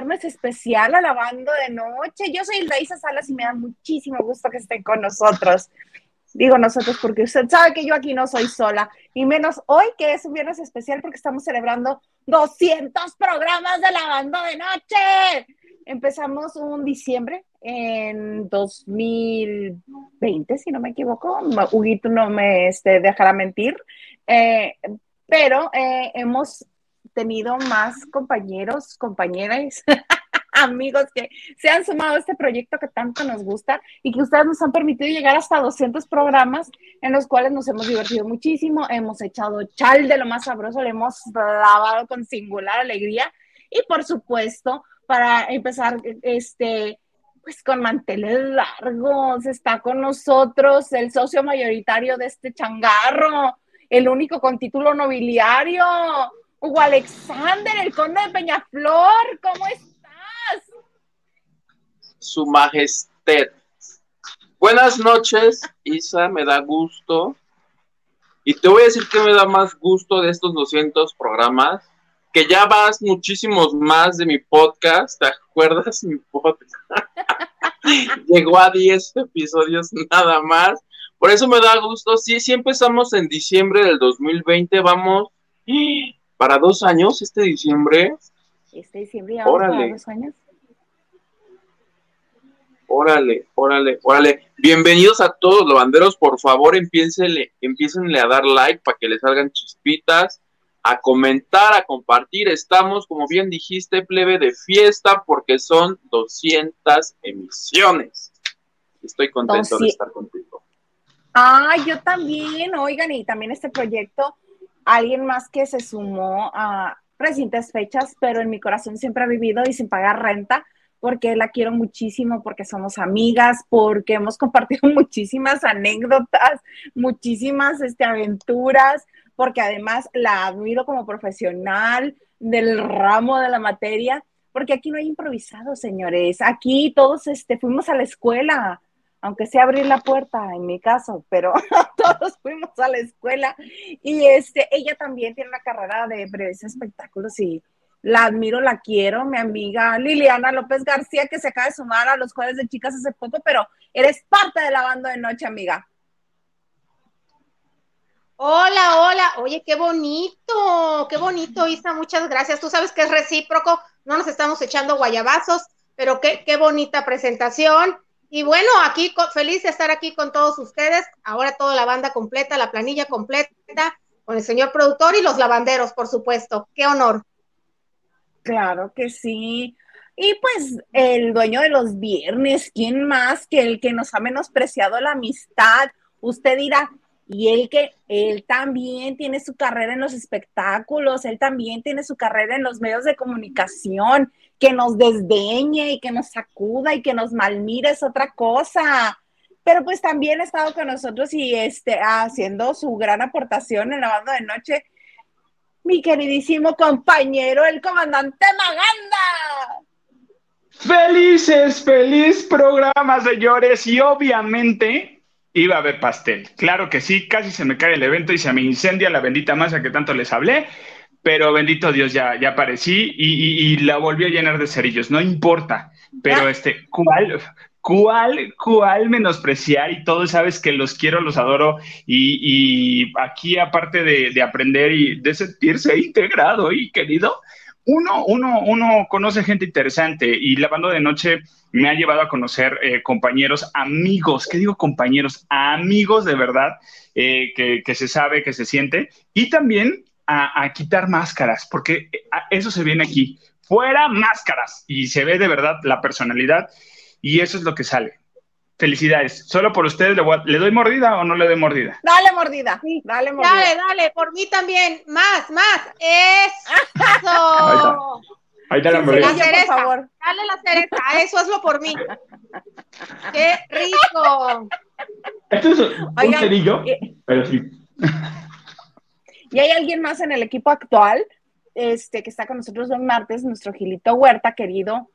Viernes especial a la banda de noche. Yo soy Ildaisa Salas y me da muchísimo gusto que estén con nosotros. Digo nosotros porque usted sabe que yo aquí no soy sola, y menos hoy que es un viernes especial porque estamos celebrando 200 programas de la banda de noche. Empezamos un diciembre en 2020, si no me equivoco. Huguito no me este, dejará mentir. Eh, pero eh, hemos tenido más compañeros, compañeras, amigos que se han sumado a este proyecto que tanto nos gusta y que ustedes nos han permitido llegar hasta 200 programas en los cuales nos hemos divertido muchísimo, hemos echado chal de lo más sabroso, le hemos lavado con singular alegría y por supuesto, para empezar, este, pues con manteles largos, está con nosotros el socio mayoritario de este changarro, el único con título nobiliario, Hugo Alexander, el conde de Peñaflor, ¿cómo estás? Su Majestad. Buenas noches, Isa, me da gusto. Y te voy a decir que me da más gusto de estos 200 programas, que ya vas muchísimos más de mi podcast, ¿te acuerdas? Mi podcast llegó a 10 episodios nada más. Por eso me da gusto. Sí, sí empezamos en diciembre del 2020, vamos para dos años este diciembre. Este diciembre ya órale. para dos años. Órale, órale, órale. Bienvenidos a todos los banderos. Por favor, empiecenle, empiecenle a dar like para que les salgan chispitas, a comentar, a compartir. Estamos, como bien dijiste, plebe de fiesta porque son 200 emisiones. Estoy contento de estar contigo. Ah, yo también, oigan, y también este proyecto alguien más que se sumó a recientes fechas, pero en mi corazón siempre ha vivido y sin pagar renta, porque la quiero muchísimo, porque somos amigas, porque hemos compartido muchísimas anécdotas, muchísimas este, aventuras, porque además la admiro como profesional del ramo de la materia, porque aquí no hay improvisado, señores. Aquí todos este, fuimos a la escuela, aunque sea abrir la puerta en mi caso, pero todos fuimos a la escuela y este, ella también tiene una carrera de breves espectáculos y la admiro, la quiero, mi amiga Liliana López García, que se acaba de sumar a los jueves de chicas hace poco, pero eres parte de la banda de noche, amiga. Hola, hola, oye, qué bonito, qué bonito, Isa, muchas gracias. Tú sabes que es recíproco, no nos estamos echando guayabazos, pero qué, qué bonita presentación. Y bueno, aquí feliz de estar aquí con todos ustedes. Ahora toda la banda completa, la planilla completa, con el señor productor y los lavanderos, por supuesto. Qué honor. Claro que sí. Y pues el dueño de los viernes, ¿quién más que el que nos ha menospreciado la amistad? Usted dirá, y él que él también tiene su carrera en los espectáculos, él también tiene su carrera en los medios de comunicación, que nos desdeñe y que nos sacuda y que nos malmire es otra cosa. Pero pues también ha estado con nosotros y este, haciendo su gran aportación en la banda de noche, mi queridísimo compañero, el comandante Maganda. Felices, feliz programa, señores, y obviamente iba a haber pastel. Claro que sí, casi se me cae el evento y se me incendia la bendita masa que tanto les hablé pero bendito Dios, ya, ya aparecí y, la volví a llenar de cerillos, no importa, pero este, ¿cuál, cuál, cuál menospreciar y todo, sabes que los quiero, los adoro y, aquí aparte de, aprender y de sentirse integrado y querido, uno, uno, uno conoce gente interesante y la banda de noche me ha llevado a conocer eh, compañeros, amigos, ¿qué digo compañeros? Amigos de verdad, eh, que, que, se sabe, que se siente, y también a, quitar máscaras, porque eso se viene aquí. Fuera máscaras y se ve de verdad la personalidad y eso es lo que sale. Felicidades. Solo por ustedes le, doy mordida o no le doy mordida. Dale mordida. dale mordida. Dale, dale, por mí también. Más, más. Eso. Ahí está, la mordida. La cereza, por favor. Dale la cereza. Eso hazlo por mí. Qué rico. Esto es un cerillo, pero sí. Y hay alguien más en el equipo actual este, que está con nosotros hoy martes, nuestro Gilito Huerta, querido,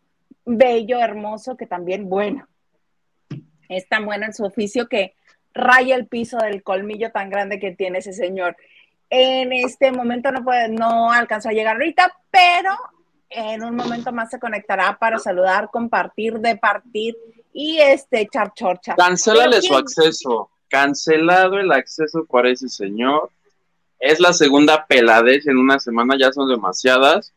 bello, hermoso, que también, bueno, es tan bueno en su oficio que raya el piso del colmillo tan grande que tiene ese señor. En este momento no puede, no alcanzó a llegar ahorita, pero en un momento más se conectará para saludar, compartir, departir y este echar chorcha. Cancélale su acceso. Cancelado el acceso para ese señor. Es la segunda peladez en una semana, ya son demasiadas.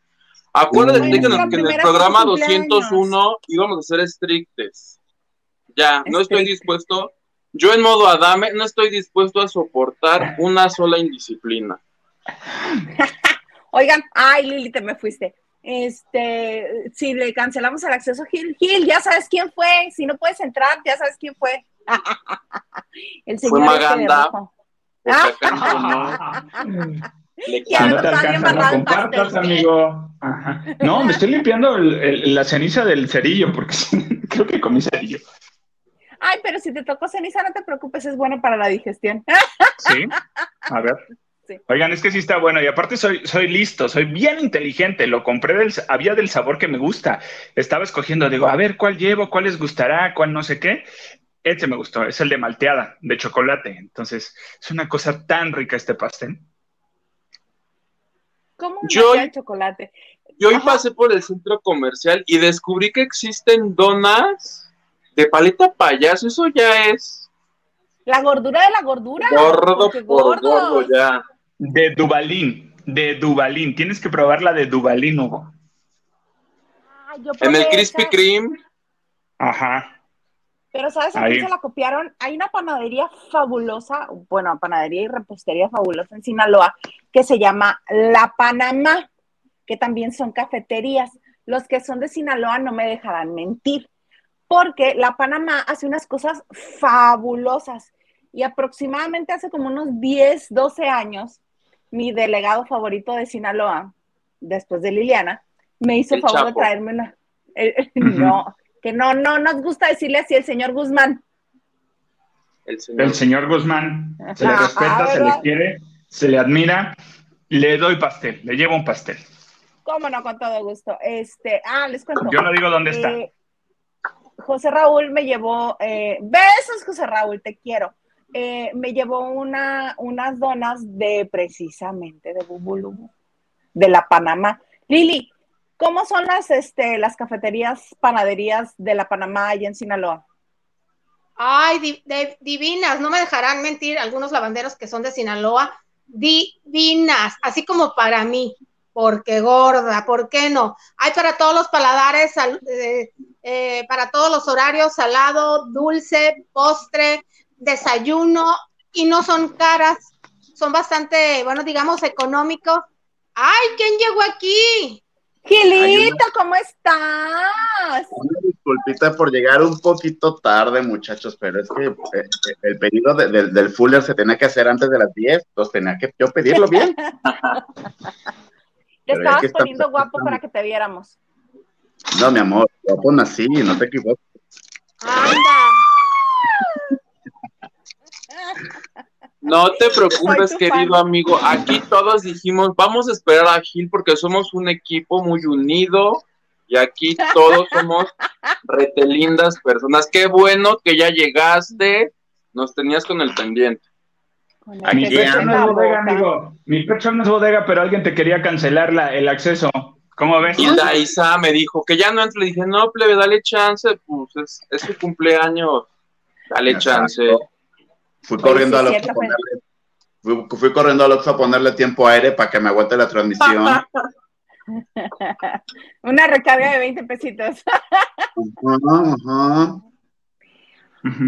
Acuérdate que, en el programa 201 íbamos a ser estrictes. Ya, no estoy dispuesto. Yo en modo Adame no estoy dispuesto a soportar una sola indisciplina. Oigan, ay Lili, te me fuiste. Este, si le cancelamos el acceso Gil, Gil, ya sabes quién fue. Si no puedes entrar, ya sabes quién fue. el señor fue este No amigo. No, me estoy limpiando la ceniza del cerillo porque creo que comí cerillo. Ay, pero si te tocó ceniza, no te preocupes, es bueno para la digestión. Sí, a ver. Oigan, es que sí está bueno y aparte soy, soy listo, soy bien inteligente, lo compré, del, había del sabor que me gusta, estaba escogiendo, digo, a ver, ¿cuál llevo? ¿Cuál les gustará? ¿Cuál no sé qué? Este me gustó, es el de malteada, de chocolate, entonces es una cosa tan rica este pastel. ¿Cómo yo, de chocolate? Yo hoy pasé por el centro comercial y descubrí que existen donas de paleta payaso, eso ya es... La gordura de la gordura. Gordo por gordo ya. De Dubalín, de Dubalín. Tienes que probar la de Dubalín, Hugo. en el Krispy Kreme. Ajá. Pero ¿sabes a quién se la copiaron? Hay una panadería fabulosa, bueno, panadería y repostería fabulosa en Sinaloa, que se llama La Panamá, que también son cafeterías. Los que son de Sinaloa no me dejarán mentir, porque La Panamá hace unas cosas fabulosas. Y aproximadamente hace como unos 10, 12 años, mi delegado favorito de Sinaloa, después de Liliana, me hizo el favor de traerme una. no, que no, no nos gusta decirle así el señor Guzmán. El señor, Guzmán. Se le respeta, se le quiere, se le admira. Le doy pastel, le llevo un pastel. Cómo no, con todo gusto. Este, ah, les cuento. Yo no digo dónde está. Eh, José Raúl me llevó, eh, besos José Raúl, te quiero. Eh, me llevó una, unas donas de precisamente de Bubulubu, de la Panamá. Lili, ¿cómo son las, este, las cafeterías, panaderías de la Panamá allá en Sinaloa? Ay, divinas, no me dejarán mentir algunos lavanderos que son de Sinaloa, divinas, así como para mí, porque gorda, ¿por qué no? Hay para todos los paladares, eh, eh, para todos los horarios, salado, dulce, postre, desayuno y no son caras, son bastante, bueno, digamos, económicos. ¡Ay, quién llegó aquí! Gilito, ¿cómo estás? Una disculpita por llegar un poquito tarde, muchachos, pero es que eh, eh, el pedido del Fuller se tenía que hacer antes de las 10, entonces tenía que yo pedirlo bien. Te estabas poniendo guapo para que te viéramos. No, mi amor, guapo nací, no te equivoques. Anda. No te preocupes, querido amigo. Aquí todos dijimos, vamos a esperar a Gil porque somos un equipo muy unido y aquí todos somos retelindas personas. Qué bueno que ya llegaste. Nos tenías con el pendiente. Mi pecho no es bodega, amigo. Mi pecho no es bodega, pero alguien te quería cancelar la, el acceso. ¿Cómo ves? Y Daisa me dijo que ya no entro. Le dije, no, plebe, dale chance. Pues es, es su cumpleaños. Dale chance. Fui corriendo al a ponerle, fui, corriendo al a ponerle tiempo aire para que me aguante la transmisión. Una recarga de 20 pesitos.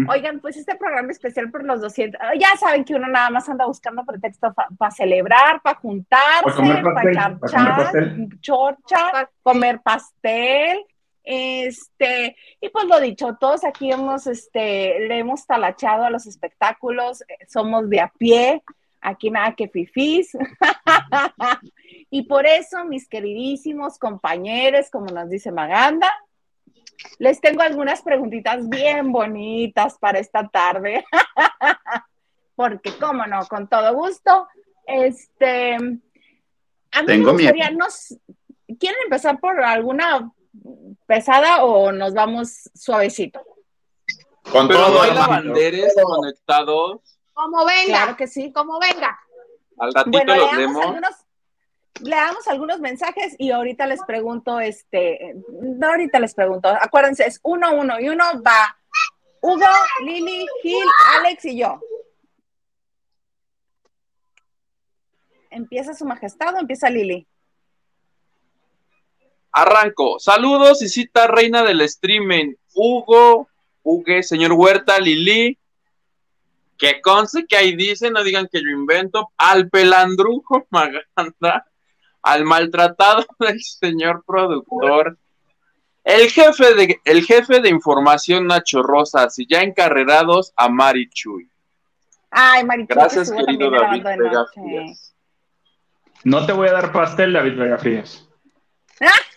Oigan, pues este programa especial por los 200, ya saben que uno nada más anda buscando pretexto para celebrar, para juntarse, para charchar, chorcha, comer pastel, este, y pues lo dicho, todos aquí hemos, este, le hemos talachado a los espectáculos, eh, somos de a pie, aquí nada que fifís. y por eso, mis queridísimos compañeros, como nos dice Maganda, les tengo algunas preguntitas bien bonitas para esta tarde. Porque, cómo no, con todo gusto. Este, a mí me gustaría, ¿quieren empezar por alguna pesada o nos vamos suavecito? Con Pero todo, no hay lavanderes conectados. Como venga. Claro que sí. Como venga. Al ratito los vemos. leamos algunos mensajes y ahorita les pregunto, este, no, ahorita les pregunto, acuérdense, es uno, uno y uno va Hugo, Lili, Gil, Alex y yo. ¿Empieza su majestad o empieza Lili? Arranco. Saludos y cita reina del streaming. Hugo, Hugo, señor Huerta, Lili. Que conste que ahí dice, no digan que yo invento. Al pelandrujo Maganda. Al maltratado del señor productor. El jefe de, el jefe de información Nacho Rosas y ya encarrerados a Mari Chuy. Ay, Mari Chuy. Gracias, querido David Vega Frías. No te voy a dar pastel, David Vega Frías.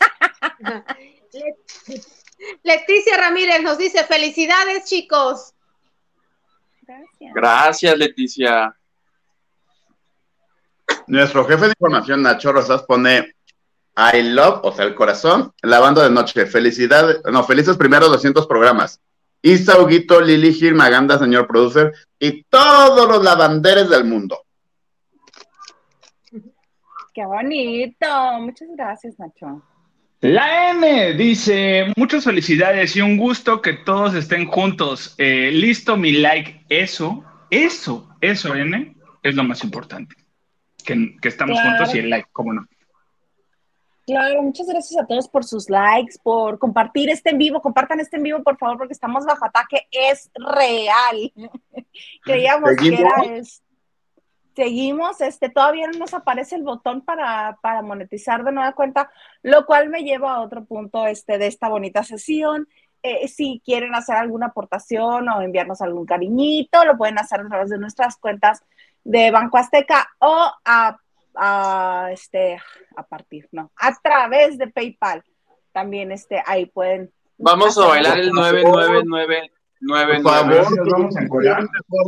Leticia Ramírez nos dice, felicidades chicos. Gracias. Gracias, Leticia. Nuestro jefe de información, Nacho Rosas, pone I love, o sea, el corazón, la banda de noche. Felicidades, no, felices primeros 200 programas. Isa Huguito, Lili Gil, Maganda, señor producer, y todos los lavanderes del mundo. Qué bonito. Muchas gracias, Nacho. La M dice, muchas felicidades y un gusto que todos estén juntos. Eh, listo mi like. Eso, eso, eso, N, es lo más importante. Que, estamos juntos y el like, cómo no. Claro, muchas gracias a todos por sus likes, por compartir este en vivo. Compartan este en vivo, por favor, porque estamos bajo ataque. Es real. Creíamos que era esto seguimos, este, todavía no nos aparece el botón para, monetizar de nueva cuenta, lo cual me lleva a otro punto este, de esta bonita sesión. Eh, si quieren hacer alguna aportación o enviarnos algún cariñito, lo pueden hacer a través de nuestras cuentas de Banco Azteca o a, a, este, a partir, no, a través de PayPal. También este, ahí pueden. Vamos a bailar el 999 Nueve, Por favor, vamos a mejor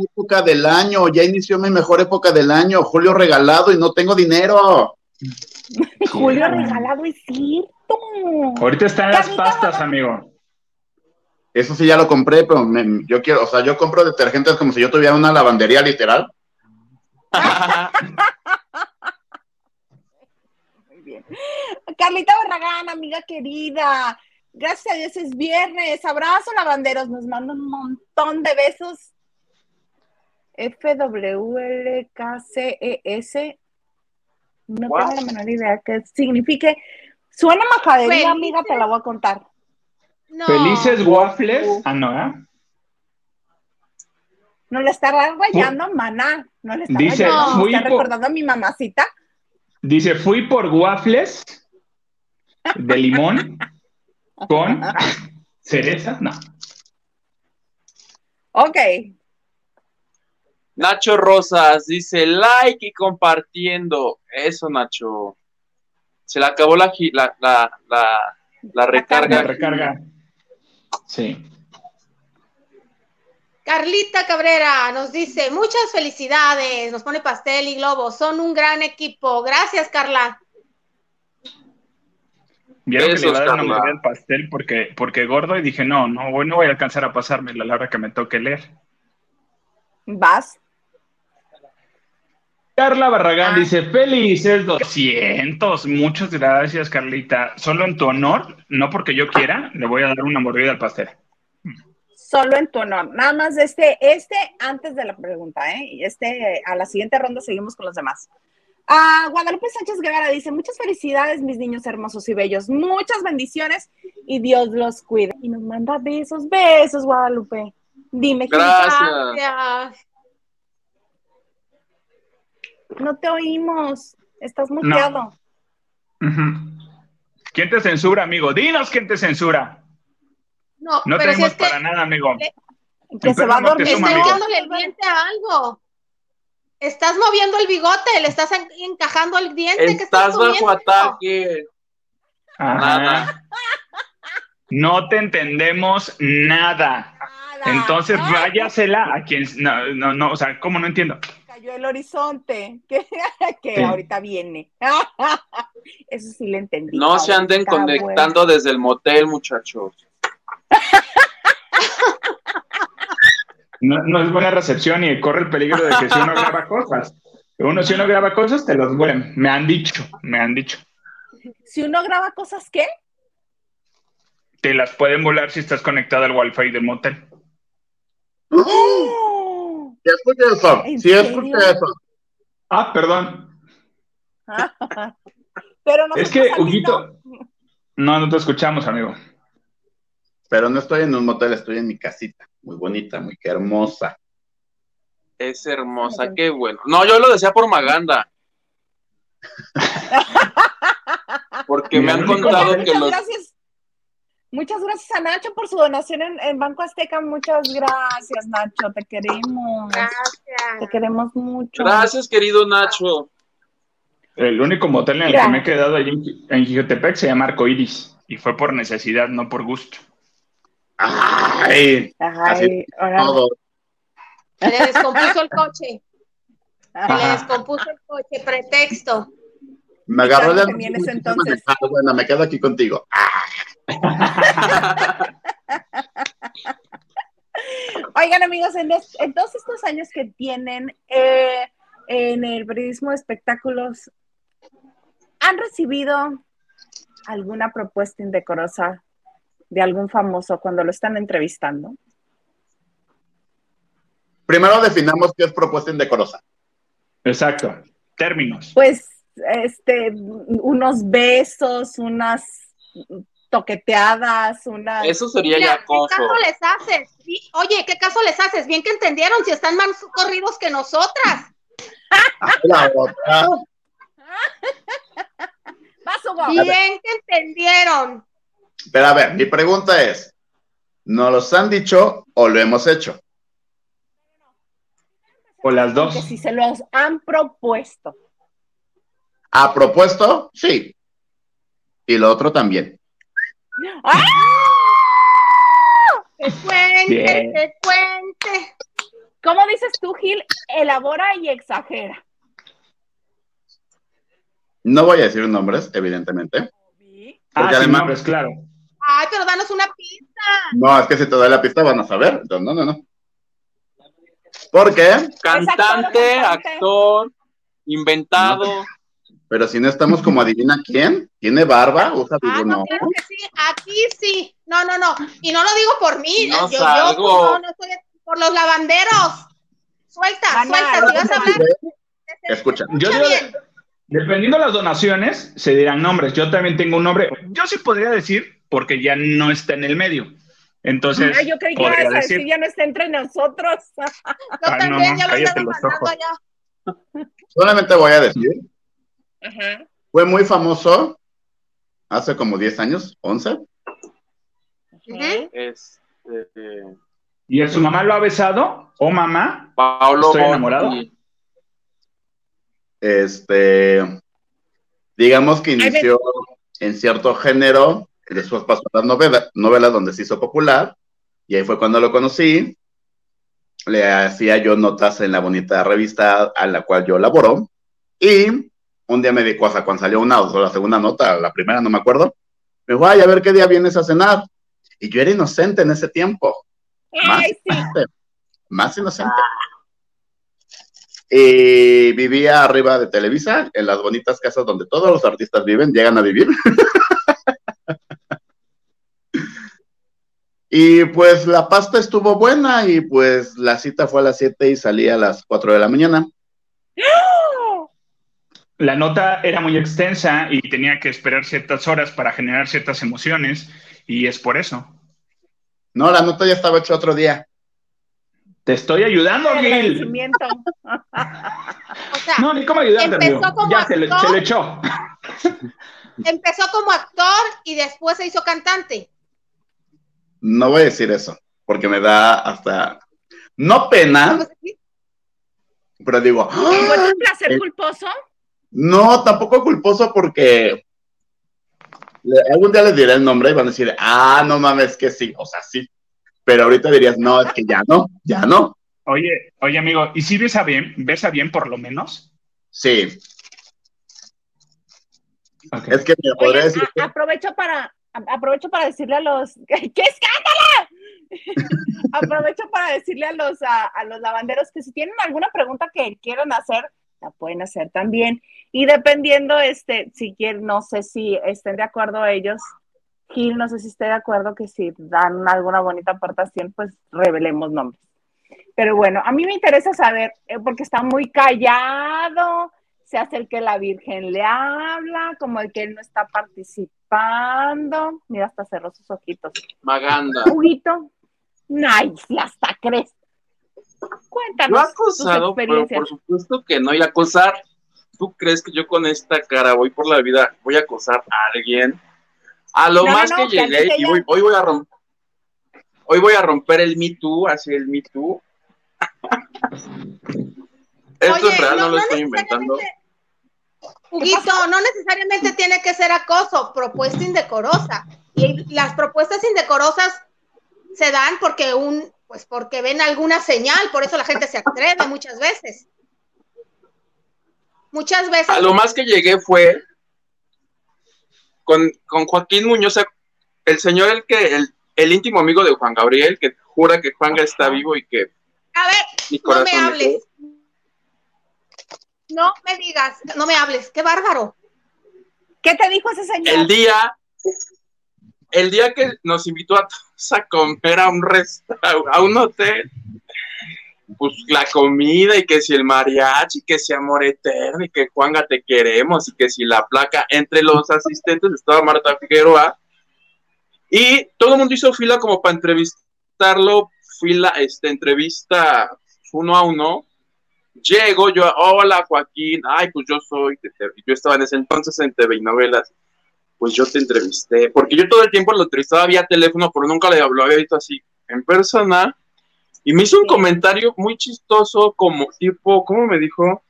época del año. Ya inició mi mejor época del año. Julio regalado y no tengo dinero. Julio regalado es cierto. Ahorita están las pastas, amigo. Eso sí ya lo compré, pero yo quiero, o sea, yo compro detergentes como si yo tuviera una lavandería literal. Muy bien. Carlita Barragán, amiga querida. Gracias a Dios es viernes. Abrazo, lavanderos. Nos manda un montón de besos. F-W-L-K-C-E-S. No tengo la menor idea qué signifique. Suena majadería, amiga, te la voy a contar. Felices waffles. Ah, no, ¿eh? No le está rayando, maná. No le está Dice, rayando. está recordando a mi mamacita. Dice, fui por waffles de limón con cereza, no. Ok. Nacho Rosas dice like y compartiendo. Eso, Nacho. Se le acabó la, la, la, la, recarga. La recarga. Sí. Carlita Cabrera nos dice, muchas felicidades, nos pone pastel y globo, son un gran equipo. Gracias, Carla. Vieron que le iba a dar una mordida al pastel porque, porque gordo y dije, no, no, no voy a alcanzar a pasarme la hora que me toque leer. ¿Vas? Carla Barragán ah. dice, felices 200. Muchas gracias, Carlita. Solo en tu honor, no porque yo quiera, le voy a dar una mordida al pastel. Solo en tu honor. Nada más este, este antes de la pregunta, ¿eh? Este, a la siguiente ronda seguimos con los demás. Ah, Guadalupe Sánchez Guevara dice, muchas felicidades, mis niños hermosos y bellos, muchas bendiciones y Dios los cuide. Y nos manda besos, besos, Guadalupe. Dime, gracias. No te oímos, estás muteado. ¿Quién te censura, amigo? Dinos quién te censura. No, no tenemos para nada, amigo. que se va a dormir. el diente a algo. Estás moviendo el bigote, le estás encajando el diente. Estás, estás bajo ataque. Nada. No te entendemos nada. Entonces váyasela a quien. No, no, no, o sea, ¿cómo no entiendo? Cayó el horizonte, que, ahorita viene. Eso sí le entendí. No se anden conectando desde el motel, muchachos. No, es buena recepción y corre el peligro de que si uno graba cosas. Uno, si uno graba cosas, te los vuelven. Me han dicho, me han dicho. Si uno graba cosas, ¿qué? Te las pueden volar si estás conectado al wifi del motel. ¡Oh! Sí, escuché eso. ¿En Sí, escuché eso. Ah, perdón. Pero no Es que, Huguito, no, no te escuchamos, amigo. Pero no estoy en un motel, estoy en mi casita. Muy bonita, muy hermosa. Es hermosa, qué bueno. No, yo lo decía por Maganda. Porque me han contado que muchas los. gracias. Muchas gracias a Nacho por su donación en, en Banco Azteca. Muchas gracias, Nacho. Te queremos. Te Gracias. queremos mucho. Gracias, querido Nacho. El único motel en el que me he quedado allí en, en se llama Arcoiris. Y fue por necesidad, no por gusto. Ay, Así Ay, ahora- todo. Se le descompuso el coche. Se le descompuso el coche, pretexto. Me agarró la también ese entonces. Bueno, me quedo aquí contigo. Oigan, amigos, en, es- en todos estos años que tienen eh, en el periodismo de espectáculos, ¿han recibido alguna propuesta indecorosa de algún famoso cuando lo están entrevistando? Primero definamos qué es propuesta indecorosa. Exacto. Términos. Pues, este, unos besos, unas toqueteadas, unas... Eso sería Mira, ya ¿qué acoso. caso les haces? Sí, Oye, ¿qué caso les haces? Bien que entendieron si están más corridos que nosotras. La otra. Bien que entendieron. Pero a ver, mi pregunta es, ¿nos los han dicho o lo hemos hecho? O las dos. Que si se los han propuesto. ¿Ha propuesto? Sí. Y lo otro también. ¡Ah! Que cuente, que cuente. ¿Cómo dices tú, Gil? Elabora y exagera. No voy a decir nombres, evidentemente. Ah, Porque además- nombres, claro. Ay, pero danos una pista. No, es que si te doy la pista van a saber. Entonces, no, no, no. ¿Por qué? Cantante, actor, inventado. Pero si no estamos como adivina quién, tiene barba, usa Ah, no, no. claro que sí. Aquí sí. No, no, no. Y no lo digo por mí. No yo, yo, salgo. pues, no, no estoy por los lavanderos. Suelta, suelta. Si vas a hablar, Escucha, Yo digo, bien. Dependiendo de las donaciones, se dirán nombres. Yo también tengo un nombre. Yo sí podría decir, porque ya no está en el medio. Entonces, Ah, yo creí que podría ibas a decir. ya no está entre nosotros. Yo Ah, no, también no, ya lo estaba los mandando ojos. allá. solamente voy a decir, Ajá. fue muy famoso hace como 10 años, 11. Ujú. Este, ¿Y a su mamá lo ha besado? ¿O mamá? Paolo Estoy enamorado. Este, digamos que inició en cierto género, después pasó a las novelas, novelas donde se hizo popular, y ahí fue cuando lo conocí. Le hacía yo notas en la bonita revista a la cual yo laboro, y un día me dijo, o sea, cuando salió una o la segunda nota, la primera no me acuerdo, me dijo, ay, a ver qué día vienes a cenar. Y yo era inocente en ese tiempo, más Ay, sí. más inocente. Y vivía arriba de Televisa, en las bonitas casas donde todos los artistas viven, llegan a vivir. y pues la pasta estuvo buena y pues la cita fue a las 7 y salí a las 4 de la mañana. La nota era muy extensa y tenía que esperar ciertas horas para generar ciertas emociones, y es por eso. No, la nota ya estaba hecha otro día. Te estoy ayudando, Gil. Agradecimiento. O sea, No, ni cómo ayudarte, Empezó amigo. como Ya se le, actor. se le echó. empezó como actor y después se hizo cantante. No voy a decir eso, porque me da hasta, no pena, pero digo, ¡ah! ¿Fue un placer Eh. culposo? no, tampoco culposo porque le- algún día les diré el nombre y van a decir, ah, no mames, que sí, o sea, sí. Pero ahorita dirías, no, es que ya no, ya no. Oye, oye, amigo, ¿y si besa bien? ¿Besa bien por lo menos? Sí, es que me podría decir a- aprovecho para a- aprovecho para decirle a los ¡qué escándalo! aprovecho para decirle a los a, a los lavanderos que si tienen alguna pregunta que quieran hacer la pueden hacer también. Y dependiendo, este, si quieren, no sé si estén de acuerdo ellos, Gil, no sé si esté de acuerdo que si dan alguna bonita aportación, pues revelemos nombres. Pero bueno, a mí me interesa saber, eh, porque está muy callado, se hace el que la Virgen le habla, como el que él no está participando. Mira, hasta cerró sus ojitos. Maganda. Juguito. Nice, y hasta crees. Cuéntanos. ¿Lo ha acosado? Pero por supuesto que no, y acosar. ¿Tú crees que yo con esta cara voy por la vida, voy a acosar a alguien? A lo más que llegué, y hoy voy a romper. Hoy voy a romper el Me Too, así el Me Too. Esto es real, no, lo estoy inventando. Huguito, no necesariamente tiene que ser acoso, propuesta indecorosa. Y las propuestas indecorosas se dan porque un, pues porque ven alguna señal, por eso la gente se atreve muchas veces. Muchas veces. A lo más que llegué fue con, Joaquín Muñoz, el señor, el que, el, el, íntimo amigo de Juan Gabriel, que jura que Juan está vivo y que. A ver, no me hables. No me digas, no me hables, qué bárbaro. ¿Qué te dijo ese señor? El día, el día que nos invitó a a comer a un a un hotel, pues la comida y que si el mariachi, que si amor eterno y que Juanga te queremos y que si la placa, entre los asistentes estaba Marta Figueroa y todo el mundo hizo fila como para entrevistarlo, fila, este, entrevista uno a uno. Llego yo, hola Joaquín, ay, pues yo soy, yo estaba en ese entonces en TV y novelas pues yo te entrevisté, porque yo todo el tiempo lo entrevistaba vía teléfono, pero nunca le había visto así en persona, y me hizo un comentario muy chistoso, como tipo, ¿cómo me dijo?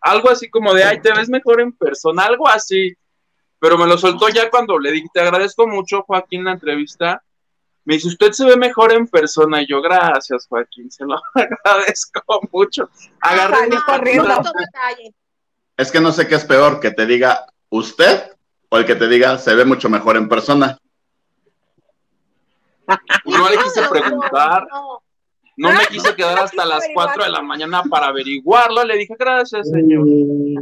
Algo así como de, ay, te ves mejor en persona, algo así, pero me lo soltó ya cuando le dije, te agradezco mucho, Joaquín, la entrevista. Me dice, usted se ve mejor en persona. Y yo, gracias, Joaquín, se lo agradezco mucho. Agarré mi Es que no sé qué es peor, que te diga usted o el que te diga se ve mucho mejor en persona. No le quise preguntar, no me quise quedar hasta las 4 de la mañana para averiguarlo. Le dije, gracias, señor.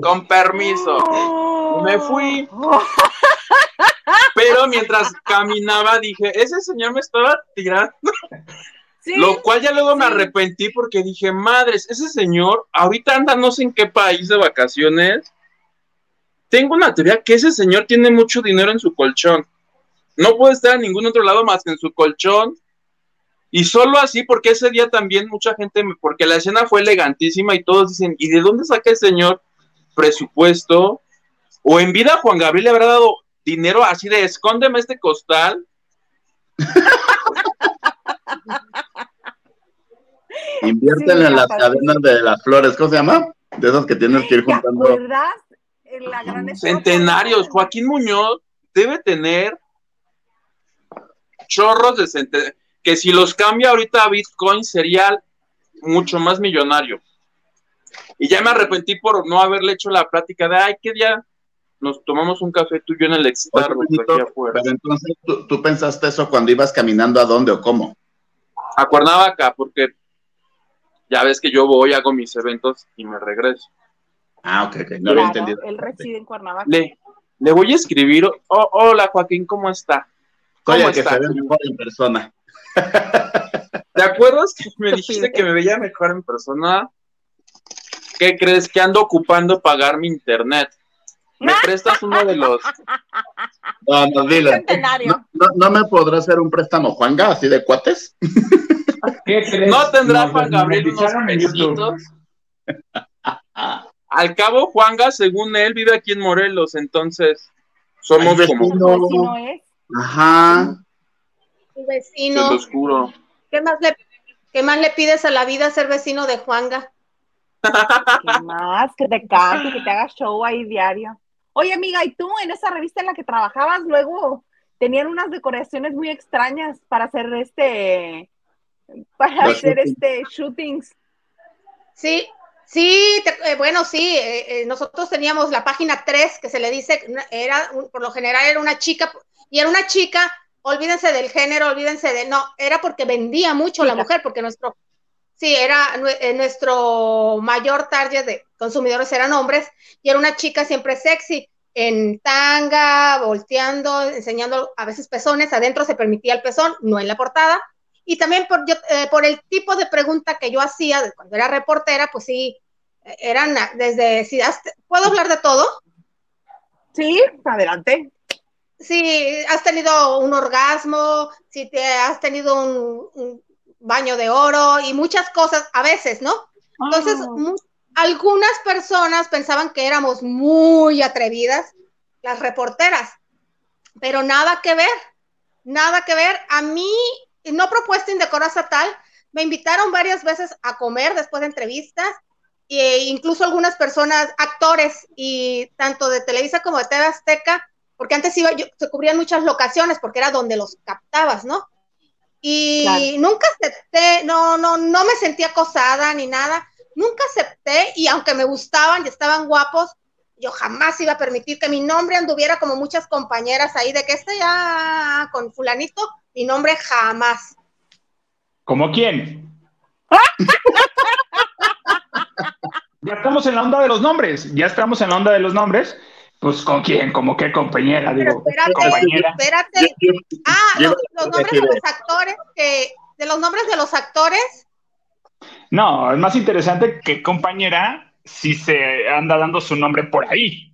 Con permiso. Me fui. Pero mientras caminaba dije, ese señor me estaba tirando. Lo cual ya luego me arrepentí porque dije, madres, ese señor ahorita anda no sé en qué país de vacaciones tengo una teoría que ese señor tiene mucho dinero en su colchón. No puede estar en ningún otro lado más que en su colchón. Y solo así, porque ese día también mucha gente, porque la escena fue elegantísima y todos dicen, ¿y de dónde saca el señor presupuesto? O en vida Juan Gabriel le habrá dado dinero así de escóndeme este costal. Invierten en las cadenas de las flores, ¿cómo se llama? De esas que tienes que ir juntando. ¿Verdad? Centenarios. Joaquín Muñoz debe tener chorros de centenarios. Que si los cambia ahorita a Bitcoin sería mucho más millonario. Y ya me arrepentí por no haberle hecho la plática de, ay, qué día nos tomamos un café tuyo en el Starbucks aquí afuera. Pero entonces ¿tú, pensaste eso cuando ibas caminando a dónde o cómo? A Cuernavaca, porque ya ves que yo voy, hago mis eventos y me regreso. Ah, ok, ok, no había entendido. Él reside en Cuernavaca. Le, le voy a escribir, oh, hola Joaquín, ¿cómo está? ¿Cómo Oye, que se ve mejor en persona. ¿Te acuerdas que me dijiste que me veía mejor en persona? ¿Qué crees que ando ocupando pagar mi internet? ¿Me prestas uno de los? No, no, dile. No, me podrá hacer un préstamo, Juanga, así de cuates? ¿Qué crees? ¿No tendrá Juan Gabriel unos pesitos? Al cabo, Juanga, según él, vive aquí en Morelos, entonces somos como. Vecino es? Ajá. Tu vecino. ¿Qué más, le, ¿Qué más le pides a la vida ser vecino de Juanga? ¿Qué más? Que te cante, que te haga show ahí diario. Oye, amiga, ¿y tú en esa revista en la que trabajabas luego tenían unas decoraciones muy extrañas para hacer este para hacer este shootings? Sí, Sí, eh, bueno, sí, eh, eh, nosotros teníamos la página 3 que se le dice, era, por lo general era una chica, y era una chica, olvídense del género, olvídense de, no, era porque vendía mucho la mujer, porque nuestro, Sí, era eh, nuestro mayor target de consumidores eran hombres y era una chica siempre sexy, en tanga, volteando, enseñando a veces pezones, adentro se permitía el pezón, no en la portada. Y también por, eh, por el tipo de pregunta que yo hacía cuando era reportera, pues sí, eran desde, si ¿puedo hablar de todo? Sí, adelante. Si has tenido un orgasmo, si te has tenido un, baño de oro y muchas cosas a veces, ¿no? Entonces, algunas personas pensaban que éramos muy atrevidas, las reporteras, pero nada que ver, nada que ver. A mí, no propuesta indecorosa tal, me invitaron varias veces a comer después de entrevistas e incluso algunas personas, actores y tanto de Televisa como de TV Azteca, porque antes iba, se cubrían muchas locaciones porque era donde los captabas, ¿no? Y nunca acepté, no, no, no me sentí acosada ni nada, nunca acepté y aunque me gustaban y estaban guapos, yo jamás iba a permitir que mi nombre anduviera como muchas compañeras ahí de que esté ya con fulanito, mi nombre jamás. ¿Como quién? ya estamos en la onda de los nombres, ya estamos en la onda de los nombres. Pues con quién, como qué compañera, digo. espérate, espérate. Ah, los, nombres de los actores, que, de los nombres de los actores. No, es más interesante que compañera si se anda dando su nombre por ahí.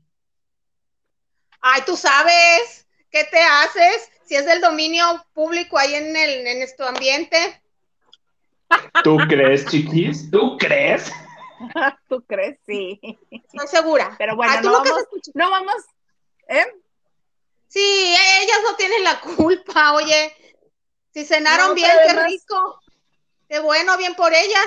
Ay, tú sabes, ¿qué te haces? Si es del dominio público ahí en el en este ambiente. ¿Tú crees, chiquis? ¿Tú crees? ¿Tú crees? Sí. Estoy segura. Pero bueno, ah, no, vamos, no vamos, ¿eh? Sí, ellas no tienen la culpa, oye. Si cenaron bien, qué rico. Qué bueno, bien por ellas.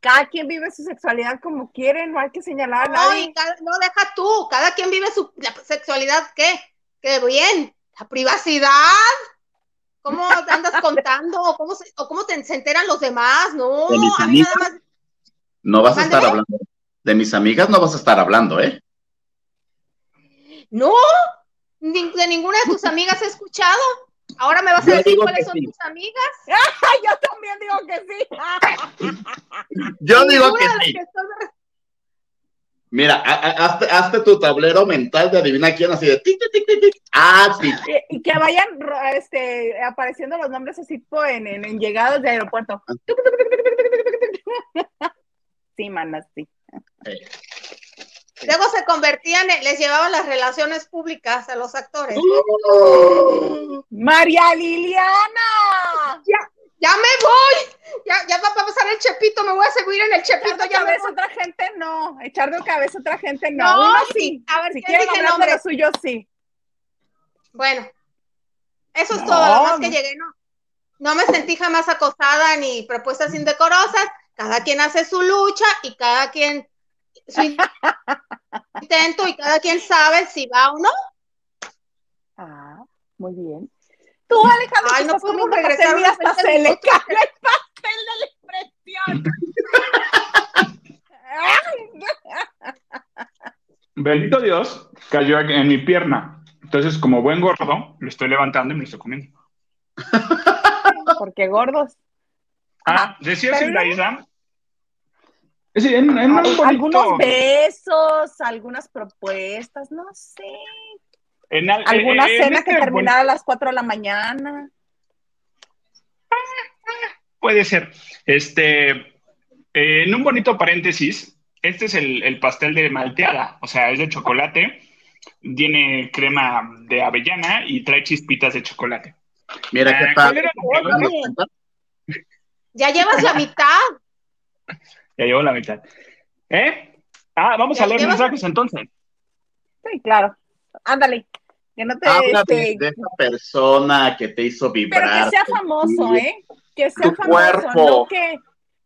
Cada quien vive su sexualidad como quiere, no hay que señalar a nadie. no, deja tú, cada quien vive su sexualidad, ¿qué? Qué bien. La privacidad. ¿Cómo andas contando? ¿O cómo, se, o cómo te, se enteran los demás? No, a mí nada más no vas a estar hablando. De mis amigas no vas a estar hablando, ¿eh? No, de ninguna de tus amigas he escuchado. Ahora me vas a decir cuáles son tus amigas. Yo también digo que sí. Yo digo que sí. Mira, hazte, tu tablero mental de adivina quién, así de tic, tic, tic, tic. Ah, sí. Y, que vayan este, apareciendo los nombres así en, en, llegados de aeropuerto. Sí, manas, sí. Luego se convertían, les llevaban las relaciones públicas a los actores. María Liliana. Ya, ya me voy. Ya, ya va a pasar el chepito, me voy a seguir en el chepito. Echar de cabeza otra gente no. Echar de cabeza otra gente no. no Uno sí. A ver, si quieren hablar nombre? de lo suyo, sí. Bueno, eso es todo. Lo más que llegué, no. No me sentí jamás acosada ni propuestas indecorosas cada quien hace su lucha y cada quien su intento y cada quien sabe si va o no. Ah, muy bien. Tú, Alejandro, Ay, no podemos regresar pastel, hasta se le cae el pastel de la expresión. Bendito Dios, cayó en mi pierna. Entonces, como buen gordo, lo estoy levantando y me lo estoy comiendo. Porque gordos. Ah, decía la isla algunos besos, algunas propuestas, no sé. Alguna cena este que terminara a las 4 de la mañana. Puede ser. Este, en un bonito paréntesis, este es el, pastel de malteada, o sea, es de chocolate, tiene crema de avellana y trae chispitas de chocolate. Mira qué ah, padre. Ya llevas la mitad. Ya llevo la mitad. ¿Eh? Ah, vamos a leer mensajes entonces. Sí, claro. Ándale. Que no te, Habla de, esa persona que te hizo vibrar. Pero que sea famoso, ¿eh? Que sea famoso. Cuerpo. No que,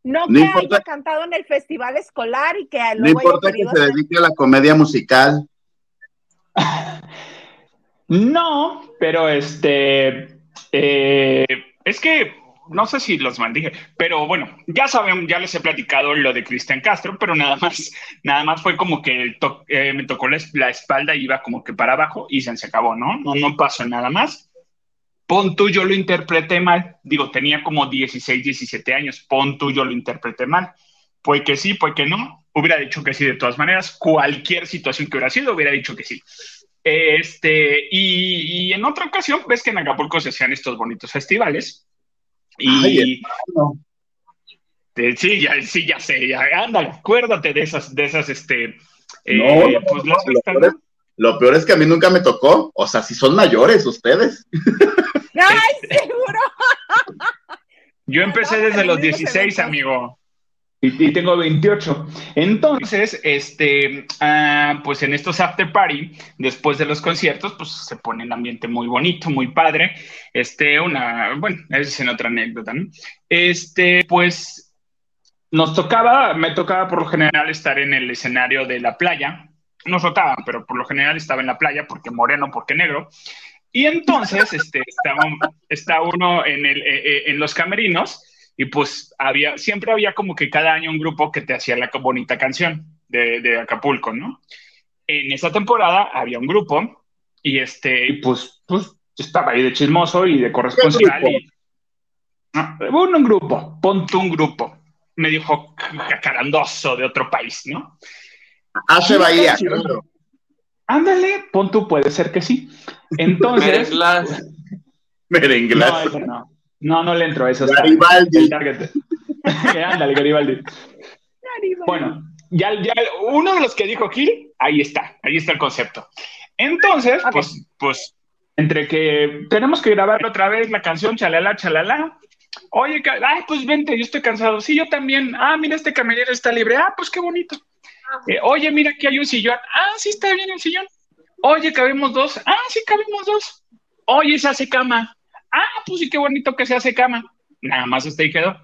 no, que haya cantado en el festival escolar y que luego No importa que se dedique a la comedia musical. no, pero este. Eh, es que no sé si los maldije, pero bueno, ya saben, ya les he platicado lo de Cristian Castro, pero nada más, nada más fue como que eh, me tocó la, espalda y iba como que para abajo y se, acabó, ¿no? No, no pasó nada más. pon tú, yo lo interpreté mal. Digo, tenía como 16, 17 años. Pon tú, yo lo interpreté mal. Pues que sí, pues que no. Hubiera dicho que sí de todas maneras. Cualquier situación que hubiera sido, hubiera dicho que sí. Este, y, en otra ocasión, ves que en Acapulco se hacían estos bonitos festivales. Y. sí, ya, sí, ya sé, ya, ándale, acuérdate de esas, de esas, este. Eh, pues, lo, peor es, lo, peor es, que a mí nunca me tocó. O sea, si son mayores ustedes. ¡Ay, seguro! Yo empecé desde los 16, amigo y, tengo 28. Entonces, este, ah, pues en estos after party, después de los conciertos, pues se pone el ambiente muy bonito, muy padre. Este, una, bueno, es en otra anécdota, ¿no? Este, pues nos tocaba, me tocaba por lo general estar en el escenario de la playa. Nos tocaba, pero por lo general estaba en la playa porque moreno, porque negro. Y entonces, este, está, uno en, el, eh, eh, en los camerinos y pues había, siempre había como que cada año un grupo que te hacía la bonita canción de, de Acapulco, ¿no? En esa temporada había un grupo y este, pues, pues estaba ahí de chismoso y de corresponsal. Y, un grupo, ponte un grupo, me dijo cacarandoso de otro país, ¿no? Hace Bahía. Ándale, pon tú, puede ser que sí. Entonces. Merenglas. No, no. No, no le entro a eso. Garibaldi. Ándale, Garibaldi. Bueno, ya, ya, uno de los que dijo Gil, ahí está, ahí está el concepto. Entonces, pues, pues, entre que tenemos que grabar otra vez la canción Chalala, Chalala. Oye, ay, pues vente, yo estoy cansado. Sí, yo también. Ah, mira, este camionero está libre. Ah, pues qué bonito. Eh, oye, mira, aquí hay un sillón. Ah, sí, está bien el sillón. Oye, cabemos dos. Ah, sí, cabemos dos. Oye, se hace cama ah, pues sí, qué bonito que se hace cama. Nada más este y quedó,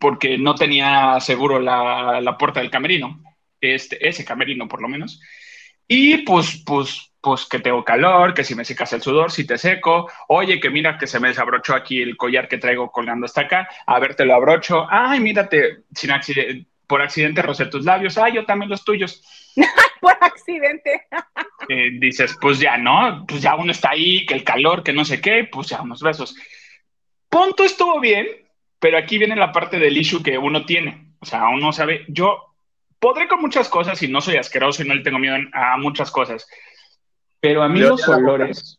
porque no tenía seguro la, la puerta del camerino, este, ese camerino por lo menos. Y pues, pues, pues que tengo calor, que si me secas el sudor, si te seco, oye, que mira que se me desabrochó aquí el collar que traigo colgando hasta acá, a ver, te lo abrocho, ay, mírate, sin accidente, por accidente rocé tus labios, ay, yo también los tuyos. por accidente. Eh, dices, pues ya, ¿no? Pues ya uno está ahí, que el calor, que no sé qué, pues ya unos besos. Punto estuvo bien, pero aquí viene la parte del issue que uno tiene. O sea, uno sabe, yo podré con muchas cosas y no soy asqueroso y no le tengo miedo a muchas cosas, pero a mí los olores,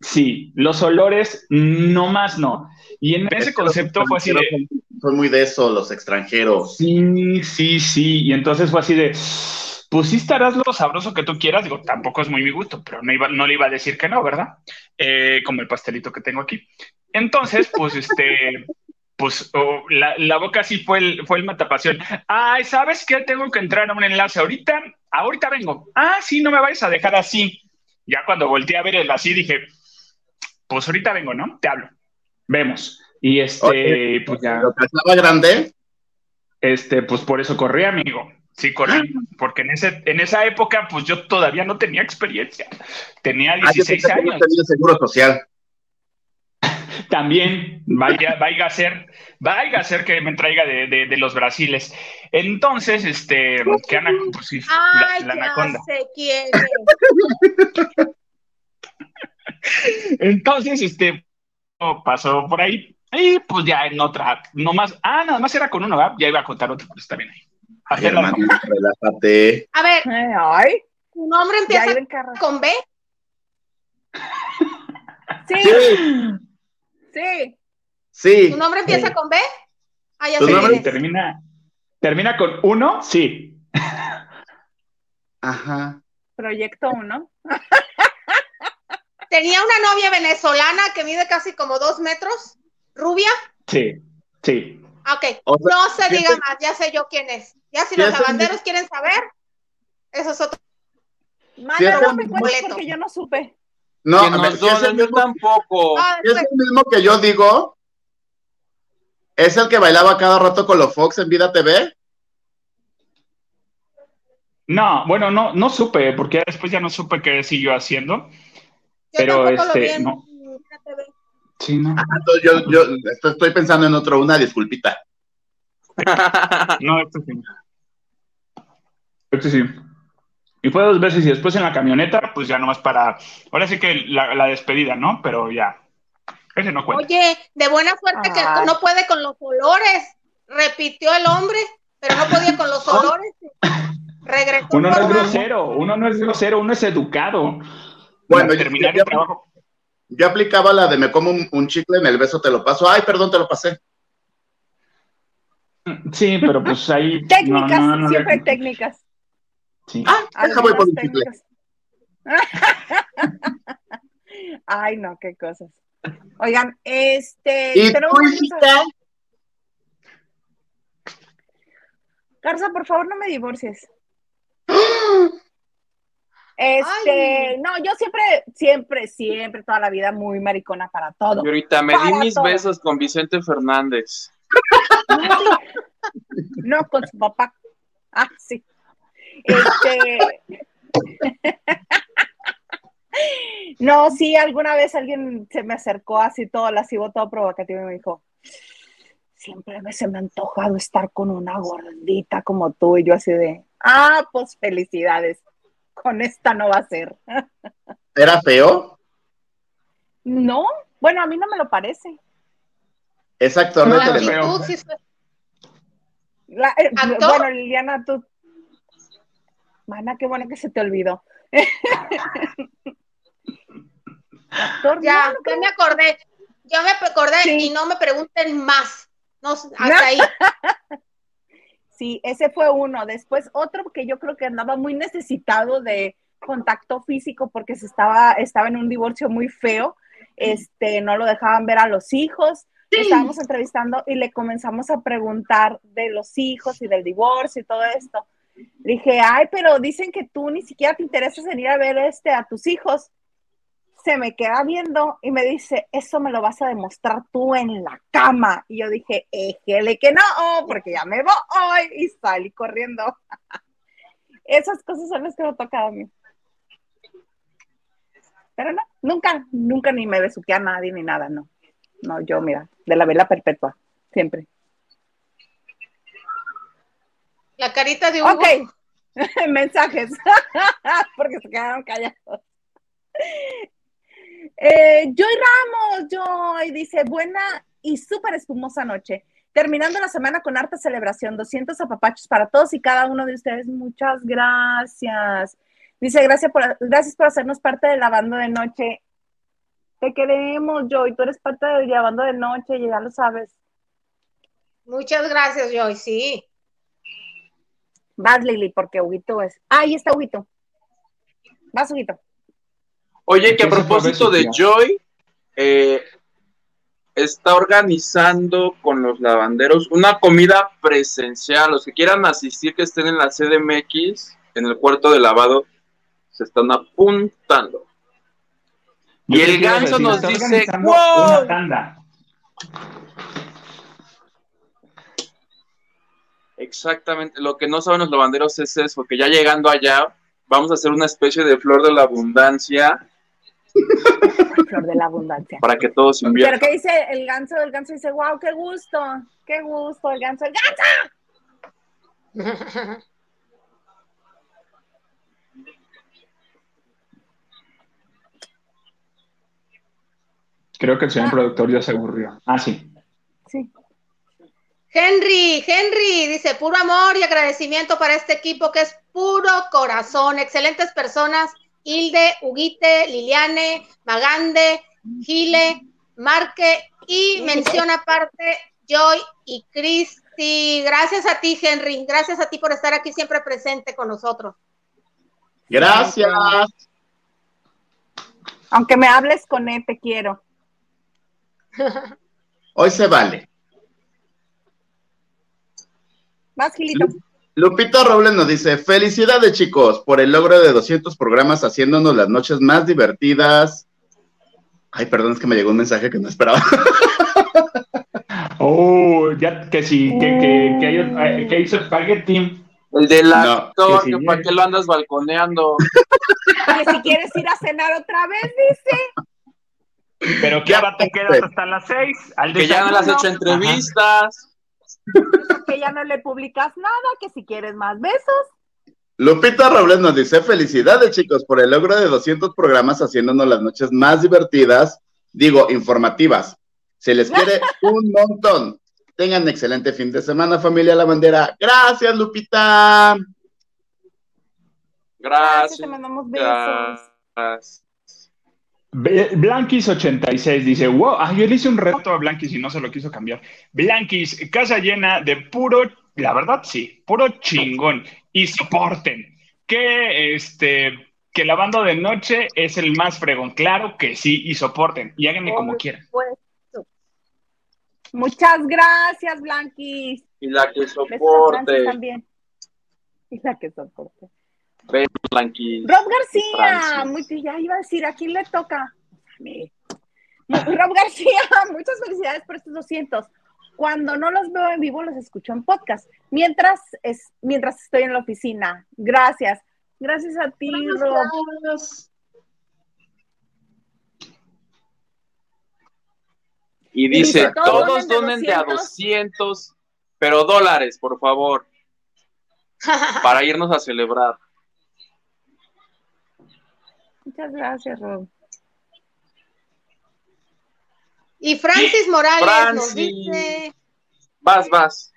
sí, los olores, no más no. Y en ese concepto fue así de... Son muy de eso los extranjeros. Sí, sí, sí. Y entonces fue así de pues sí estarás lo sabroso que tú quieras, digo, tampoco es muy mi gusto, pero no, iba, no le iba a decir que no, ¿verdad? Eh, como el pastelito que tengo aquí. Entonces, pues este, pues oh, la, boca sí fue el, fue el matapasión. Ay, ¿sabes qué? Tengo que entrar a un enlace ahorita, ahorita vengo. Ah, sí, no me vais a dejar así. Ya cuando volteé a ver el así dije, pues ahorita vengo, ¿no? Te hablo. Vemos. Y este, pues ya. ¿Lo que estaba grande? Este, pues por eso corrí, amigo. Sí, correcto, porque en, ese, en esa época, pues yo todavía no tenía experiencia. Tenía 16 ah, años. tenía seguro social. También, vaya, vaya a ser, vaya a ser que me traiga de, de, los brasiles. Entonces, este, que Ana, pues sí, Ay, la, anaconda. Se quiere. Entonces, este, pasó por ahí. Y pues ya en otra, no más, ah, nada más era con uno, ¿verdad? Ya iba a contar otro, pero está bien ahí. Relájate. A ver, Ay. ¿tu nombre empieza con B? Sí. Sí. Sí. ¿Tu nombre empieza con B? Ah, ya sé termina, termina con uno, sí. Ajá. Proyecto uno. Tenía una novia venezolana que mide casi como dos metros, rubia. Sí, sí. Ok, no se diga más, ya sé yo quién es. Ya si los lavanderos quieren saber, eso es otro. Manda no me porque yo no supe. No, no es el mismo, tampoco. Ah, es el mismo que yo digo. ¿Es el que bailaba cada rato con los Fox en Vida TV? No, bueno, no, no supe, porque después ya no supe qué siguió haciendo. pero este, no. Sí, no. Ah, yo, yo estoy pensando en otro, una disculpita. no, esto sí. Este sí. Y fue dos veces y después en la camioneta, pues ya nomás para. Ahora sí que la, despedida, ¿no? Pero ya. Ese no cuenta. Oye, de buena suerte que no puede con los olores. Repitió el hombre, pero no podía con los olores. Regresó Uno no es grosero, uno no es grosero, uno es educado. Bueno, yo- terminar yo- el trabajo. Yo aplicaba la de me como un, un chicle, en el beso te lo paso. Ay, perdón, te lo pasé. Sí, pero pues ahí. Técnicas, no, no, no, siempre hay técnicas. Sí. Ah, voy por. Ay, no, qué cosas. Oigan, este. ¿Y tú, hijita? Garza, por favor, no me divorcies. Este, Ay. no, yo siempre, siempre, siempre, toda la vida muy maricona para todo. Y ahorita me di mis todo. besos con Vicente Fernández. No, con su papá. Ah, sí. Este. No, sí, alguna vez alguien se me acercó así todo lascivo, todo provocativo y me dijo, siempre me, se me ha antojado estar con una gordita como tú y yo así de, ah, pues felicidades, con esta no va a ser. ¿Era feo? No, bueno, a mí no me lo parece. Exacto, No, La actitud sí eh, bueno, Liliana, tú. Mana, qué bueno que se te olvidó. Ya, no, ya me acordé. Ya me acordé Sí. y no me pregunten más. No, hasta ahí. Sí, ese fue uno. Después otro que yo creo que andaba muy necesitado de contacto físico porque se estaba, estaba en un divorcio muy feo. Este, no lo dejaban ver a los hijos. Estábamos entrevistando y le comenzamos a preguntar de los hijos y del divorcio y todo esto. Dije, ay, pero dicen que tú ni siquiera te interesas en ir a ver este a tus hijos. Se me queda viendo y me dice, eso me lo vas a demostrar tú en la cama. Y yo dije, éjele que no, porque ya me voy y salí corriendo. Esas cosas son las que me ha tocado a mí. Pero no, nunca, nunca ni me besuqué a nadie ni nada, no. No, yo, mira, de la vela perpetua, siempre. La carita de Hugo. Ok, mensajes, porque se quedaron callados. Eh, Joy Ramos, Joy, dice, buena y súper espumosa noche. Terminando la semana con harta celebración, 200 apapachos para todos y cada uno de ustedes. Muchas gracias. Dice, gracias por, gracias por hacernos parte de la banda de noche. Te queremos, Joy. Tú eres parte de la banda de noche, ya lo sabes. Muchas gracias, Joy. Sí. Vas, Lili, porque Huguito es. Ah, ahí está Huguito. Vas, Huguito. Oye, que a propósito de Joy, eh, está organizando con los lavanderos una comida presencial. Los que quieran asistir, que estén en la CDMX, en el cuarto de lavado, se están apuntando. Y el ganso nos dice, "¡Wow!". Una tanda. Exactamente, lo que no saben los lavanderos es eso, que ya llegando allá, vamos a hacer una especie de flor de la abundancia Flor de la abundancia. para que todos Pero inviertan. ¿qué dice el ganso? El ganso dice, wow, qué gusto, qué gusto, el ganso, el ganso. Creo que el señor Ah. productor ya se aburrió. Ah. Sí. Henry, Henry, dice, puro amor y agradecimiento para este equipo que es puro corazón, excelentes personas, Hilde, Huguite, Liliane, Magande, Gile, Marque y menciona aparte Joy y Cristi. Gracias a ti, Henry, gracias a ti por estar aquí siempre presente con nosotros. Gracias. Aunque me hables con él, te quiero. Hoy se vale. Vas, Gilito. Lupita Robles nos dice, felicidades chicos por el logro de 200 programas haciéndonos las noches más divertidas. Ay, perdón, es que me llegó un mensaje que no esperaba. Oh, ya que sí, que, que, que, hay- eh, que hizo Spaghetti. El del No, actor, que para qué lo andas balconeando. Que si quieres ir a cenar otra vez, dice. Pero que ahora te quedas hasta las seis. Al Que ya no le has hecho entrevistas. Que ya no le publicas nada, que si quieres más besos. Lupita Robles nos dice, felicidades chicos por el logro de 200 programas haciéndonos las noches más divertidas. digo, informativas. Se les quiere un montón. Tengan excelente fin de semana, familia La Bandera. Gracias, Lupita. Gracias. Te mandamos besos. Gracias. Blanquis86 dice, wow, ah, yo le hice un reto a Blanquis y no se lo quiso cambiar. Blanquis, casa llena de puro, la verdad sí, puro chingón. Y soporten que este que lavando de noche es el más fregón. Claro que sí, y soporten. Y háganme como quieran. supuesto. Muchas gracias, Blanquis. Y la que soporte. también. Y la que soporte. Blanqui. Rob García, muy, ya iba a decir, ¿a quién le toca? A mí. Rob García, muchas felicidades por estos 200. Cuando no los veo en vivo, los escucho en podcast. Mientras, es, mientras estoy en la oficina. Gracias. Gracias a ti, Rob. Y Y dice, dice, todos todos donen donen de de a 200, pero dólares, por favor, para irnos a celebrar. Muchas gracias, Rob. Y Francis Morales nos Francis. dice, Vas, vas.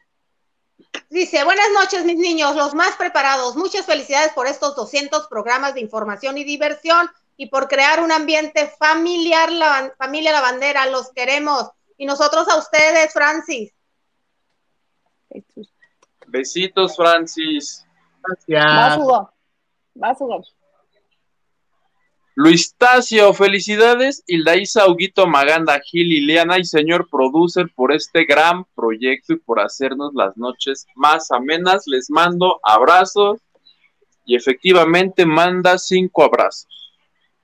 dice, buenas noches mis niños, los más preparados. Muchas felicidades por estos 200 programas de información y diversión y por crear un ambiente familiar, la, familia La Bandera, los queremos. Y nosotros a ustedes, Francis. Besitos, Francis. Vas, Gracias. Hugo. Vas, Hugo. Luis Tacio, felicidades. Hilda Isa, Huguito, Maganda, Gil, Liliana y señor producer por este gran proyecto y por hacernos las noches más amenas. Les mando abrazos y efectivamente manda cinco abrazos.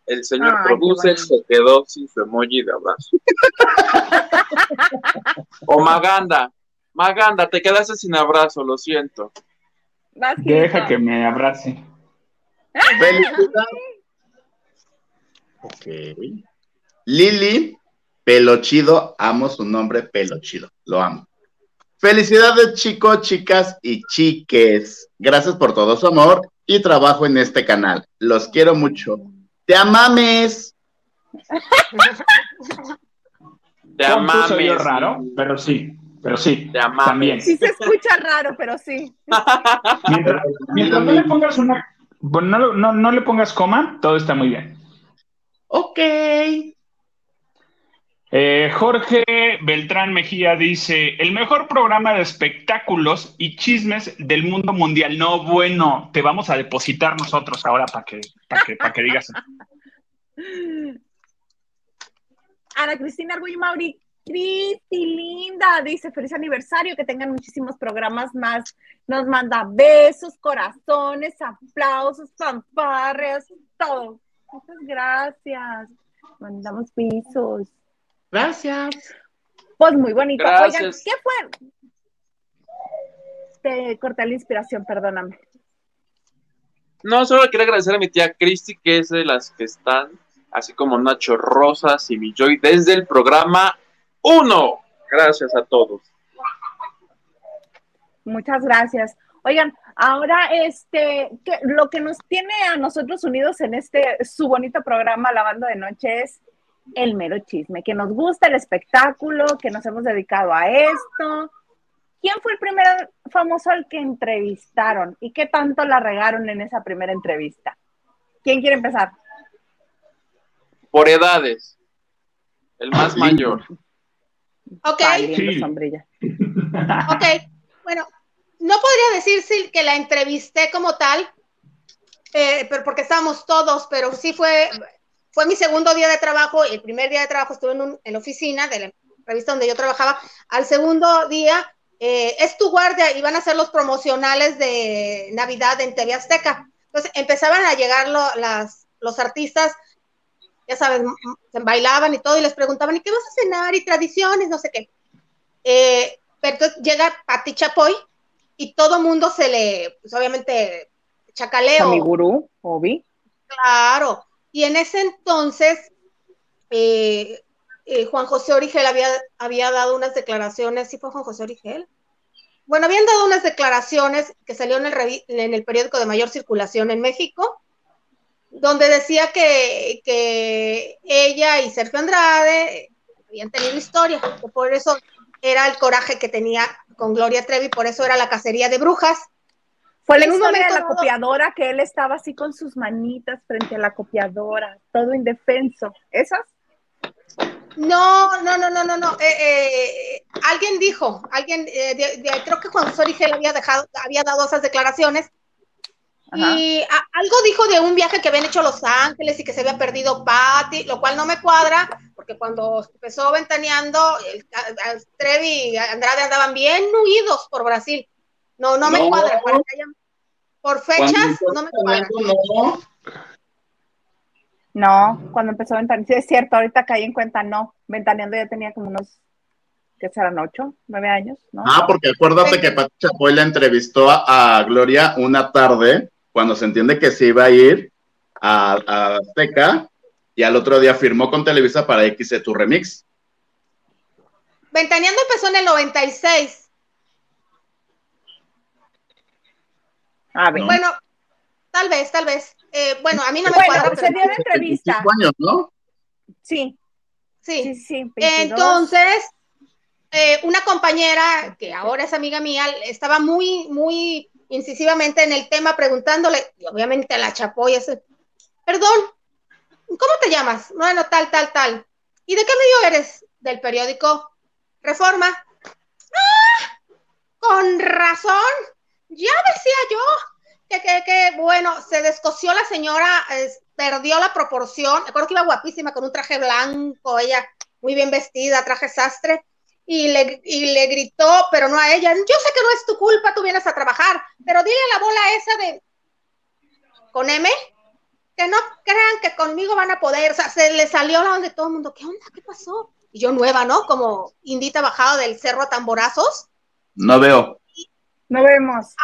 El señor Ay, producer se quedó sin su emoji de abrazo. o Maganda. Maganda, te quedaste sin abrazo, lo siento. Deja que me abrace. Felicidades. Ok. Lili, pelo chido, amo su nombre, pelo chido, lo amo. Felicidades chicos, chicas y chiques. Gracias por todo su amor y trabajo en este canal. Los quiero mucho. Te amames. Te amames. raro, pero sí, pero sí, Te amames. también. Sí se escucha raro, pero sí. Mientras, mientras no le pongas una, no- no le pongas coma, todo está muy bien. Ok. Eh, Jorge Beltrán Mejía dice, el mejor programa de espectáculos y chismes del mundo mundial. No, bueno, te vamos a depositar nosotros ahora para que, para que, para que digas. Ana Cristina Arguello Mauri, Cristi, linda, dice feliz aniversario, que tengan muchísimos programas más. Nos manda besos, corazones, aplausos, fanfarrias, todo. Muchas gracias. Mandamos besos. Gracias. Pues muy bonito. Gracias. Oigan, ¿qué fue? Te corté la inspiración, perdóname. No, solo quiero agradecer a mi tía Cristi, que es de las que están, así como Nacho Rosas y mi Joy, desde el programa 1. Gracias a todos. Muchas gracias. Oigan, ahora este, que- lo que nos tiene a nosotros unidos en este su bonito programa Lavando de Noche es el mero chisme, que nos gusta el espectáculo, que nos hemos dedicado a esto. ¿Quién fue el primer famoso al que entrevistaron y qué tanto la regaron en esa primera entrevista? ¿Quién quiere empezar? Por edades. El más mayor. Ok, Valiendo Sí. sombrilla. ok. Bueno, no podría decir que la entrevisté como tal, eh, pero porque estábamos todos, pero sí fue, fue mi segundo día de trabajo. El primer día de trabajo estuve en, la oficina de la revista donde yo trabajaba. Al segundo día eh, es tu guardia y van a hacer los promocionales de Navidad en TV Azteca. Entonces empezaban a llegar los artistas, ya m- bailaban y todo, y les preguntaban, ¿y qué vas a cenar? Y tradiciones, no sé qué. Eh, pero entonces llega Pati Chapoy y todo mundo se le, pues obviamente, A chacaleo. mi gurú, Obi. Claro. Y en ese entonces, eh, eh, Juan José Origel había, había dado unas declaraciones, ¿sí fue Juan José Origel? Bueno, habían dado unas declaraciones que salió en el, en el periódico de mayor circulación en México, donde decía que, que ella y Sergio Andrade habían tenido historia, que por eso era el coraje que tenía con Gloria Trevi, por eso era la cacería de brujas. Fue en un momento de la copiadora que él estaba así con sus manitas frente a la copiadora, todo indefenso. ¿Esas? No, no, no, no, no, no. Eh, eh, alguien dijo, alguien, eh, creo que Juan Sorigel había dejado, había dado esas declaraciones. Y algo dijo de un viaje que habían hecho a Los Ángeles y que se había perdido Patty, lo cual no me cuadra, porque cuando empezó ventaneando, el, Trevi y Andrade andaban bien huidos por Brasil. No, no, me cuadra. por fechas, no me cuadra. No. no, cuando empezó Ventaneando, sí es cierto, ahorita caí en cuenta, no. Ventaneando ya tenía como unos, ¿qué serán? ¿Ocho? ¿Nueve años? ¿no? Ah, porque acuérdate que Pati Chapoy la entrevistó a, Gloria una tarde, cuando se entiende que se iba a ir a, a Azteca, y al otro día firmó con Televisa para X tu remix. Ventaneando empezó en el 96. Bueno, tal vez, tal vez. Eh, bueno, a mí no me bueno, cuadra. Se dio la entrevista. años, ¿no? Sí. Sí. sí, Entonces, eh, una compañera, que ahora es amiga mía, estaba muy, muy incisivamente en el tema preguntándole, y obviamente la chapó y ese, perdón, ¿cómo te llamas? Bueno, tal, tal, tal. ¿Y de qué medio eres? Del periódico Reforma. ¡Ah! Con razón ya decía yo que, que, que bueno, se descosió la señora, perdió la proporción. Recuerdo que iba guapísima con un traje blanco, ella muy bien vestida, traje sastre, y le, y le gritó, pero no a ella. Yo sé que no es tu culpa, tú vienes a trabajar, pero dile a la bola esa de con M que no crean que conmigo van a poder. O sea, se le salió la onda de todo el mundo. ¿Qué onda? ¿Qué pasó? Y yo nueva, ¿no? Como indita bajado del cerro a tamborazos. No veo. No vemos.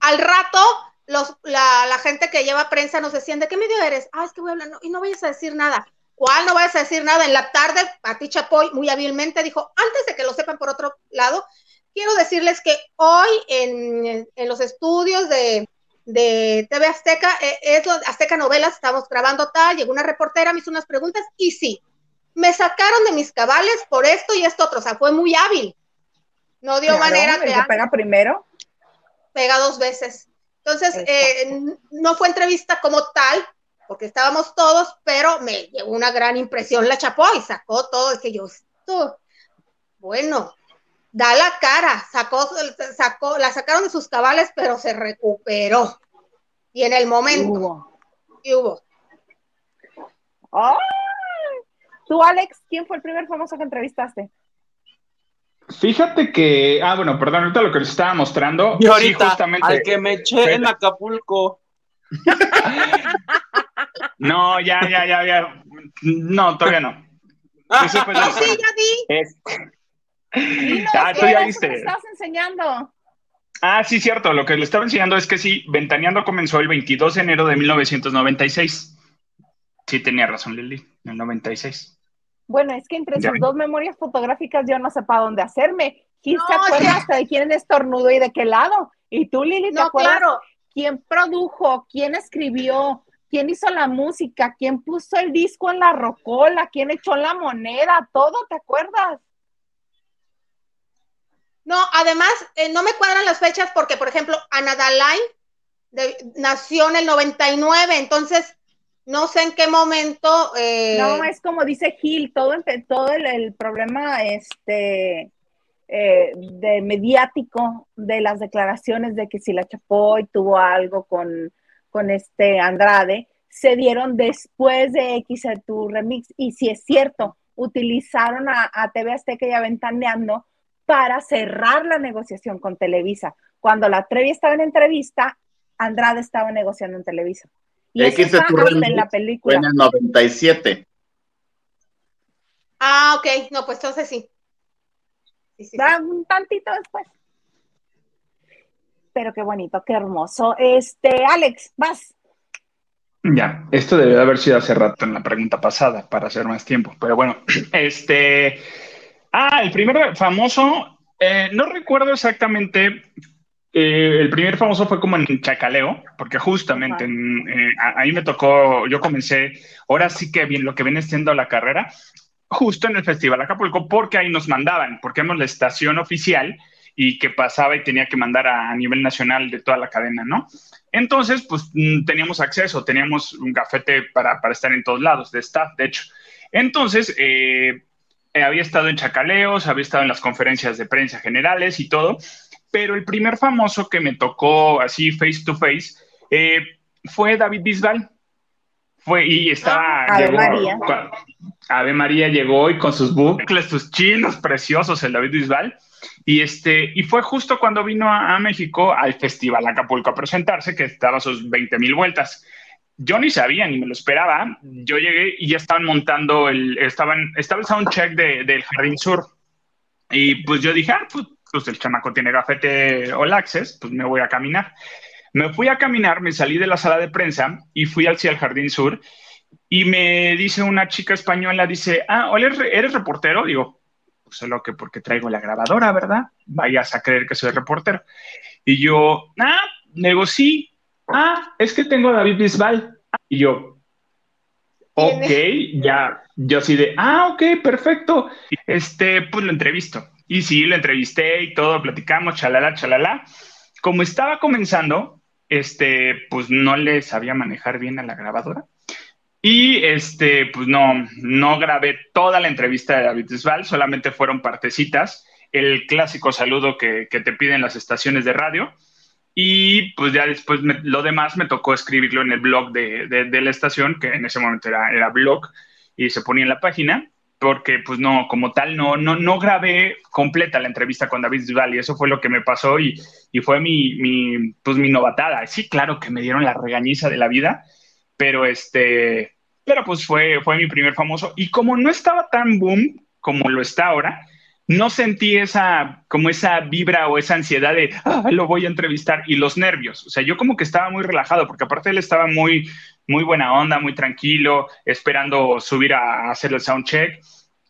al rato, los, la, la, gente que lleva prensa nos decían, ¿de qué medio eres? Ah, es que voy a hablar, y no vayas a decir nada. ¿Cuál no vayas a decir nada? En la tarde, Pati Chapoy muy hábilmente dijo, antes de que lo sepan por otro lado, quiero decirles que hoy en, en los estudios de, de TV Azteca, eh, es Azteca Novelas, estamos grabando tal, llegó una reportera, me hizo unas preguntas y sí, me sacaron de mis cabales por esto y esto otro, o sea, fue muy hábil. No dio manera que. pega primero? Pega dos veces. Entonces, eh, no fue entrevista como tal, porque estábamos todos, pero me llevó una gran impresión la chapó y sacó todo. Es que yo, esto, bueno, da la cara, sacó, sacó, la sacaron de sus cabales, pero se recuperó. Y en el momento. Hubo. Y hubo. Tú, Alex, ¿quién fue el primer famoso que entrevistaste? Fíjate que, ah, bueno, perdón, ahorita lo que les estaba mostrando. Y ahorita, justamente, al que me eché en Acapulco. no, ya, ya, ya, ya. No, todavía no. Eso pues, sí, ya vi. Es... ah, tú ya viste. ¿Qué estás enseñando? Ah, sí, cierto. Lo que le estaba enseñando es que sí, Ventaneando comenzó el 22 de enero de 1996. Sí, tenía razón, Lili, en el 96. Bueno, es que entre sus dos memorias fotográficas yo no sé para dónde hacerme. ¿Quién se acuerda hasta de quién es estornudo y de qué lado? Y tú, Lili, ¿te acuerdas? Claro. ¿Quién produjo? ¿Quién escribió? ¿Quién hizo la música? ¿Quién puso el disco en la rocola? ¿Quién echó la moneda? Todo, ¿te acuerdas? No, además, eh, no me cuadran las fechas porque, por ejemplo, Ana nació en el 99, entonces no sé en qué momento. Eh, no, es como dice Gil, todo, todo el, problema este, eh, de mediático de las declaraciones de que si la Chapoy tuvo algo con, con este Andrade, se dieron después de X tu remix. Y si es cierto, utilizaron a, a TV Azteca y Aventaneando para cerrar la negociación con Televisa. Cuando la Trevi estaba en entrevista, Andrade estaba negociando en Televisa. Y X eso en la película. Fue en el 97. Ah, ok. No, pues entonces sí. sí, un tantito después. Pero qué bonito, qué hermoso. Este, Alex, vas. Ya, esto debe de haber sido hace rato en la pregunta pasada para hacer más tiempo. Pero bueno, este. Ah, el primer famoso, eh, no recuerdo exactamente eh, el primer famoso fue como en Chacaleo, porque justamente eh, ahí me tocó, yo comencé, ahora sí que bien, lo que viene siendo la carrera, justo en el Festival Acapulco, porque ahí nos mandaban, porque éramos la estación oficial y que pasaba y tenía que mandar a, nivel nacional de toda la cadena, ¿no? Entonces, pues mm, teníamos acceso, teníamos un gafete para, para estar en todos lados, de staff, de hecho. Entonces, eh, había estado en Chacaleos, había estado en las conferencias de prensa generales y todo, pero el primer famoso que me tocó así face to face eh, fue David Bisbal. Fue y estaba. Ah, Ave María. Ave María llegó y con sus bucles, sus chinos preciosos, el David Bisbal. Y, este, y fue justo cuando vino a, México al Festival Acapulco a presentarse, que estaba a sus 20 mil vueltas. Yo ni sabía, ni me lo esperaba. Yo llegué y ya estaban montando el, estaban, estaba el soundcheck de, del Jardín Sur. Y pues yo dije, ah, pues pues el chamaco tiene gafete All Access, pues me voy a caminar. Me fui a caminar, me salí de la sala de prensa y fui hacia el Jardín Sur y me dice una chica española, dice, ah, ¿eres, eres reportero? Digo, solo que porque traigo la grabadora, ¿verdad? Vayas a creer que soy reportero. Y yo, ah, negocí. Ah, es que tengo a David Bisbal. Y yo, ok, ya, yo así de, ah, ok, perfecto. Este, pues lo entrevisto. Y sí, lo entrevisté y todo, platicamos, chalala, chalala. Como estaba comenzando, este, pues no le sabía manejar bien a la grabadora. Y este, pues no, no grabé toda la entrevista de David Bisbal, solamente fueron partecitas, el clásico saludo que, que te piden las estaciones de radio. Y pues ya después lo demás me tocó escribirlo en el blog de, de, de, la estación, que en ese momento era, era blog, y se ponía en la página porque pues no, como tal, no, no, no grabé completa la entrevista con David Bisbal y eso fue lo que me pasó y, y fue mi, mi, pues mi novatada. Sí, claro que me dieron la regañiza de la vida, pero este, pero pues fue, fue mi primer famoso y como no estaba tan boom como lo está ahora, no sentí esa, como esa vibra o esa ansiedad de, ah, lo voy a entrevistar y los nervios. O sea, yo como que estaba muy relajado porque aparte él estaba muy, muy buena onda, muy tranquilo, esperando subir a, hacer el sound check.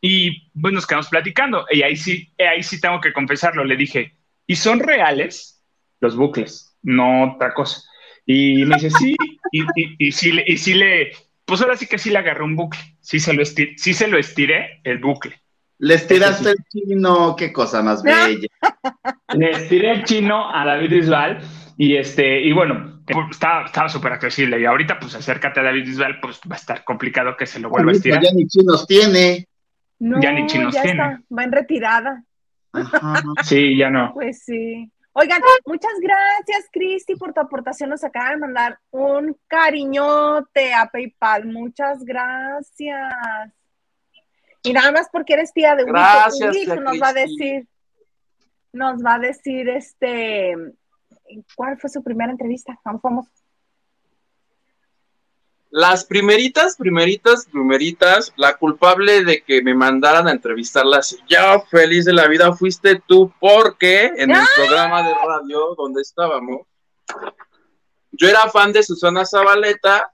Y pues nos quedamos platicando. Y ahí sí, ahí sí tengo que confesarlo. Le dije, ¿y son reales los bucles? No otra cosa. Y me dice, sí. Y, y, y, sí, y sí le, pues ahora sí que sí le agarré un bucle. Sí se lo estiré, sí se lo estiré el bucle. Le estiraste el chino, qué cosa más bella. Le estiré el chino a David Isbal y este, y bueno, pues, estaba súper accesible. Y ahorita, pues acércate a David Isbal, pues va a estar complicado que se lo vuelva a estirar. Ya ni chinos tiene. No, ya ni chinos ya tiene. Está, va en retirada. Ajá. Sí, ya no. Pues sí. Oigan, muchas gracias, Cristi, por tu aportación. Nos acaba de mandar un cariñote a PayPal. Muchas gracias. Y nada más porque eres tía de un gracias, hijo, nos va a decir, nos va a decir este, ¿cuál fue su primera entrevista? Vamos, Las primeritas, primeritas, primeritas, la culpable de que me mandaran a entrevistarlas, ya feliz de la vida fuiste tú, porque en el programa de radio donde estábamos, yo era fan de Susana Zabaleta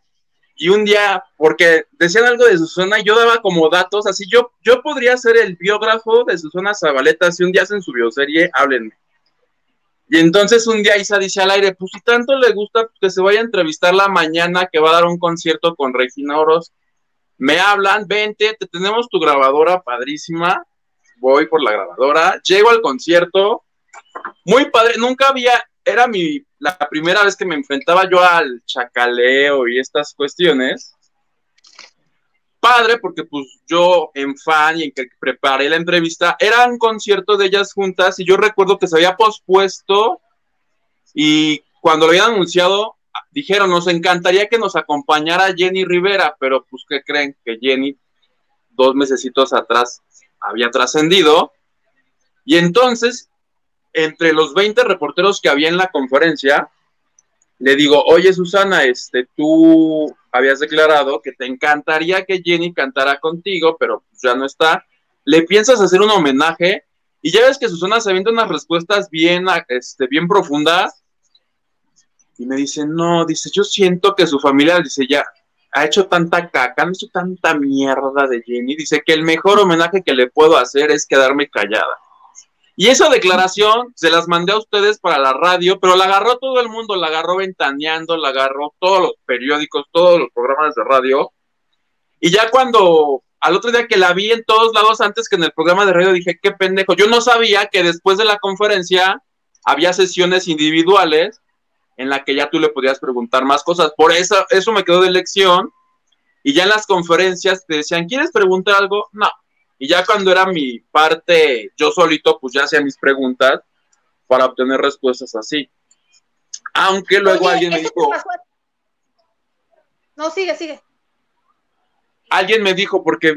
y un día, porque decían algo de Susana, yo daba como datos, así yo, yo podría ser el biógrafo de Susana Zabaleta, si un día hacen su bioserie, háblenme. Y entonces un día Isa dice al aire, pues si tanto le gusta pues, que se vaya a entrevistar la mañana que va a dar un concierto con Regina Oros, me hablan, vente, te tenemos tu grabadora padrísima, voy por la grabadora, llego al concierto, muy padre, nunca había, era mi, la primera vez que me enfrentaba yo al chacaleo y estas cuestiones, padre, porque pues yo en fan y en que preparé la entrevista, era un concierto de ellas juntas y yo recuerdo que se había pospuesto y cuando lo habían anunciado, dijeron, nos encantaría que nos acompañara Jenny Rivera, pero pues ¿qué creen? Que Jenny dos mesecitos atrás había trascendido y entonces, entre los 20 reporteros que había en la conferencia, le digo, oye Susana, este, tú habías declarado que te encantaría que Jenny cantara contigo, pero pues ya no está. ¿Le piensas hacer un homenaje? Y ya ves que Susana se avienta unas respuestas bien, este, bien profundas. Y me dice, no, dice, yo siento que su familia, dice, ya, ha hecho tanta caca, ha hecho tanta mierda de Jenny. Dice que el mejor homenaje que le puedo hacer es quedarme callada. Y esa declaración se las mandé a ustedes para la radio, pero la agarró todo el mundo, la agarró ventaneando, la agarró todos los periódicos, todos los programas de radio. Y ya cuando, al otro día que la vi en todos lados antes que en el programa de radio, dije, qué pendejo. Yo no sabía que después de la conferencia había sesiones individuales en la que ya tú le podías preguntar más cosas. Por eso, eso me quedó de lección. Y ya en las conferencias te decían, ¿quieres preguntar algo? No, y ya cuando era mi parte, yo solito, pues ya hacía mis preguntas para obtener respuestas así. Aunque luego alguien me dijo... No, sigue, sigue. Alguien me dijo, porque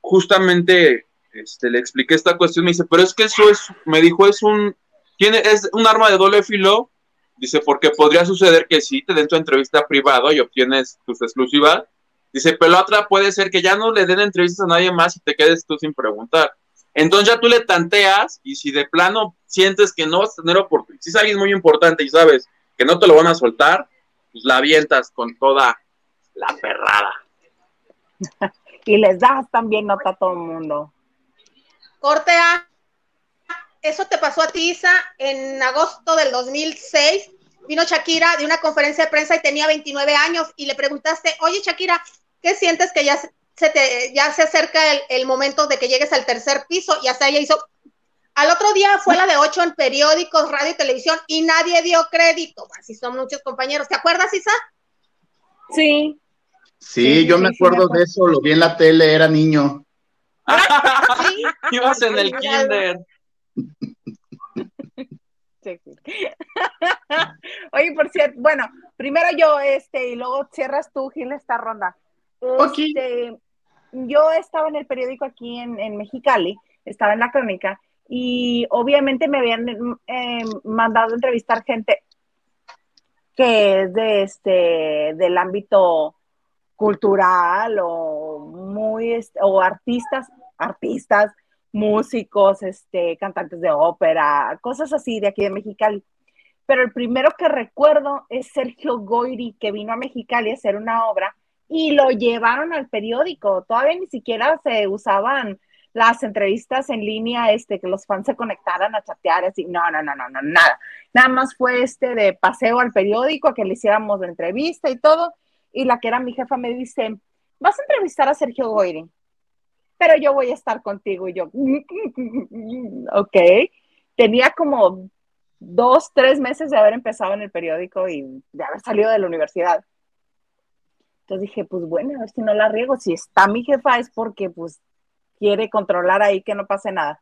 justamente este, le expliqué esta cuestión, me dice, pero es que eso es, me dijo, es un, tiene, es un arma de doble filo, dice, porque podría suceder que sí, te den tu entrevista privado y obtienes tus exclusivas, Dice, pero la otra puede ser que ya no le den entrevistas a nadie más y te quedes tú sin preguntar. Entonces ya tú le tanteas y si de plano sientes que no vas a tener oportunidad, si es alguien muy importante y sabes que no te lo van a soltar, pues la avientas con toda la perrada. y les das también nota a todo el mundo. Corte A. Eso te pasó a ti, Isa, en agosto del 2006. Vino Shakira de una conferencia de prensa y tenía 29 años y le preguntaste, oye Shakira, ¿qué sientes que ya se, te, ya se acerca el, momento de que llegues al tercer piso? Y hasta ella hizo. Al otro día fue la de ocho en periódicos, radio y televisión y nadie dio crédito. Así son muchos compañeros. ¿Te acuerdas, Isa? Sí. Sí, yo me acuerdo de eso, lo vi en la tele, era niño. ¿Sí? Ibas en el kinder. Oye, por cierto, bueno, primero yo, este, y luego cierras tú, Gil, esta ronda. Este, yo estaba en el periódico aquí en, Mexicali, estaba en la crónica, y obviamente me habían eh, mandado a entrevistar gente que es de este, del ámbito cultural o muy, o artistas, artistas, músicos, este, cantantes de ópera, cosas así de aquí de Mexicali. Pero el primero que recuerdo es Sergio Goyri, que vino a Mexicali a hacer una obra y lo llevaron al periódico. Todavía ni siquiera se usaban las entrevistas en línea, este, que los fans se conectaran a chatear, así, no, no, no, no, no, nada. Nada más fue este de paseo al periódico, a que le hiciéramos la entrevista y todo. Y la que era mi jefa me dice, vas a entrevistar a Sergio Goyri pero yo voy a estar contigo. Y yo, ok. Tenía como dos, tres meses de haber empezado en el periódico y de haber salido de la universidad. Entonces dije, pues bueno, a ver si no la riego. Si está mi jefa es porque pues quiere controlar ahí que no pase nada.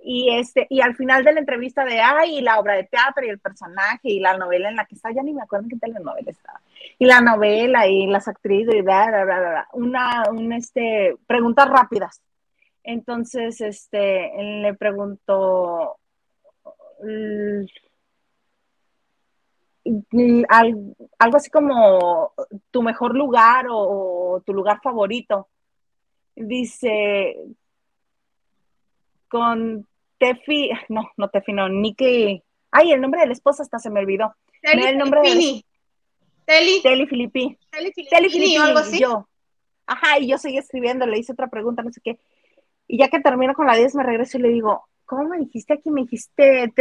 Y, este, y al final de la entrevista de, ay, la obra de teatro y el personaje y la novela en la que está, ya ni me acuerdo en qué telenovela estaba. Y la novela y las actrices y bla, bla, bla, bla, Una, un, este, preguntas rápidas. Entonces, este, le preguntó algo así como tu mejor lugar o tu lugar favorito. Dice, con Tefi, no, no Tefi, no, Nikki, ay, el nombre de la esposa hasta se me olvidó. Teli el nombre de Teli. Teli Filippi. Teli Filippi. algo así. yo. Ajá, y yo seguí escribiendo, le hice otra pregunta, no sé qué. Y ya que termino con la 10, me regreso y le digo, ¿cómo me dijiste aquí? Me dijiste,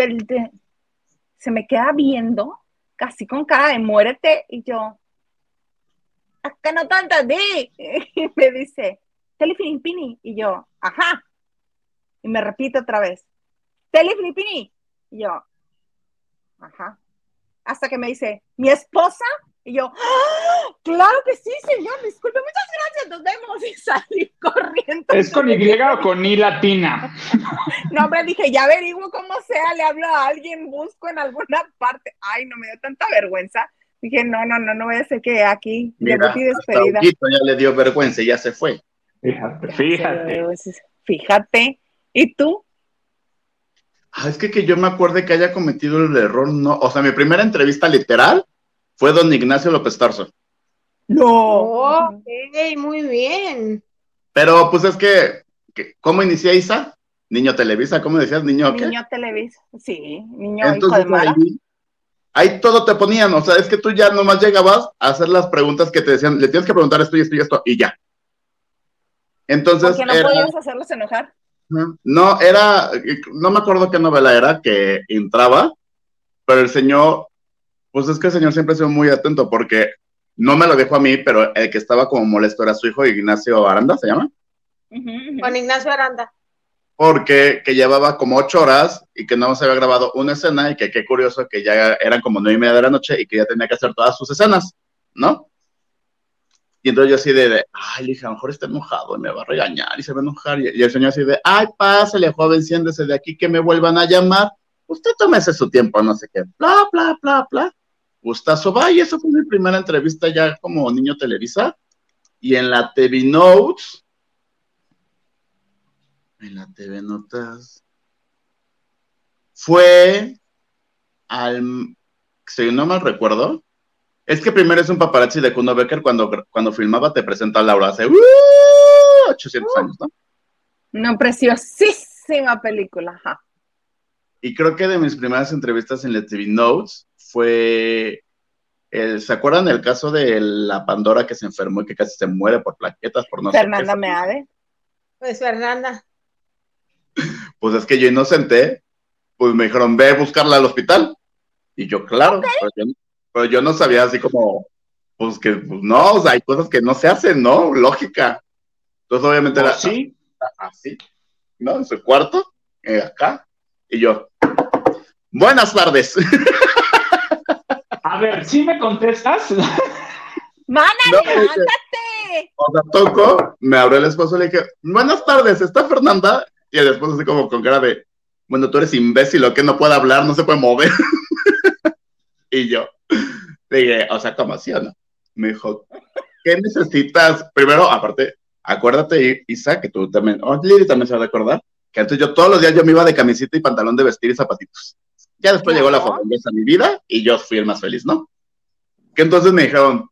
se me queda viendo, casi con cara de muérete, y yo, acá no tantas de, y me dice, Teli Filippini, y yo, ajá, y me repite otra vez, Tele Filipini. Y yo, ajá. Hasta que me dice, ¿mi esposa? Y yo, ¡Ah! claro que sí, señor, disculpe, muchas gracias, nos vemos. Y salí corriendo. ¿Es con Y o con I latina? No, hombre, dije, ya averiguo cómo sea, le hablo a alguien, busco en alguna parte. Ay, no me dio tanta vergüenza. Dije, no, no, no, no voy a ser que aquí, Mira, despedida. ya le dio vergüenza y ya se fue. Fíjate, fíjate. Fíjate. ¿Y tú? Ah, es que, que yo me acuerde que haya cometido el error, no. O sea, mi primera entrevista literal fue don Ignacio López Tarso. No. Ok, muy bien. Pero pues es que, ¿cómo inicié Isa? Niño Televisa, ¿cómo decías? Niño qué? Niño Televisa, sí, niño hijo de. Ahí, ahí, todo te ponían, o sea, es que tú ya nomás llegabas a hacer las preguntas que te decían, le tienes que preguntar esto y esto y esto, y ya. Entonces. Porque no podías hacerlos enojar. No, era, no me acuerdo qué novela era que entraba, pero el señor, pues es que el señor siempre ha sido muy atento porque no me lo dejó a mí, pero el que estaba como molesto era su hijo Ignacio Aranda, ¿se llama? Con Ignacio Aranda. Porque que llevaba como ocho horas y que no se había grabado una escena y que qué curioso que ya eran como nueve y media de la noche y que ya tenía que hacer todas sus escenas, ¿no? Y entonces yo así de, ay, le dije, a lo mejor está enojado y me va a regañar y se va a enojar. Y, el señor así de, ay, pásale, joven, siéndese de aquí que me vuelvan a llamar. Usted tómese su tiempo, no sé qué, bla, bla, bla, bla. Gustazo va, y eso fue mi primera entrevista ya como niño Televisa. Y en la TV Notes, en la TV Notas, fue al, si no mal recuerdo, es que primero es un paparazzi de Kuno Becker cuando, cuando filmaba te presenta a Laura hace 800 uh, años, ¿no? Una preciosísima película. Y creo que de mis primeras entrevistas en la TV Notes fue, el, ¿se acuerdan el caso de la Pandora que se enfermó y que casi se muere por plaquetas, por no Fernanda Meade. Pues Fernanda. Pues es que yo inocente, pues me dijeron, ve a buscarla al hospital. Y yo, claro, pero yo no sabía así como, pues que pues, no, o sea, hay cosas que no se hacen, ¿no? Lógica. Entonces, obviamente era así, así, ¿no? En su cuarto, eh, acá, y yo, buenas tardes. A ver, ¿sí me contestas? ¡Mana, levántate! O sea, toco, me abrió el esposo y le dije, buenas tardes, ¿está Fernanda? Y el esposo así como con cara de, bueno, tú eres imbécil o que no puede hablar, no se puede mover. y yo, dije, o sea, ¿cómo así o no? Me dijo, ¿qué necesitas? Primero, aparte, acuérdate, Isa, que tú también, oh, Lili también se va a acordar, que antes yo todos los días yo me iba de camisita y pantalón de vestir y zapatitos. Ya después llegó la fortaleza a mi vida y yo fui el más feliz, ¿no? Que entonces me dijeron,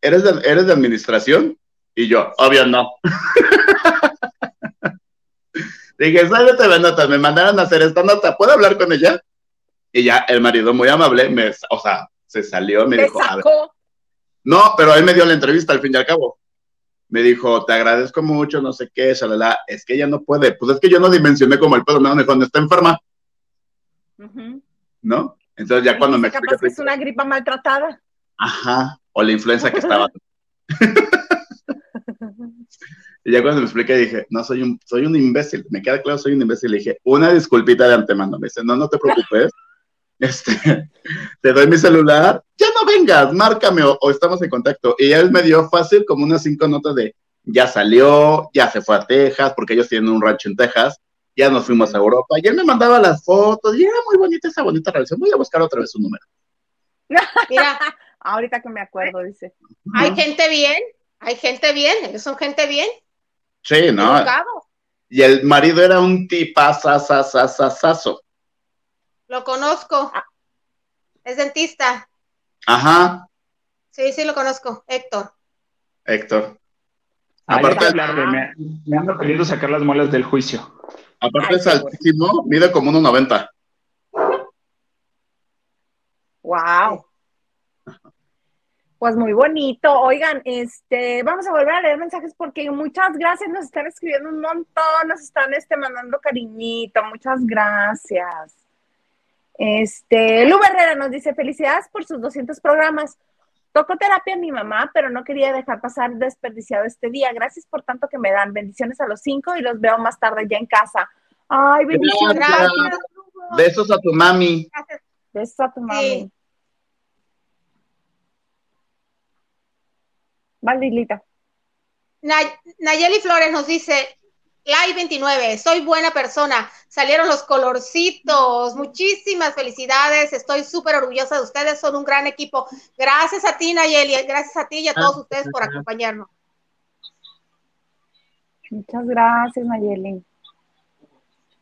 ¿eres de, ¿eres de administración? Y yo, obvio no. Dije, sálvete de notas, me mandaron a hacer esta nota, ¿puedo hablar con ella? Y ya el marido muy amable, me, o sea, se salió, me dijo, no, pero él me dio la entrevista al fin y al cabo. Me dijo, te agradezco mucho, no sé qué, shalala. es que ella no puede. Pues es que yo no dimensioné como el pedo, me dijo, está enferma. ¿No? Entonces ya cuando me capaz que es una gripa maltratada. Ajá, o la influenza que estaba. y ya cuando me expliqué dije, no, soy un, soy un imbécil, me queda claro, soy un imbécil. Le dije, una disculpita de antemano. Me dice, no, no te preocupes este, te doy mi celular, ya no vengas, márcame o, estamos en contacto. Y él me dio fácil como unas cinco notas de ya salió, ya se fue a Texas, porque ellos tienen un rancho en Texas, ya nos fuimos a Europa, y él me mandaba las fotos, y era muy bonita esa bonita relación. Voy a buscar otra vez su número. Mira, ahorita que me acuerdo, dice. Hay gente bien, hay gente bien, ellos son gente bien. Sí, ¿no? Y el marido era un tipazazazazazo. Lo conozco. Ah. Es dentista. Ajá. Sí, sí lo conozco. Héctor. Héctor. Aparte, me, me, ando queriendo sacar las muelas del juicio. Aparte es altísimo, mide como 1,90. Wow. Pues muy bonito. Oigan, este, vamos a volver a leer mensajes porque muchas gracias, nos están escribiendo un montón, nos están este, mandando cariñito, muchas gracias. Este, Lu Herrera nos dice, felicidades por sus 200 programas. Toco terapia a mi mamá, pero no quería dejar pasar desperdiciado este día. Gracias por tanto que me dan. Bendiciones a los cinco y los veo más tarde ya en casa. Ay, bendiciones. Besos a tu mami. Besos a tu mami. Valdilita. Nayeli Flores nos dice, Live 29, soy buena persona, salieron los colorcitos, muchísimas felicidades, estoy súper orgullosa de ustedes, son un gran equipo. Gracias a ti, Nayeli, gracias a ti y a todos ustedes por acompañarnos. Muchas gracias, Nayeli.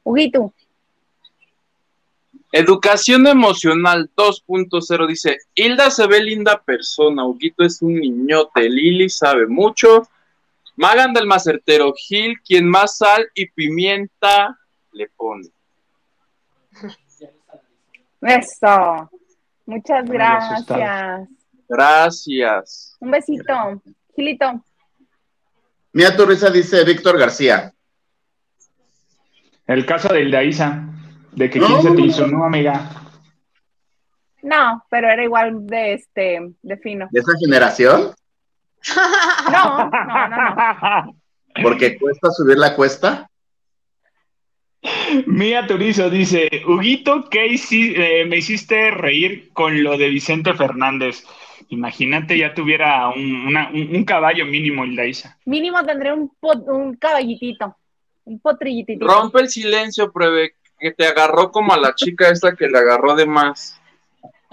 Huguito. Educación emocional 2.0 dice, Hilda se ve linda persona, Huguito es un niñote, Lili sabe mucho, Magan del Macertero, Gil, quien más sal y pimienta le pone. Eso. Muchas gracias. Gracias. Un besito. Gilito. Mira tu risa, dice Víctor García. El caso del Daisa, de que No, quién se hizo, no, amiga. No, pero era igual de este, de fino. ¿De esa generación? No, no, no, no. Porque cuesta subir la cuesta. Mía Turizo dice, Huguito, ¿qué hici- eh, me hiciste reír con lo de Vicente Fernández? Imagínate, ya tuviera un, una- un- un caballo mínimo Daisa. Mínimo tendré un, un caballitito, un potrillitito. Rompe el silencio, pruebe, que te agarró como a la chica esta que le agarró de más.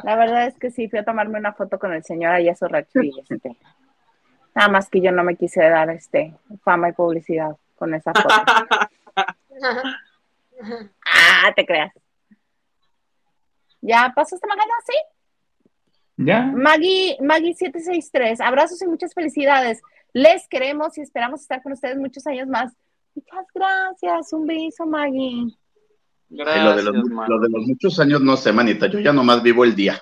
La verdad es que sí, fui a tomarme una foto con el señor allá a su nada más que yo no me quise dar este fama y publicidad con esa foto. ah, te creas. ¿Ya pasaste Magana? Sí. ¿Ya? Maggie, Maggie 763, abrazos y muchas felicidades. Les queremos y esperamos estar con ustedes muchos años más. Muchas gracias, un beso, Maggie. Y lo, Gracias, de los, lo de los muchos años, no sé, manita. Yo ya nomás vivo el día.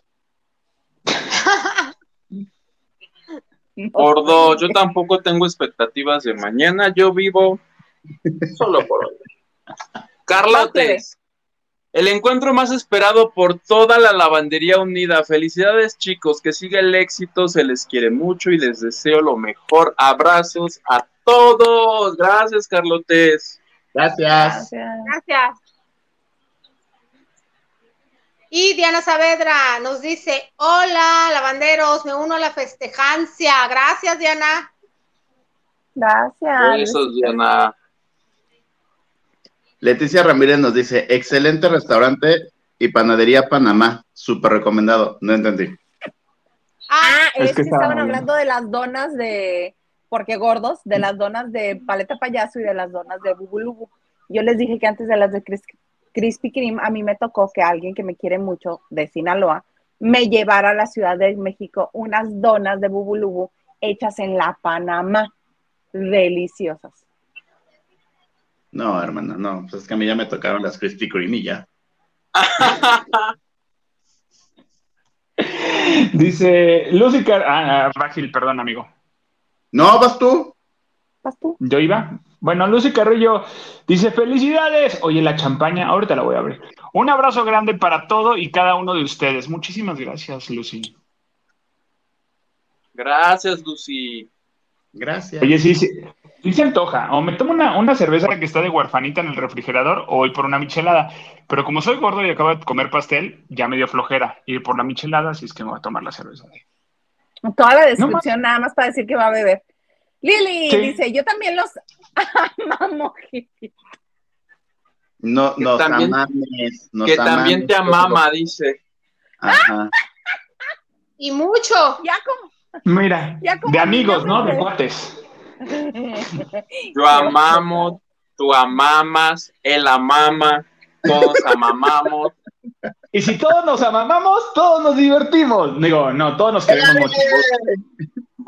Por dos, yo tampoco tengo expectativas de mañana, yo vivo solo por hoy. Carlotes, el encuentro más esperado por toda la lavandería unida. Felicidades chicos, que siga el éxito, se les quiere mucho y les deseo lo mejor. Abrazos a todos. Gracias, Carlotes. Gracias. Gracias. Gracias. Y Diana Saavedra nos dice, hola, lavanderos, me uno a la festejancia. Gracias, Diana. Gracias. Besos, Diana. Leticia Ramírez nos dice, excelente restaurante y panadería Panamá. Súper recomendado. No entendí. Ah, Es es, que que estaba estaban bien. hablando de las donas de, porque gordos, de las donas de paleta payaso y de las donas de bubulubu. Yo les dije que antes de las de Cris- Krispy Kreme, a mí me tocó que alguien que me quiere mucho de Sinaloa me llevara a la Ciudad de México unas donas de bubulubu hechas en la Panamá. Deliciosas. No, hermana, no. Pues es que a mí ya me tocaron las Krispy Kreme y ya. Dice Lucy Car ah, ah, Fácil, perdón, amigo. No, vas tú. ¿Vas tú? Yo iba. Bueno, Lucy Carrillo dice, felicidades. Oye, la champaña, ahorita la voy a abrir. Un abrazo grande para todo y cada uno de ustedes. Muchísimas gracias, Lucy. Gracias, Lucy. Gracias. Oye, sí, sí, sí se antoja. O me tomo una, una cerveza que está de huerfanita en el refrigerador o voy por una michelada. Pero como soy gordo y acabo de comer pastel, ya me dio flojera ir por la michelada, así es que me voy a tomar la cerveza. Toda la descripción nada más para decir que va a beber. Lili Sí. dice, yo también los amamos. No, Que nos también- amames, nos que también te amama, dice. Ajá. Y mucho. Ya como, Mira, Ya como de amigos, ¿no? De cuates. Yo amamos, tú amamas, él amama, todos amamamos. Y si todos nos amamos, todos nos divertimos. Digo, no, todos nos queremos mucho.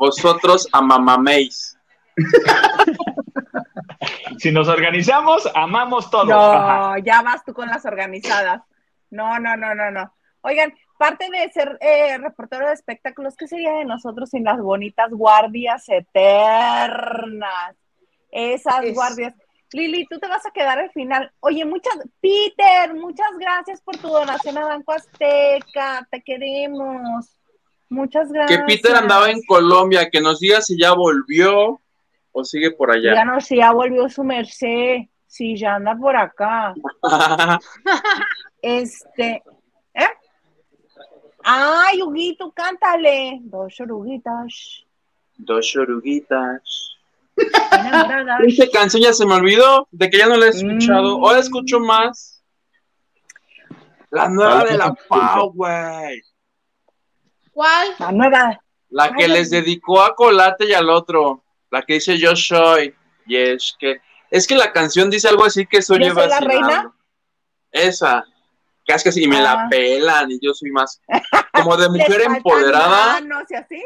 Vosotros amamaméis. Si nos organizamos, amamos todos. Ajá. No, ya vas tú con las organizadas. No, no, no, no, no. Oigan, parte de ser eh, reportero de espectáculos, ¿qué sería de nosotros sin las bonitas guardias eternas? Esas Es- guardias. Lili, tú te vas a quedar al final. Oye, muchas, Peter, muchas gracias por tu donación a Banco Azteca. Te queremos. Muchas Que gracias. Peter andaba en Colombia, que nos diga si ya volvió o sigue por allá. Díganos si ya volvió su merced, si ya anda por acá. Este, ¿eh? Ay, Huguito, cántale. Dos oruguitas Dos oruguitas. Esta canción ya se me olvidó, de que ya no la he escuchado. Mm. Ahora escucho más. La nueva de la Pau, güey. ¿Cuál? La nueva. La que Ay, les dedicó a Colate y al otro. La que dice yo soy. Y es que. Es que la canción dice algo así que soy ¿Yo soy la reina? Esa. Que es que si me Ah. la pelan y yo soy más. Como de mujer empoderada. manos y así.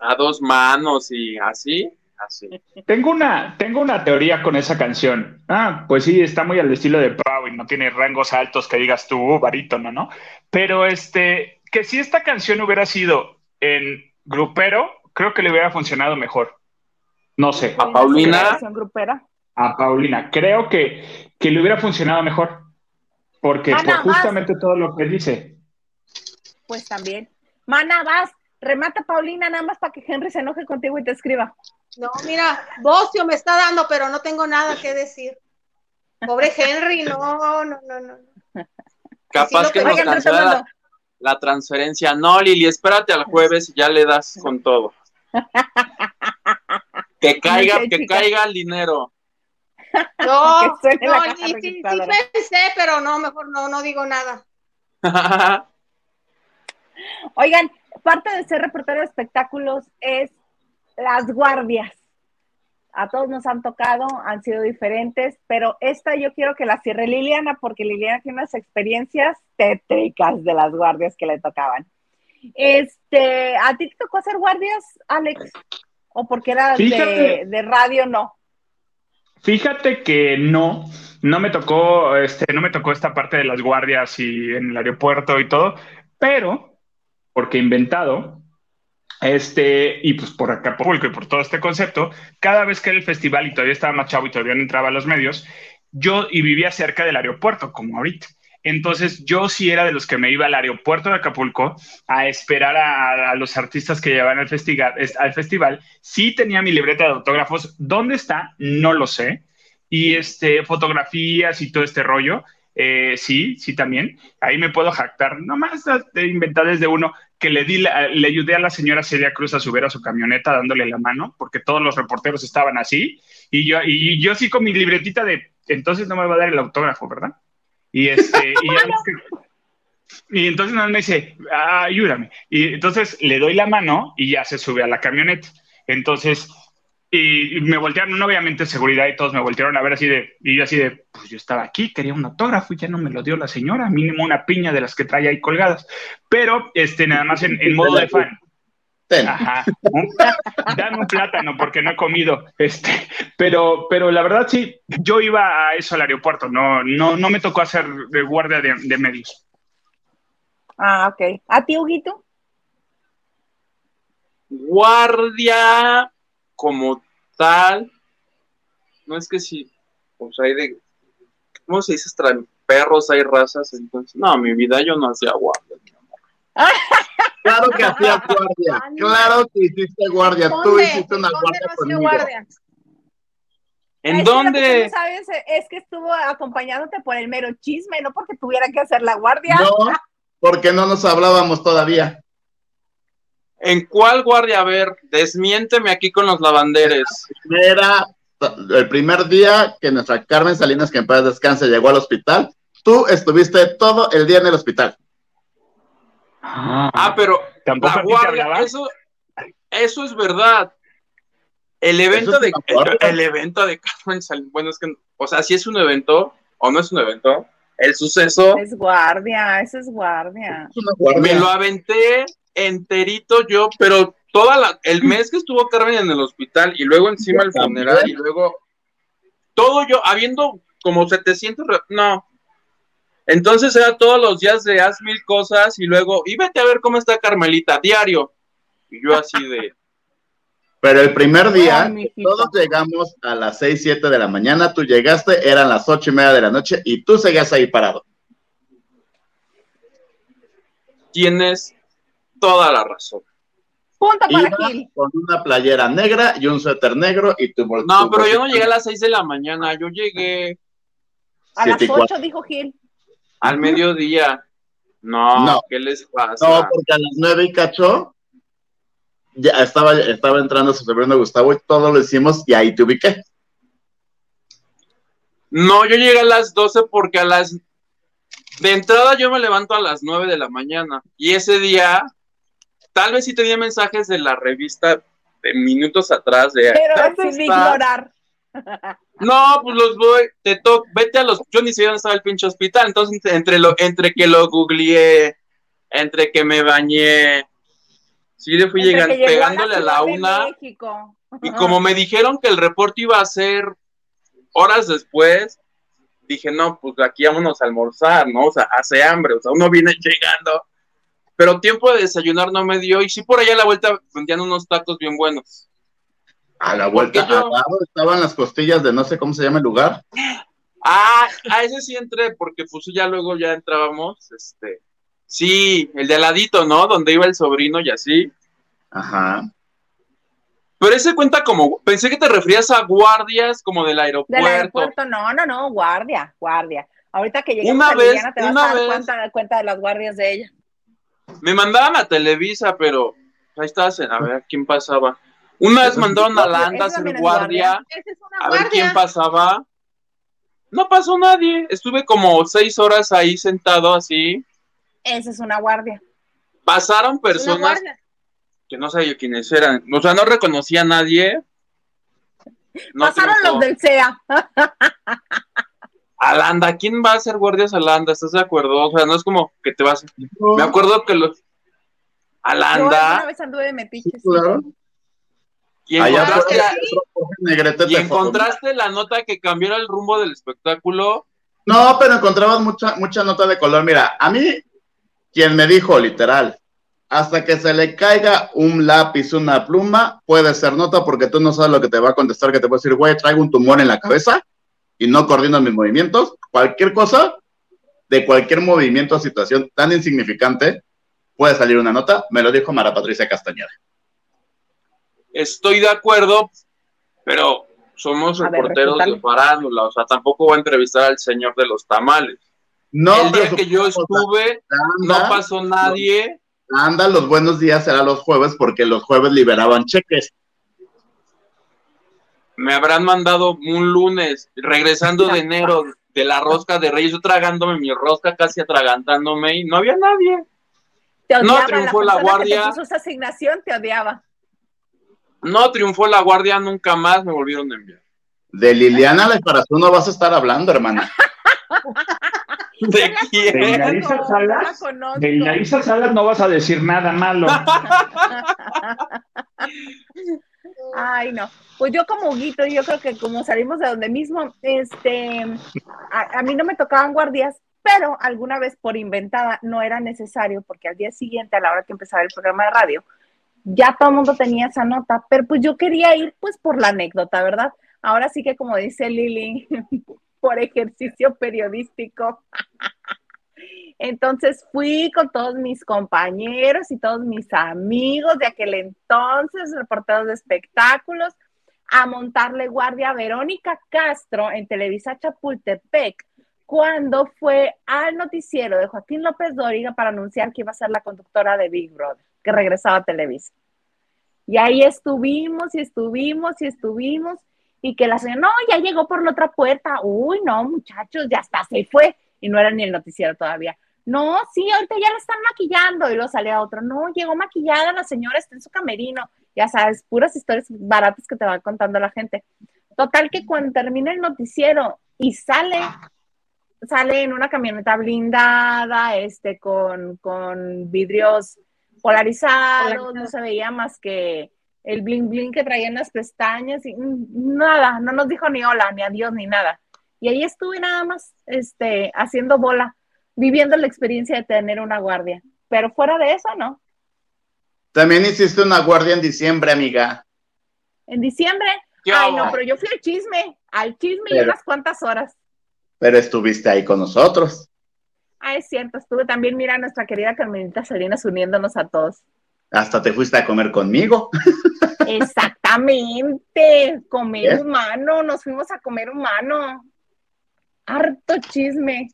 A dos manos y así. Así. Tengo una, tengo una teoría con esa canción. Ah, pues sí, está muy al estilo de Pau y no tiene rangos altos que digas tú, uh, barítono, ¿no? Pero este, que si esta canción hubiera sido en grupero, creo que le hubiera funcionado mejor. No sé. A Paulina. Grupera. a Paulina. Creo que, que le hubiera funcionado mejor, porque Mana, por justamente todo lo que dice. Pues también. Mana, vas, remata Paulina nada más para que Henry se enoje contigo y te escriba. No, mira, Bocio me está dando, pero no tengo nada que decir. Pobre Henry, no, no, no, no. Capaz que que- nos cancela. La, transferencia. No, Lili, espérate al jueves y ya le das con todo. Que caiga, que caiga el dinero. No, no, sí, sí registradora. pensé, pero no, mejor no, no digo nada. Oigan, parte de ser reportero de espectáculos es las guardias. A todos nos han tocado, han sido diferentes, pero esta yo quiero que la cierre Liliana, porque Liliana tiene unas experiencias tétricas de las guardias que le tocaban. Este, ¿a ti te tocó hacer guardias, Alex? ¿O porque era de, radio? No. Fíjate que no, no me tocó, este, no me tocó esta parte de las guardias y en el aeropuerto y todo, pero porque inventado, este, y pues por Acapulco y por todo este concepto, cada vez que era el festival y todavía estaba más y todavía no entraba a los medios, yo y vivía cerca del aeropuerto, como ahorita. Entonces yo sí era de los que me iba al aeropuerto de Acapulco a esperar a, a los artistas que llevaban al, festival, al festival. Sí tenía mi libreta de autógrafos. ¿Dónde está? No lo sé. Y este, fotografías y todo este rollo. Eh, sí, sí también. Ahí me puedo jactar. Nomás de inventar desde uno que le di, la- le ayudé a la señora Celia Cruz a subir a su camioneta dándole la mano, porque todos los reporteros estaban así. Y yo, y yo sí con mi libretita de, entonces no me va a dar el autógrafo, ¿verdad? Y este, y, ya- y entonces me dice, "Ah, ayúdame. Y entonces le doy la mano y ya se sube a la camioneta. Entonces, y, me voltearon, no, obviamente seguridad y todos me voltearon a ver así de, y yo así de, pues yo estaba aquí, quería un autógrafo y ya no me lo dio la señora, mínimo una piña de las que trae ahí colgadas. Pero, este, nada más en, en modo de fan. Ajá. Un- Dame un plátano porque no he comido. Este, pero, pero la verdad sí, yo iba a eso al aeropuerto, no, no, no me tocó hacer de guardia de, de medios. Ah, ok. ¿A ti, Huguito? Guardia como tal. No es que si, pues hay de. ¿Cómo se dice? Tra- Perros, hay razas, entonces. No, mi vida yo no hacía guardia. mi amor. Claro que hacías guardia. Claro que hiciste guardia. Tú hiciste una ¿Dónde guardia no hacía conmigo. guardia? ¿En dónde? sabes es que estuvo acompañándote por el mero chisme, no porque tuviera que hacer la guardia. No, porque no nos hablábamos todavía. ¿En cuál guardia? A ver, desmiénteme aquí con los lavanderes. Era el primer día que nuestra Carmen Salinas, que en paz descanse, llegó al hospital. Tú estuviste todo el día en el hospital. Ah, pero tampoco la guardia, eso, eso es verdad. El evento es de el, el evento de Carmen Salinas, bueno, es que, o sea, si es un evento o no es un evento, el suceso Es guardia, eso es guardia. Es una guardia. me lo aventé enterito yo, pero toda la, el mes que estuvo Carmen en el hospital y luego encima el funeral y luego todo yo, habiendo como 700, re- no. Entonces era todos los días de haz mil cosas y luego, y vete a ver cómo está Carmelita, diario. Y yo así de, Pero el primer día, Ay, todos llegamos a las 6, 7 de la mañana. Tú llegaste, eran las ocho y media de la noche y tú seguías ahí parado. tienes toda la razón. Punto para Iba Gil. con una playera negra y un suéter negro y tu bol- No, tu pero yo no llegué a las 6 de la mañana, yo llegué A las Siete y cuatro. 8 dijo Gil. al mediodía. No, No. ¿qué les pasa? No, porque a las nueve y cacho ya estaba, estaba entrando su sobrino Gustavo y todo lo hicimos y ahí te ubiqué. No, yo llegué a las 12 porque a las... De entrada yo me levanto a las 9 de la mañana y ese día tal vez sí tenía mensajes de la revista de minutos atrás de... Pero ¿dónde sin estás? ignorar. No, pues los voy, te toco, vete a los... Yo ni sé dónde estaba el pinche hospital, entonces entre, lo, entre que lo googleé, entre que me bañé, sí le fui llegando, pegándole a la una... México. Y como me dijeron que el reporte iba a ser horas después, dije, no, pues aquí vámonos a almorzar, ¿no? O sea, hace hambre, o sea, uno viene llegando. Pero tiempo de desayunar no me dio, y sí por allá a la vuelta vendían unos tacos bien buenos. A la vuelta, yo- estaban las costillas de no sé cómo se llama el lugar. Ah, a ese sí entré, porque pues ya luego ya entrábamos, este, sí, el de al ladito, ¿no? Donde iba el sobrino y así. Ajá. Pero ese cuenta como, pensé que te referías a guardias como del aeropuerto. Del aeropuerto, no, no, no, guardia, guardia. Ahorita que lleguemos Una a vez- Liliana te vas una a dar vez- cuenta, cuenta de las guardias de ella. Me mandaban a Televisa, pero ahí estabas en, a ver, ¿quién pasaba? Una vez mandaron a Eso Landa a también ser es guardia, es a ver quién pasaba. No pasó nadie, estuve como seis horas ahí sentado así. Esa es una guardia. Pasaron personas guardia. que no sabía quiénes eran, o sea, no reconocía a nadie. No Pasaron triunfó. los del CEA. Alanda, ¿quién va a ser guardias Alanda? ¿Estás de acuerdo? O sea, no es como que te vas. Me acuerdo que los. Yo Alanda, vez anduve de metiche. sí. claro. y encontraste, la, y encontraste la nota que cambiara el rumbo del espectáculo. No, pero encontrabas mucha, mucha nota de color. Mira, a mí, quien me dijo literal, hasta que se le caiga un lápiz, una pluma, puede ser nota porque tú no sabes lo que te va a contestar, que te va a decir, güey, traigo un tumor en la cabeza y no coordino mis movimientos. Cualquier cosa, de cualquier movimiento o situación tan insignificante, puede salir una nota. Me lo dijo Mara Patricia Castañeda. Estoy de acuerdo, pero somos A ver, reporteros de farándula. O sea, tampoco voy a entrevistar al señor de los tamales. No, el día que yo estuve, no pasó nadie. Anda, los buenos días eran los jueves porque los jueves liberaban cheques. Me habrán mandado un lunes, regresando de enero de la rosca de Reyes, yo tragándome mi rosca, casi atragantándome, y no había nadie. Te No odiaba triunfó la, la persona que guardia. te puso esa asignación, te odiaba. No triunfó la guardia, nunca más me volvieron a enviar. De Liliana Leparazú no vas a estar hablando, hermana. ¿De De quién? Hilariza No, Salas, no de Hilariza Salas no vas a decir nada malo. Ay, no. Pues yo como Huguito, yo creo que como salimos de donde mismo, este, a, mí no me tocaban guardias, pero alguna vez por inventada no era necesario, porque al día siguiente, a la hora que empezaba el programa de radio, ya todo el mundo tenía esa nota, pero pues yo quería ir pues por la anécdota, ¿verdad? Ahora sí que como dice Lili, por ejercicio periodístico. Entonces fui con todos mis compañeros y todos mis amigos de aquel entonces, reporteros de espectáculos, a montarle guardia a Verónica Castro en Televisa Chapultepec cuando fue al noticiero de Joaquín López Dóriga para anunciar que iba a ser la conductora de Big Brother, que regresaba a Televisa. Y ahí estuvimos y estuvimos y estuvimos y que la señora, no, ya llegó por la otra puerta. Uy, no, muchachos, ya está, se fue. Y no era ni el noticiero todavía. No, sí, ahorita ya la están maquillando. Y luego salía otro, no, llegó maquillada la señora, está en su camerino. Ya sabes, puras historias baratas que te va contando la gente. Total que cuando termina el noticiero y sale, sale en una camioneta blindada, este, con, con vidrios polarizados, no se veía más que el bling bling que traía en las pestañas y mm, nada, no nos dijo ni hola, ni adiós, ni nada. Y ahí estuve nada más, este, haciendo bola, viviendo la experiencia de tener una guardia. Pero fuera de eso, no. También hiciste una guardia en diciembre, amiga. En diciembre, ¿Qué ay no, pero yo fui al chisme, al chisme y unas cuantas horas. Pero estuviste ahí con nosotros. Ah, es cierto, estuve también, mira, a nuestra querida Carmelita Salinas uniéndonos a todos. Hasta te fuiste a comer conmigo. Exactamente, comer ¿Eh? humano, nos fuimos a comer humano. Harto chisme.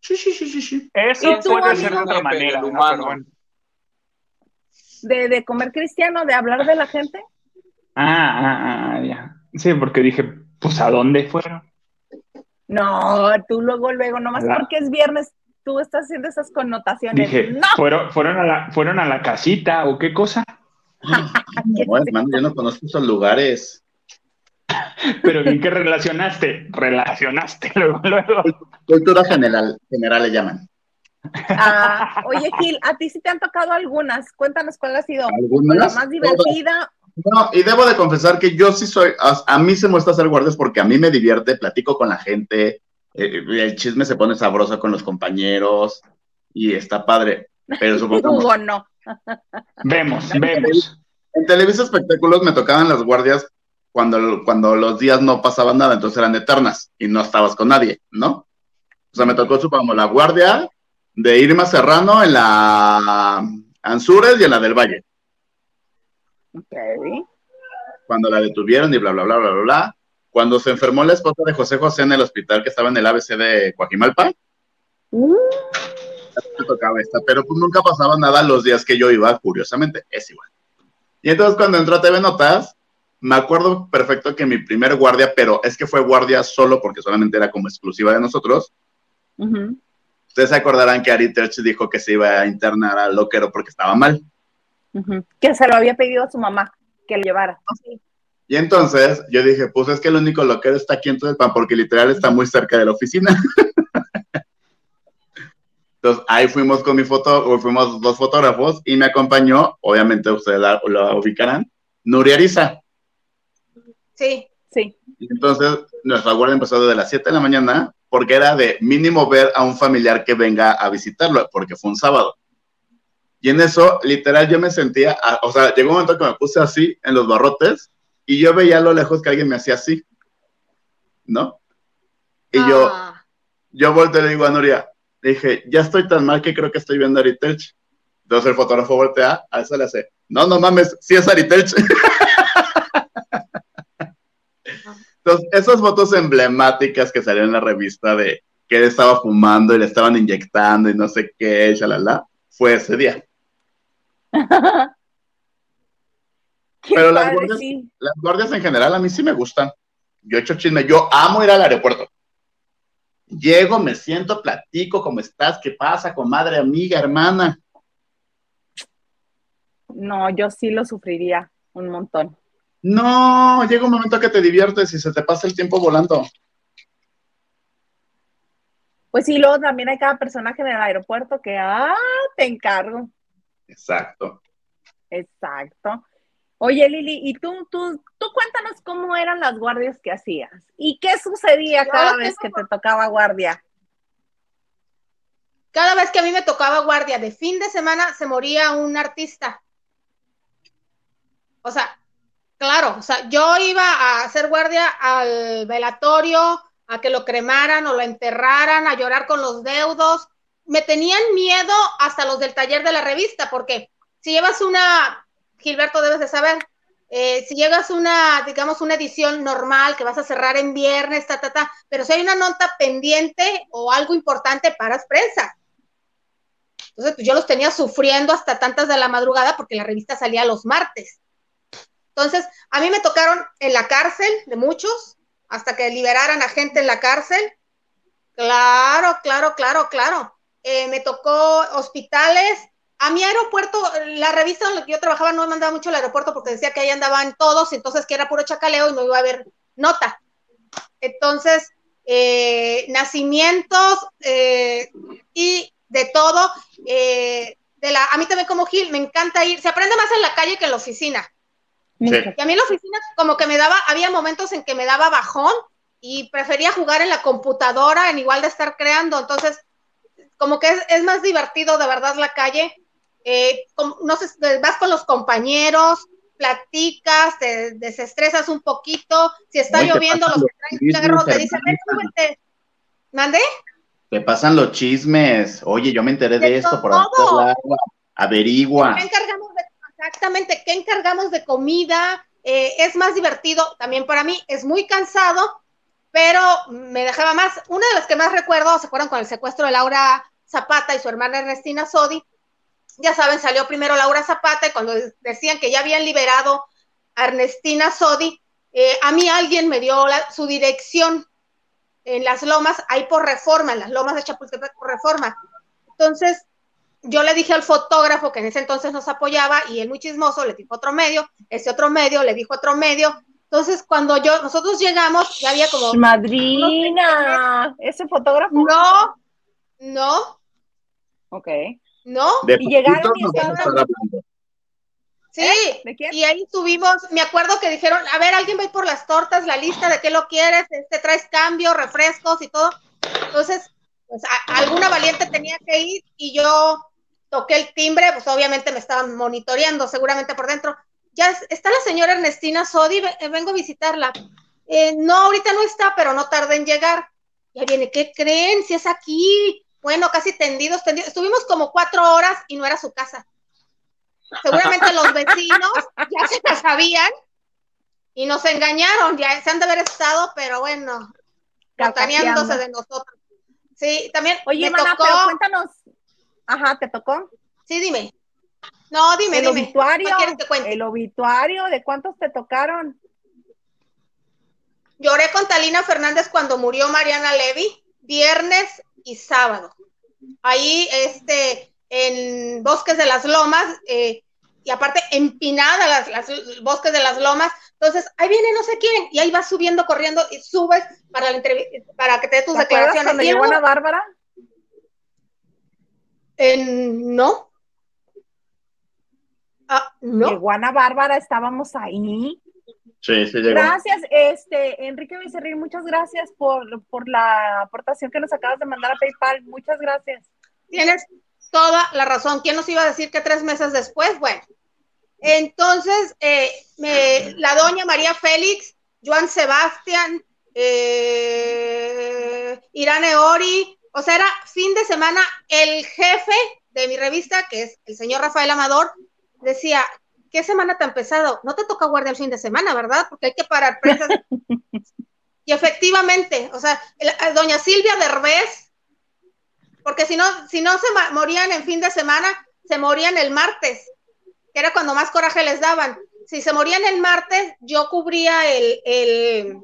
Sí, sí, sí, sí, sí. Eso ¿Y tú, puede ser de otra manera. Humano. Pero bueno. De, de comer cristiano, de hablar de la gente. Ah, ah, ah, ya. Sí, porque dije, pues ¿a dónde fueron? No, tú luego, luego, nomás porque es viernes, tú estás haciendo esas connotaciones. Dije, no, ¿fueron, fueron, a la, ¿fueron a la casita o qué cosa? No, hermano, yo no conozco esos lugares. Pero bien que relacionaste, relacionaste luego, luego. Cultura general, general le llaman. Ah, oye, Gil, a ti sí te han tocado algunas. Cuéntanos cuál ha sido Algunas, la más divertida. No, y debo de confesar que yo sí soy, a, a mí se me gusta hacer guardias porque a mí me divierte, platico con la gente, eh, el chisme se pone sabroso con los compañeros y está padre. Pero supongamos, Hugo, no. Vemos, vemos. En Televisa Espectáculos me tocaban las guardias cuando, cuando los días no pasaban nada, entonces eran eternas y no estabas con nadie, ¿no? O sea, me tocó, supongamos, la guardia de Irma Serrano en la Ansures y en la del Valle. Ok. Cuando la detuvieron y bla, bla, bla, bla, bla, bla. Cuando se enfermó la esposa de José José en el hospital que estaba en el ABC de Coajimalpa, Uh, me tocaba esta, pero pues nunca pasaba nada los días que yo iba, curiosamente, es igual. Y entonces cuando entró a TV Notas, me acuerdo perfecto que mi primer guardia, pero es que fue guardia solo porque solamente era como exclusiva de nosotros. Ustedes se acordarán que Ari Terch dijo que se iba a internar al loquero porque estaba mal. Que se lo había pedido a su mamá que lo llevara. Y entonces yo dije, pues es que el único loquero está aquí en Pan porque literal está muy cerca de la oficina. Entonces ahí fuimos con mi foto, fuimos dos fotógrafos y me acompañó, obviamente ustedes la, la ubicarán, Nuria Ariza. Sí. Sí. Entonces nuestra guardia empezó desde las 7 de la mañana porque era de mínimo ver a un familiar que venga a visitarlo, porque fue un sábado. Y en eso, literal, yo me sentía, a- o sea, llegó un momento que me puse así en los barrotes y yo veía a lo lejos que alguien me hacía así, ¿no? Y yo, Ah, yo volteo y le digo a Nuria, le dije, ya estoy tan mal que creo que estoy viendo a Aritelch. Entonces el fotógrafo voltea, a eso le hace, no, no mames, sí es Aritelch. Entonces, esas fotos emblemáticas que salieron en la revista de que él estaba fumando y le estaban inyectando y no sé qué, shalala, fue ese día. Pero las guardias-. Las guardias en general a mí sí me gustan. Yo he hecho chisme, yo amo ir al aeropuerto. Llego, me siento, platico, ¿cómo estás? ¿Qué pasa, comadre, amiga, hermana? No, yo sí lo sufriría un montón. No, llega un momento que te diviertes y se te pasa el tiempo volando. Pues sí, luego también hay cada personaje en el aeropuerto que, ah, te encargo. Exacto. Exacto. Oye, Lili, y tú, tú, tú cuéntanos cómo eran las guardias que hacías y qué sucedía cada vez que te tocaba guardia. cada vez que a mí me tocaba guardia de fin de semana, se moría un artista. O sea, claro, o sea, yo iba a hacer guardia al velatorio, a que lo cremaran o lo enterraran, a llorar con los deudos. Me tenían miedo hasta los del taller de la revista, porque si llevas una, Gilberto debes de saber, eh, si llevas una, digamos, una edición normal que vas a cerrar en viernes, ta, ta, ta, pero si hay una nota pendiente o algo importante, paras prensa. Entonces, pues yo los tenía sufriendo hasta tantas de la madrugada porque la revista salía los martes. Entonces, a mí me tocaron en la cárcel de muchos, hasta que liberaran a gente en la cárcel. Claro, claro, claro, claro. Eh, me tocó hospitales. A mi aeropuerto, la revista que yo trabajaba no me mandaba mucho al aeropuerto porque decía que ahí andaban todos, entonces que era puro chacaleo y no iba a haber nota. Entonces, eh, nacimientos eh, y de todo. de la, a mí también como Gil, me encanta ir, se aprende más en la calle que en la oficina. Sí. Y a mí en la oficina como que me daba, había momentos en que me daba bajón y prefería jugar en la computadora en igual de estar creando. Entonces, como que es, es más divertido de verdad la calle. Eh, no sé, vas con los compañeros, platicas, te desestresas un poquito. Si está lloviendo, los que traen carro te dicen, ven, súbete. ¿Mande? Te pasan los chismes. Oye, yo me enteré de, De esto por todo. Averigua. ¿Qué encargamos de, exactamente, qué encargamos de comida? Eh, es más divertido también para mí, es muy cansado, pero me dejaba más. Una de las que más recuerdo, ¿se acuerdan con el secuestro de Laura Zapata y su hermana Ernestina Sodi? Ya saben, salió primero Laura Zapata y cuando decían que ya habían liberado a Ernestina Sodi, eh, a mí alguien me dio su dirección en las lomas, ahí por reforma, en las lomas de Chapultepec por reforma. Entonces, yo le dije al fotógrafo que en ese entonces nos apoyaba y él muy chismoso le dijo otro medio, ese otro medio le dijo otro medio. Entonces, cuando yo, nosotros llegamos, ya había como, Madrina, ese fotógrafo. no, no, Ok. no, De Y llegaron y estaban- sí. ¿De quién? Y ahí subimos, me acuerdo que dijeron, a ver, alguien va a ir por las tortas, la lista de qué lo quieres, este, traes cambio, refrescos y todo. Entonces, pues a- alguna valiente tenía que ir y yo toqué el timbre, pues obviamente me estaban monitoreando seguramente por dentro. ya está la señora Ernestina Sodi, eh, vengo a visitarla. Eh, no, ahorita no está, pero no tarda en llegar. Ya viene, ¿qué creen? Si es aquí. Bueno, casi tendidos, tendidos. Estuvimos como cuatro horas y no era su casa. Seguramente los vecinos ya se la sabían y nos engañaron, ya se han de haber estado, pero bueno, botaneándose de nosotros. Sí, también Oye, me tocó... pero cuéntanos. Ajá, ¿te tocó? Sí, dime. No, dime, el dime. Obituario, el obituario, ¿de cuántos te tocaron? Lloré con Talina Fernández cuando murió Mariana Levy, viernes y sábado. Ahí, este, en Bosques de las Lomas, eh, y aparte empinada las, las, Bosques de las Lomas, entonces, ahí viene no sé quién, y ahí vas subiendo, corriendo, y subes para, la para que te dé tus declaraciones. ¿Cuándo llegó Ana Bárbara? No. Ah, no. Llegó Ana Bárbara, estábamos ahí. Sí, sí llegó. Gracias, este, Enrique Becerril, muchas gracias por, por la aportación que nos acabas de mandar a PayPal. Muchas gracias. Tienes toda la razón. ¿Quién nos iba a decir que tres meses después? Bueno, entonces, eh, la doña María Félix, Joan Sebastián, eh, Irane Ori, o sea, era fin de semana, el jefe de mi revista, que es el señor Rafael Amador, decía, ¿qué semana tan pesado? No te toca guardar el fin de semana, ¿verdad? Porque hay que parar presas. y efectivamente, o sea, doña Silvia Derbez, porque si no, si no se morían en fin de semana, se morían el martes era cuando más coraje les daban. Si se morían el martes, yo cubría el,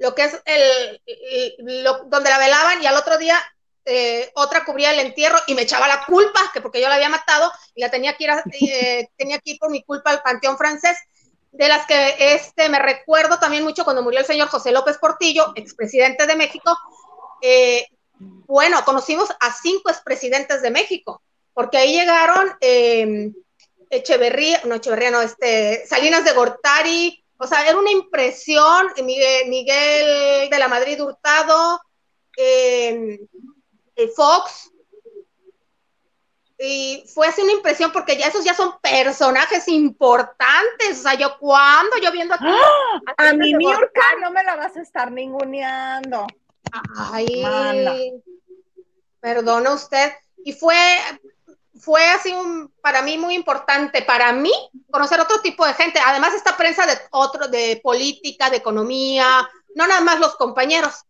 lo que es el, donde la velaban y al otro día eh, otra cubría el entierro y me echaba la culpa, que porque yo la había matado y la tenía que ir, eh, tenía que ir por mi culpa al Panteón Francés, de las que este, me recuerdo también mucho cuando murió el señor José López Portillo, expresidente de México. Eh, bueno, conocimos a cinco expresidentes de México, porque ahí llegaron Echeverría, no Echeverría, no, este, Salinas de Gortari, o sea, era una impresión, Miguel, Miguel de la Madrid Hurtado, eh, Fox, y fue así una impresión porque ya esos ya son personajes importantes, o sea, yo cuando, yo viendo aquí, ¡Ah! a mi Miurka no me la vas a estar ninguneando. Ay, perdona usted, y fue fue así un, para mí muy importante, para mí, conocer otro tipo de gente. Además, esta prensa de otro, de política, de economía, no nada más los compañeros.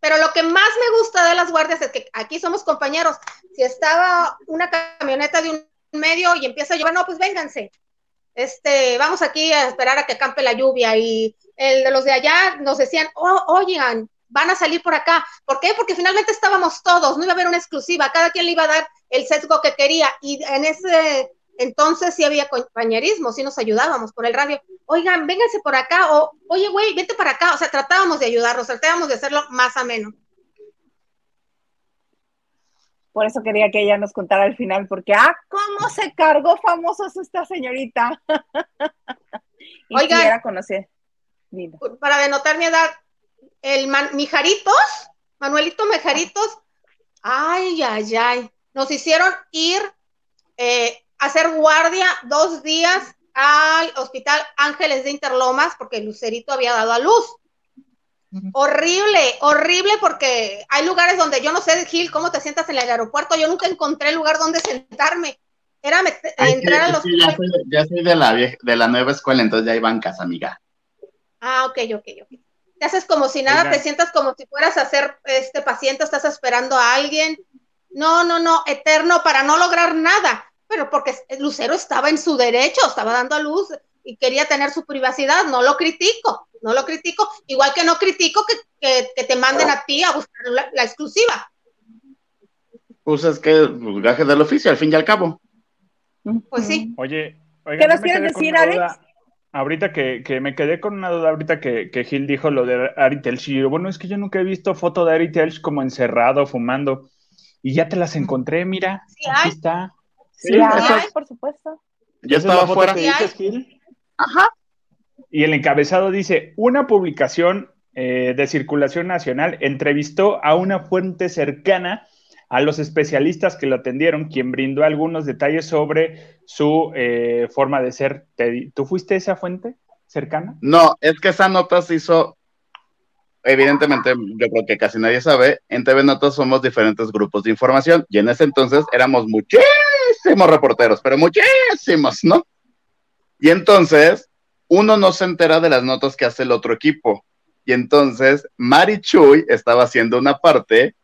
Pero lo que más me gusta de las guardias es que aquí somos compañeros. Si estaba una camioneta de un medio y empieza a llover, no, pues vénganse. Este, vamos aquí a esperar a que campe la lluvia. Y el de los de allá nos decían, oh, oigan, van a salir por acá. ¿Por qué? Porque finalmente estábamos todos, no iba a haber una exclusiva, cada quien le iba a dar el sesgo que quería y en ese entonces sí había compañerismo, sí nos ayudábamos por el radio. Oigan, vénganse por acá o oye, güey, vete para acá. O sea, tratábamos de ayudarlos, tratábamos de hacerlo más ameno. Por eso quería que ella nos contara al final, porque, ah, ¿cómo se cargó famosos esta señorita? Oigan, conocer. Para denotar mi edad, el Mijaritos, Manuelito Mijaritos, ay, ay, ay, nos hicieron ir eh, a hacer guardia dos días al Hospital Ángeles de Interlomas porque Lucerito había dado a luz. Horrible, horrible porque hay lugares donde yo no sé, Gil, cómo te sientas en el aeropuerto. Yo nunca encontré lugar donde sentarme. Era entrar a los. ya, soy, de la, de la nueva escuela, entonces ya hay bancas, amiga. Ah, ok, ok, ok te haces como si nada, te sientas como si fueras a ser este paciente, estás esperando a alguien. No, no, no, eterno para no lograr nada, pero porque Lucero estaba en su derecho, estaba dando a luz y quería tener su privacidad, no lo critico, no lo critico, igual que no critico que, te manden a ti a buscar la, exclusiva. Pues es que pues, gajes del oficio, al fin y al cabo. Pues sí. Oye, ¿qué nos quieres decir, Alex? Ahorita que, que, me quedé con una duda, ahorita que, que Gil dijo lo de Ari Telch, y yo, bueno, es que yo nunca he visto foto de Ari Telch como encerrado, fumando, y ya te las encontré, mira, sí aquí está. Sí, hay, por supuesto. Ya estaba fuera. Gil? Ajá. Y el encabezado dice, una publicación eh, de circulación nacional entrevistó a una fuente cercana a los especialistas que lo atendieron, quien brindó algunos detalles sobre su eh, forma de ser. ¿Tú fuiste esa fuente cercana? No, es que esa nota se hizo, evidentemente, yo creo que casi nadie sabe, en TV Notas somos diferentes grupos de información y en ese entonces éramos muchísimos reporteros, pero muchísimos, ¿no? Y entonces, uno no se entera de las notas que hace el otro equipo. Y entonces, Mari Chuy estaba haciendo una parte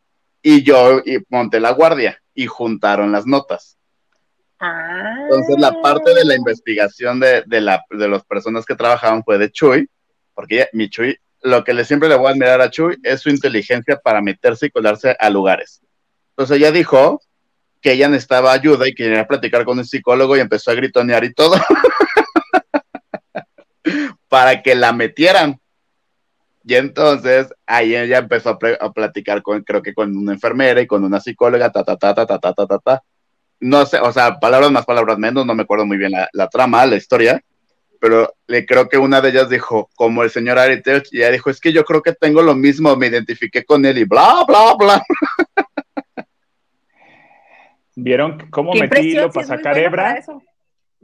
y yo y monté la guardia y juntaron las notas. Entonces la parte de la ah. investigación de, de, la, de las personas que trabajaban fue de Chuy, porque mi Chuy, lo que le, siempre le voy a admirar a Chuy es su inteligencia para meterse y colarse a lugares. Entonces ella dijo que ella necesitaba ayuda y quería platicar con un psicólogo y empezó a gritonear y todo para que la metieran. Y entonces ahí ella empezó a, platicar con, creo que con una enfermera y con una psicóloga, ta, ta, ta, ta, ta, ta, ta, ta. No sé, o sea, palabras más, palabras menos, no me acuerdo muy bien la, trama, la historia, pero le creo que una de ellas dijo, como el señor Aritel, y ella dijo, es que yo creo que tengo lo mismo, me identifiqué con él y bla, bla, bla. ¿Vieron cómo metí lo para sacar hebra?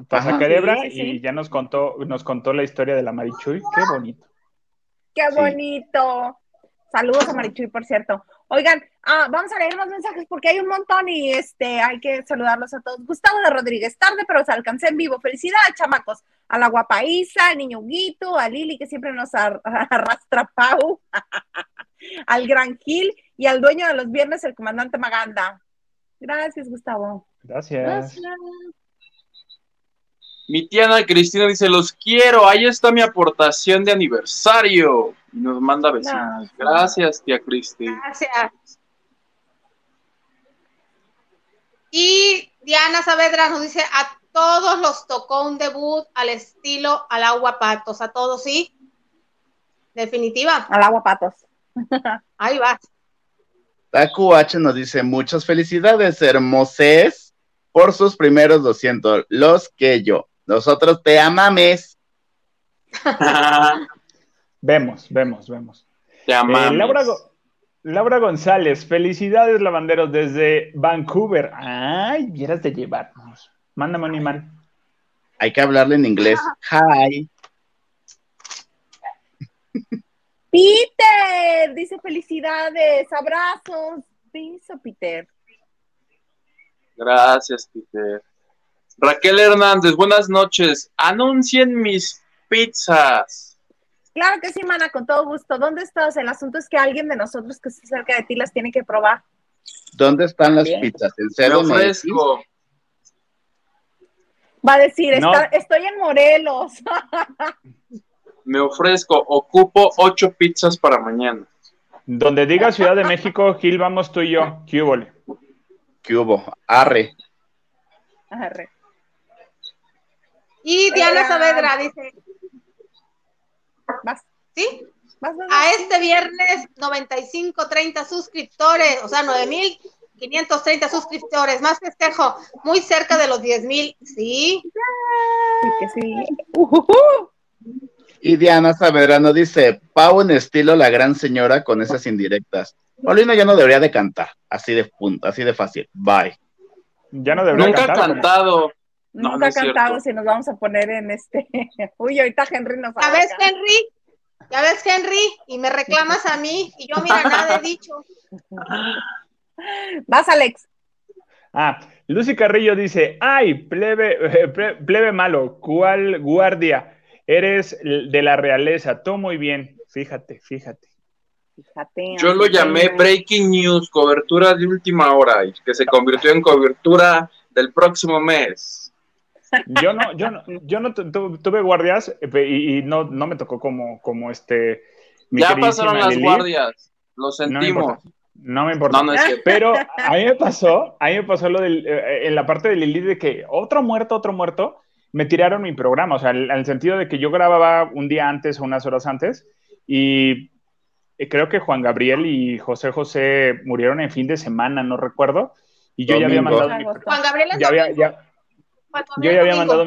Para sacar hebra y ya nos contó, nos contó la historia de la Marichuy, qué bonito. Qué bonito. Saludos a Marichuy, por cierto. Oigan, ah, vamos a leer los mensajes porque hay un montón y este hay que saludarlos a todos. Gustavo de Rodríguez, tarde, pero se alcancé en vivo. Felicidades, chamacos. A la guapa Isa, al niño Huguito, a Lili, que siempre nos arrastra Pau, al Gran Gil y al dueño de los viernes, el comandante Maganda. Gracias, Gustavo. Gracias. Gracias. Mi tía Ana Cristina dice, los quiero, ahí está mi aportación de aniversario. Y nos manda besitos. Gracias, tía Cristi. Gracias. Y Diana Saavedra nos dice, a todos los tocó un debut al estilo al agua patos, a todos, ¿sí? Definitiva. Al agua patos. Ahí vas. Taku H nos dice, muchas felicidades, hermoses, por sus primeros 200, los que yo. Nosotros te amames. vemos, vemos, vemos. Te eh, amamos. Laura, González, felicidades lavanderos desde Vancouver. Ay, vieras de llevarnos. Mándame un imán. Hay que hablarle en inglés. Hi. Peter, dice felicidades, abrazos. Piso, Peter. Gracias, Peter. Raquel Hernández, buenas noches. Anuncien mis pizzas. Claro que sí, mana, con todo gusto. ¿Dónde estás? El asunto es que alguien de nosotros que esté cerca de ti las tiene que probar. ¿Dónde están las pizzas? ¿En cero Me ofrezco. Va a decir, estoy en Morelos. Me ofrezco, ocupo ocho pizzas para mañana. Donde diga Ciudad de México, Gil, vamos tú y yo. ¿Qué hubo? ¿Qué hubo? Arre. Arre. Y Diana Saavedra dice. ¿Vas? ¿Sí? A este viernes 95, 30 suscriptores, o sea, 9530 suscriptores, más festejo, muy cerca de los 10,000, ¿sí? Sí, que sí. Y Diana Saavedra nos dice, Pau en estilo la gran señora con esas indirectas. Paulina ya no debería de cantar, así de punto, así de fácil. Bye. Ya no debería Nunca ha cantado. Nunca ha cantado si nos vamos a poner en este. Uy, ahorita Henry nos ¿Ya ves, Henry? ¿Ya ves, Henry? Y me reclamas a mí y yo, mira, nada he dicho. Vas, Alex. Ah, Lucy Carrillo dice, ay, plebe, plebe malo, ¿cuál guardia? Eres de la realeza, todo muy bien, fíjate, fíjate. Fíjate. Yo lo llamé Breaking News, cobertura de última hora, que se convirtió en cobertura del próximo mes. Yo no, yo no, yo no tuve guardias eh, y, no, no me tocó como, como este. ya pasaron las guardias, lo sentimos. No me importa. pero a mí me pasó, a mí me pasó lo del, eh, en la parte de Lili de que otro muerto, otro muerto, me tiraron mi programa, o sea, en el sentido de que yo grababa un día antes o unas horas antes y eh, creo que Juan Gabriel y José José murieron en fin de semana, no recuerdo, y yo ya había mandado Juan Gabriel ya había, yo ya había mandado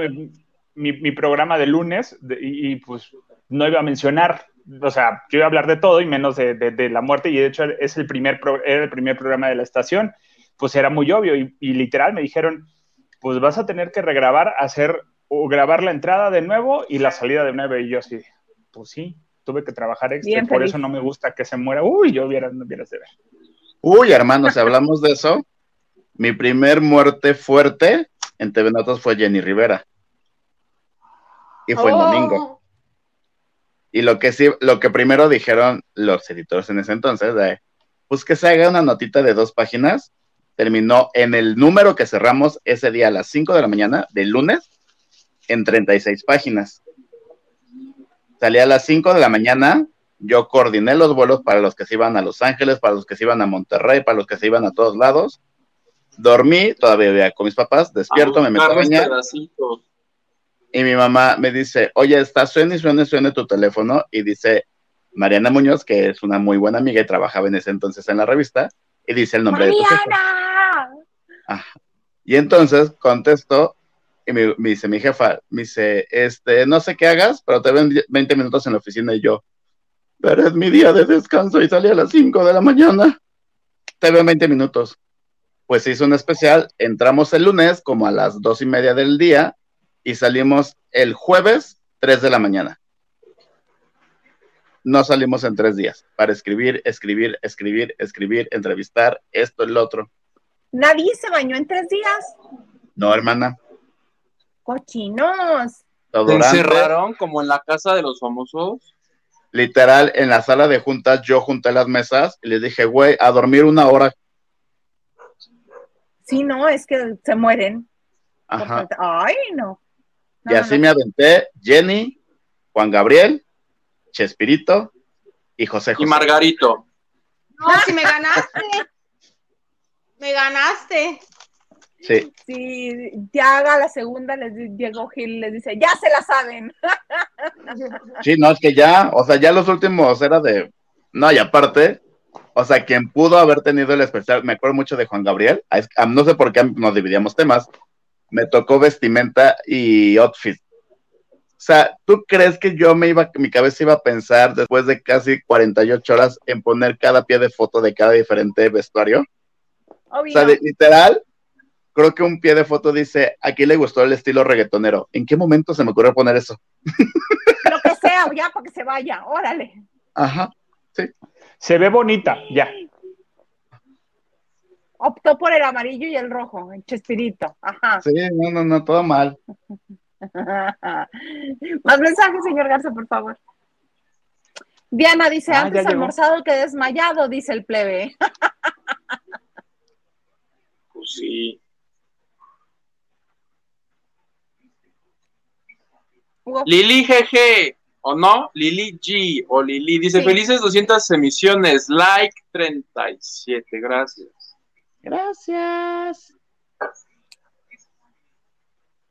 mi, programa de lunes y, pues no iba a mencionar, o sea, yo iba a hablar de todo y menos de, la muerte y de hecho es el primer era el primer programa de la estación. pues era muy obvio y, y literal me dijeron, pues vas a tener que regrabar, hacer o grabar la entrada de nuevo y la salida de nuevo. Y yo así, pues sí, tuve que trabajar extra, Bien por feliz. eso no me gusta que se muera. Uy, yo hubiera, no hubieras de ver. Uy, hermano, si hablamos de eso, mi primer muerte fuerte en TV Notas fue Jenny Rivera. Y fue el Oh. domingo. Y lo que sí, lo que primero dijeron los editores en ese entonces, pues que se haga una notita de dos páginas, terminó en el número que cerramos ese día a las 5 de la mañana, del lunes, en 36 páginas. Salí a las 5 de la mañana, yo coordiné los vuelos para los que se iban a Los Ángeles, para los que se iban a Monterrey, para los que se iban a todos lados. Dormí, todavía vivía con mis papás, despierto, me meto a bañar. Y mi mamá me dice, oye, está suene y suene, suene tu teléfono y dice Mariana Muñoz, que es una muy buena amiga y trabajaba en ese entonces en la revista, y dice el nombre de tu jefe. ¡Mariana! Y entonces contesto y me, me dice mi jefa, me dice, este, no sé qué hagas, pero te ven 20 minutos en la oficina y yo, pero es mi día de descanso y salí a las 5 de la mañana. Te veo en 20 minutos. Pues hizo un especial, entramos el lunes como a las dos y media del día y salimos el jueves 3 de la mañana. No salimos en tres días para escribir, escribir, escribir, escribir, entrevistar, esto, el otro. Nadie se bañó en tres días. No, hermana. Cochinos. ¿Te Odorante. encerraron como en la casa de los famosos? literal, en la sala de juntas, yo junté las mesas y les dije, güey, a dormir una hora. Sí, no, es que se mueren. Ajá. Porque- Ay, no. No, Y así no. me aventé Jenny, Juan Gabriel, Chespirito y José Y José. Margarito. No, si me ganaste. Me ganaste. Sí, Si ya haga la segunda, les di- Diego Gil les dice, ya se la saben. sí, no, es que ya, o sea, ya los últimos era de, no, y aparte, o sea, quien pudo haber tenido el especial, me acuerdo mucho de Juan Gabriel, no sé por qué nos dividíamos temas, me tocó vestimenta y outfit. O sea, ¿tú crees que yo me iba, mi cabeza iba a pensar después de casi 48 horas en poner cada pie de foto de cada diferente vestuario? O Obvio. sea, de- literal, creo que un pie de foto dice, aquí le gustó el estilo reggaetonero. ¿En qué momento se me ocurrió poner eso? Lo que sea, ya para que se vaya. Órale. Ajá. Se ve bonita, ya. Optó por el amarillo y el rojo, el Chespirito. Ajá. Sí, no, no, no, todo mal. Más mensajes, señor Garza, por favor. Diana dice, Ah, antes llegó. almorzado que desmayado, dice el plebe. Pues sí. Hugo, Lili GG, ¿o no? Lili G, o Lili. Dice, Sí. felices 200 emisiones, like 37, gracias. Gracias.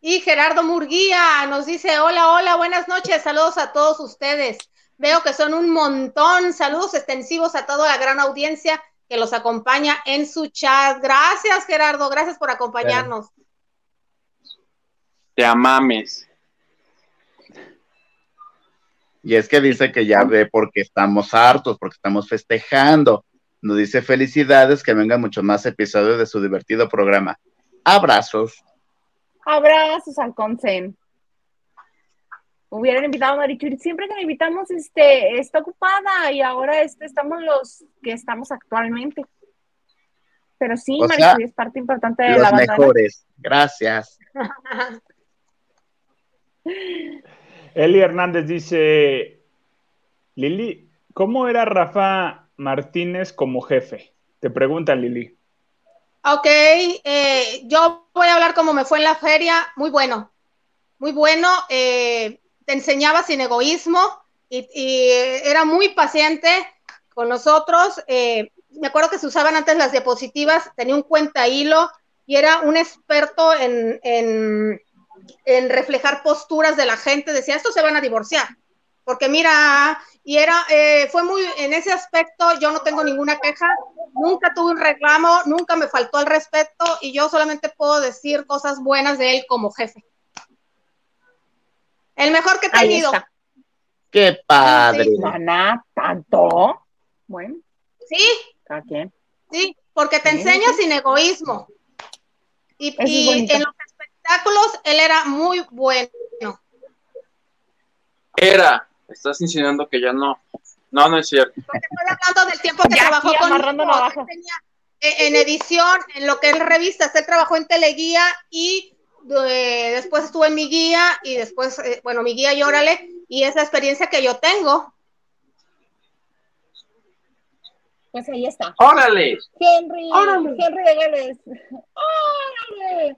Y Gerardo Murguía nos dice, hola, hola, buenas noches, saludos a todos ustedes. Veo que son un montón, saludos extensivos a toda la gran audiencia que los acompaña en su chat. Gracias, Gerardo, gracias por acompañarnos. Te amames. Y es que dice que ya ve porque estamos hartos, porque estamos festejando. Nos dice felicidades, que vengan muchos más episodios de su divertido programa. Abrazos. abrazos al Consen. Hubieran invitado a Marichuy. Siempre que la invitamos, este, está ocupada y ahora este, estamos los que estamos actualmente. Pero sí, Marichuy es parte importante de la Los banda. mejores. Gracias. Eli Hernández dice, Lili, ¿cómo era Rafa Martínez como jefe? Te pregunta Lili. Ok, eh, yo voy a hablar como me fue en la feria. Muy bueno, muy bueno. eh, te enseñaba sin egoísmo y, era muy paciente con nosotros. eh, me acuerdo que se usaban antes las diapositivas, tenía un cuenta hilo y era un experto en, en, en reflejar posturas de la gente. Decía, estos se van a divorciar. Porque mira, y era, eh, fue muy, en ese aspecto yo no tengo ninguna queja, nunca tuve un reclamo, nunca me faltó el respeto y yo solamente puedo decir cosas buenas de él como jefe. El mejor que he tenido. Qué padre. Sí, tanto. Bueno, Sí, cada quien. sí. porque te enseña sin egoísmo. Y, es y bonito. en los espectáculos él era muy bueno. Era. Estás insinuando que ya no. No, no es cierto. Porque estoy hablando del tiempo que Ya trabajó con navajas. en edición, en lo que es revistas, él trabajó en Teleguía y eh, después estuvo en mi guía y después, eh, bueno, mi guía y órale, y es la experiencia que yo tengo. Pues ahí está. ¡Órale! Henry, Órale. Henry de Gales. ¡Órale!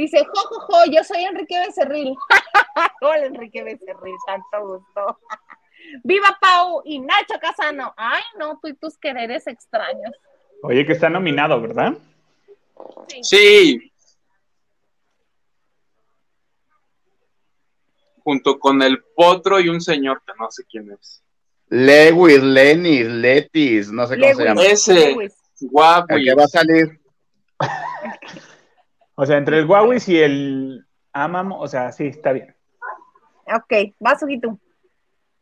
Dice, jo, jo, jo, yo soy Enrique Becerril. Hola, Enrique Becerril, tanto gusto. ¡Viva Pau y Nacho Casano! Ay, no, tú y tus quereres extraños. Oye, que está nominado, ¿verdad? Sí. Junto con el potro y un señor que no sé quién es. Lewis, Lenis, Letis, no sé cómo se llama. Ese. Lewis. Guapo. El que va a salir. O sea, entre el Huawei y el Amam, o sea, sí, está bien. Ok, vas, Ojito.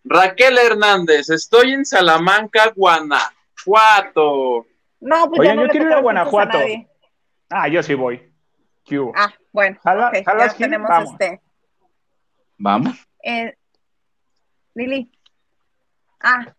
Raquel Hernández, estoy en Salamanca, Guanajuato. No, pues ya no yo quiero ir a Guanajuato. Ah, yo sí voy. ¿Qué hubo? Ah, bueno, Jala- ok, jalas, ya tenemos vamos. este. Vamos. Eh, Lili. Ah,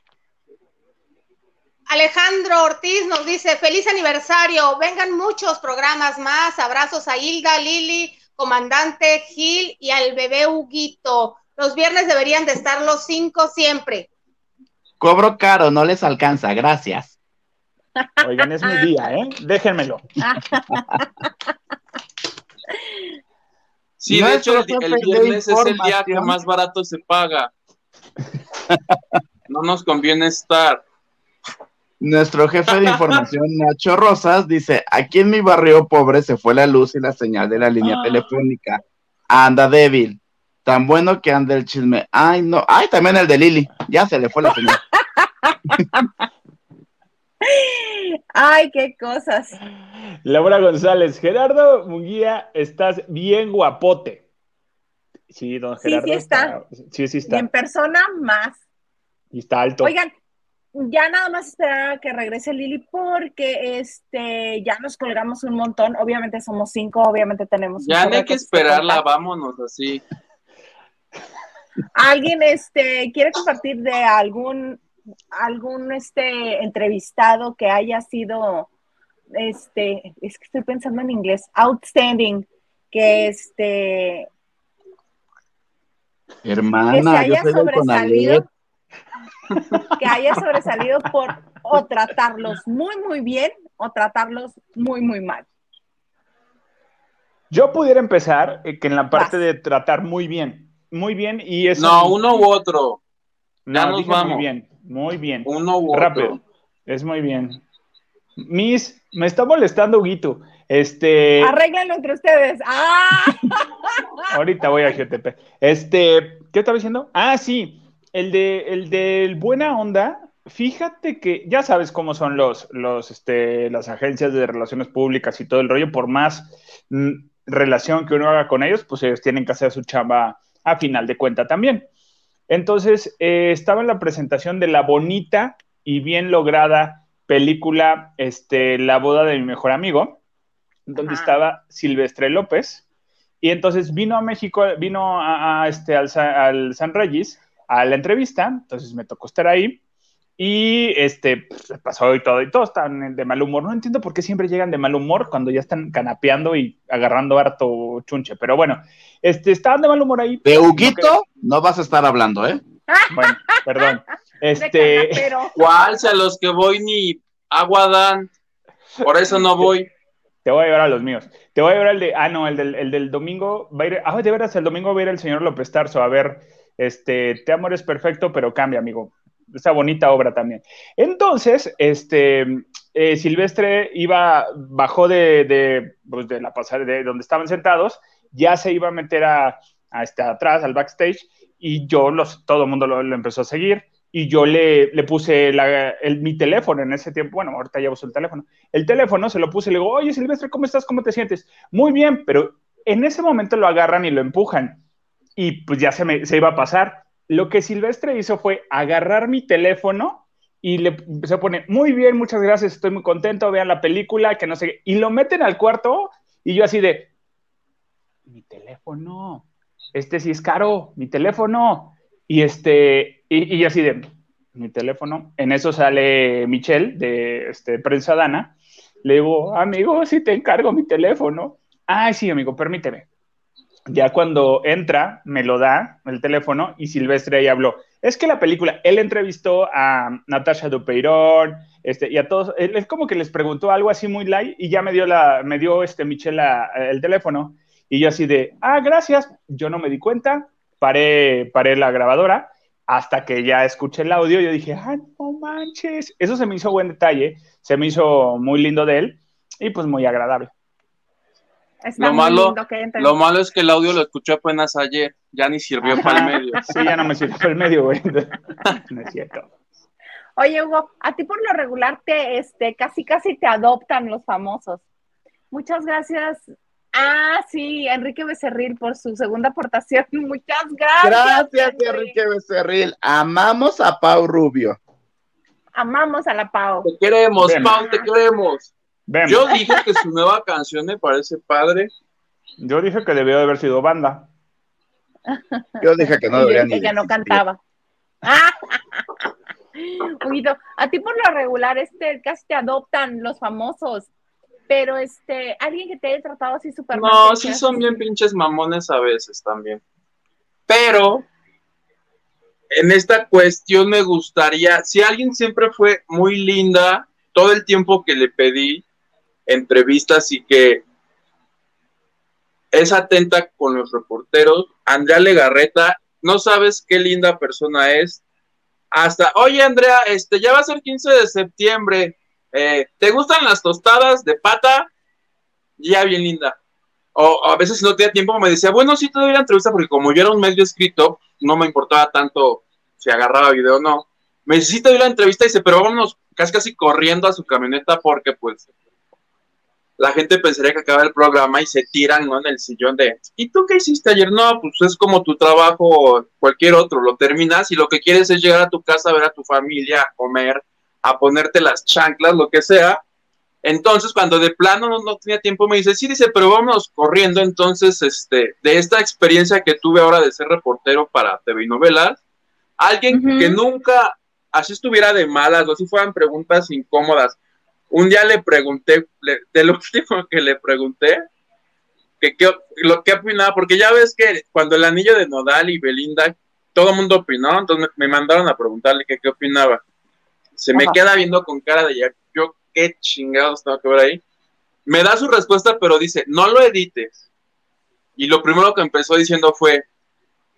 Alejandro Ortiz nos dice, feliz aniversario, vengan muchos programas más, abrazos a Hilda, Lili, comandante Gil y al bebé Huguito. Los viernes deberían de estar los cinco siempre. Cobro caro, no les alcanza, gracias. Oigan, es mi día, ¿eh? Déjenmelo. Sí, de hecho, el, viernes es el día que más barato se paga. No nos conviene estar. Nuestro jefe de información, Nacho Rosas, dice, aquí en mi barrio pobre se fue la luz y la señal de la línea Ah. telefónica. Anda débil. Tan bueno que anda el chisme. Ay, no. Ay, también el de Lili. Ya se le fue la señal. ay, qué cosas. Laura González, Gerardo Munguía, estás bien guapote. Sí, don Sí, sí Gerardo. está. Sí, sí Y está. en persona más. Y está alto. Oigan, ya nada más esperar a que regrese Lili porque este ya nos colgamos un montón. Obviamente somos cinco, obviamente tenemos. Ya no hay que esperarla, contar. vámonos así. ¿Alguien este quiere compartir de algún algún este entrevistado que haya sido este es que estoy pensando en inglés outstanding que este que se Hermana, yo haya soy del sobresalido Conalep. Que haya sobresalido por o tratarlos muy muy bien o tratarlos muy muy mal Yo pudiera empezar eh, que en la parte Vas. de tratar muy bien. Muy bien y eso. No, uno u otro. No, ya nos vamos. Muy bien, muy bien. Uno u otro. Rápido. Es muy bien. Miss, me está molestando Huguito. Este, arréglenlo entre ustedes ah ahorita voy a GTP. Este, ¿qué estaba diciendo? Ah, sí, el de el del buena onda. Fíjate que ya sabes cómo son los, los, este, las agencias de relaciones públicas y todo el rollo, por más mm, relación que uno haga con ellos, pues ellos tienen que hacer su chamba a final de cuenta también. Entonces, eh, estaba en la presentación de la bonita y bien lograda película este, La boda de mi mejor amigo, donde Ajá. estaba Silvestre López. Y entonces vino a México, vino a, a este, al, al San Reyes a la entrevista, entonces me tocó estar ahí. Y este, pues, pasó y todo, y todos estaban de mal humor. No entiendo por qué siempre llegan de mal humor cuando ya están canapeando y agarrando harto chunche. Pero bueno, este, estaban de mal humor ahí. De No Huguito no vas a estar hablando, ¿eh? Bueno, perdón. Este. ¿Cuál? A los que voy ni agua dan. Por eso no voy. Te voy a llevar a los míos. Te voy a llevar al de. Ah, no, el del, el del domingo. Va a ir, ah, de veras, el domingo va a ir el señor López Tarso. A ver, este, Te amor es perfecto, pero cambia, amigo. Esa bonita obra también. Entonces, este, eh, Silvestre iba, bajó de, de, pues, la pasada, de donde estaban sentados, ya se iba a meter a, a este, atrás, al backstage, y yo, los, todo el mundo lo, lo empezó a seguir, y yo le, le puse el- mi teléfono en ese tiempo, bueno, ahorita ya uso el teléfono, el teléfono, se lo puse le digo, oye Silvestre, ¿cómo estás? ¿Cómo te sientes? Muy bien, pero en ese momento lo agarran y lo empujan y pues ya se, me, se iba a pasar. Lo que Silvestre hizo fue agarrar mi teléfono y le, se pone, muy bien, muchas gracias, estoy muy contento, vean la película, que no sé qué. Y lo meten al cuarto y yo así de, mi teléfono, este sí es caro, mi teléfono. Y este, y, así de, mi teléfono. En eso sale Michelle de este, Prensa Dana. Le digo, amigo, si te encargo mi teléfono. Ay, sí, amigo, permíteme. Ya cuando entra, me lo da el teléfono y Silvestre ahí habló. Es que la película, él entrevistó a Natasha Dupeirón, este, y a todos, él es como que les preguntó algo así muy light y ya me dio la, me dio este Michelle el teléfono y yo así de, ah, gracias, yo no me di cuenta, paré, paré la grabadora hasta que ya escuché el audio, yo dije, ah, no manches, eso se me hizo buen detalle, se me hizo muy lindo de él y pues muy agradable. Lo malo, lo malo es que el audio lo escuché apenas ayer, ya ni sirvió para el medio. Sí, ya no me sirvió para el medio, güey. No es cierto. Oye, Hugo, a ti por lo regular te, este, casi, casi te adoptan los famosos. Muchas gracias. Ah, sí, Enrique Becerril por su segunda aportación. Muchas gracias. Gracias, Enrique Becerril. Amamos a Pau Rubio. Amamos a la Pau. Te queremos, Pau, te queremos. Yo dije que su nueva canción me parece padre. Yo dije que debió de haber sido banda. Yo dije que no debería ni. que no cantaba. Oído, a ti por lo regular, este, casi te adoptan los famosos, pero este, alguien que te haya tratado así súper No, sí son bien pinches mamones a veces también. Pero en esta cuestión me gustaría, si alguien siempre fue muy linda, todo el tiempo que le pedí entrevistas y que es atenta con los reporteros, Andrea Legarreta, no sabes qué linda persona es, hasta, oye Andrea, este, ya va a ser 15 de septiembre, eh, ¿te gustan las tostadas de pata? Ya, bien linda. O, a veces si no tenía tiempo me decía, bueno, sí te doy la entrevista porque como yo era un medio escrito, no me importaba tanto si agarraba video o no. Me dice, sí te doy la entrevista y dice, pero vámonos casi casi corriendo a su camioneta porque pues la gente pensaría que acaba el programa y se tiran ¿no? en el sillón de, ¿y tú qué hiciste ayer? No, pues es como tu trabajo, cualquier otro, lo terminas y lo que quieres es llegar a tu casa a ver a tu familia, a comer, a ponerte las chanclas, lo que sea. Entonces, cuando de plano no, tenía tiempo, me dice, sí, dice, pero vámonos corriendo. Entonces, este, de esta experiencia que tuve ahora de ser reportero para TV y novelas, alguien que nunca así estuviera de malas o así fueran preguntas incómodas, un día le pregunté, de lo último que le pregunté, que, lo que opinaba, porque ya ves que cuando el anillo de Nodal y Belinda, todo el mundo opinó, entonces me mandaron a preguntarle que qué opinaba. Se me queda viendo con cara de ya, yo qué chingados tengo que ver ahí. Me da su respuesta, pero dice, no lo edites. Y lo primero que empezó diciendo fue,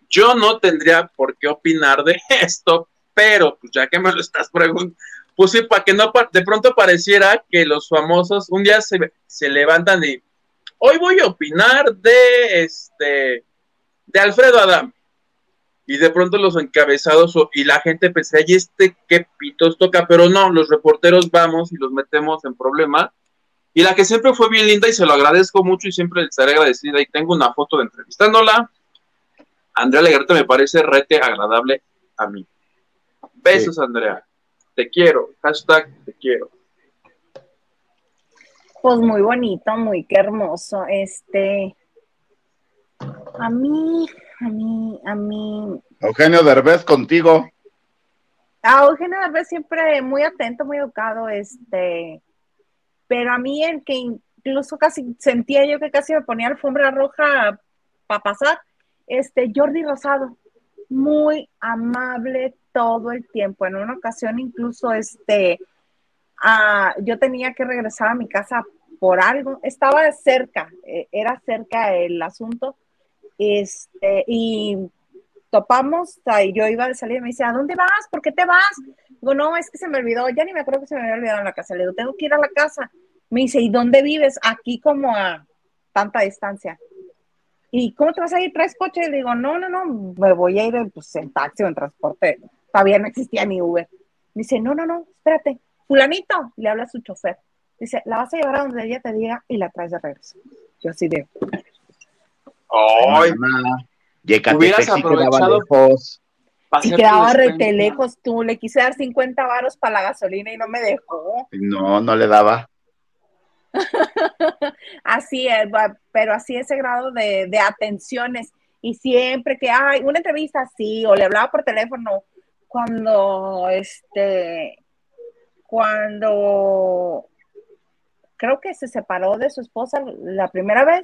yo no tendría por qué opinar de esto, pero pues ya que me lo estás preguntando, pues sí, para que no de pronto pareciera que los famosos un día se, se levantan y hoy voy a opinar de este de Alfredo Adam. Y de pronto los encabezados y la gente pensé, y este qué pitos toca, pero no, los reporteros vamos y los metemos en problemas. Y la que siempre fue bien linda y se lo agradezco mucho y siempre estaré agradecida y tengo una foto de entrevistándola. Andrea Legarreta me parece rete agradable a mí. Besos, Andrea te quiero, hashtag te quiero. Pues muy bonito, muy qué hermoso. Este, a mí, a mí, a mí. Eugenio Derbez contigo. A Eugenio Derbez siempre muy atento, muy educado, este, pero a mí el que incluso casi sentía yo que casi me ponía alfombra roja para pasar, este, Jordi Rosado, muy amable, todo el tiempo. En una ocasión incluso este, ah, yo tenía que regresar a mi casa por algo, estaba cerca, eh, era cerca el asunto, este, y topamos, y yo iba de salir y me dice, ¿a dónde vas? ¿Por qué te vas? Digo, no, es que se me olvidó, ya ni me acuerdo que se me había olvidado en la casa. Le digo, tengo que ir a la casa. Me dice, ¿y dónde vives? Aquí como a tanta distancia. ¿Y cómo te vas a ir? ¿Tres coches? Le digo, no, no, no, me voy a ir pues, en taxi o en transporte todavía no existía ni Uber. Me dice, no, no, no, espérate, fulanito, le habla a su chofer. Dice, la vas a llevar a donde ella te diga y la traes de regreso. Yo así de... ¡Ay! Hubieras aprovechado... Tu quedaba rete lejos tú, le quise dar 50 varos para la gasolina y no me dejó. No, no le daba. Así es, pero así ese grado de, de atenciones. Y siempre que hay una entrevista así, o le hablaba por teléfono, cuando este, cuando creo que se separó de su esposa la primera vez,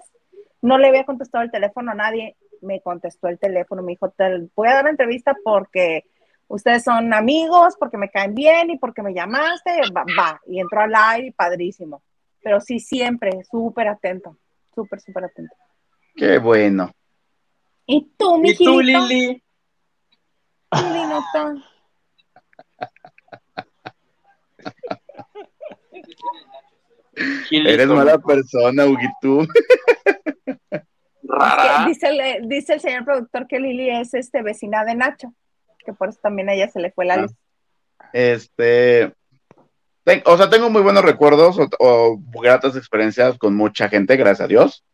no le había contestado el teléfono a nadie, me contestó el teléfono, me dijo, te voy a dar una entrevista porque ustedes son amigos, porque me caen bien y porque me llamaste, va, va. y entró al aire, padrísimo. Pero sí, siempre, súper atento, súper, súper atento. Qué bueno. ¿Y tú, mi ¿Y tú? Lili? Lili, no está. Gilito, Eres mala persona, Huguitú. Rara. Dice el, dice el señor productor que Lili es este, vecina de Nacho, que por eso también a ella se le fue la Ah. luz. Este. ten- o sea, tengo muy buenos recuerdos o, o gratas experiencias con mucha gente, gracias a Dios.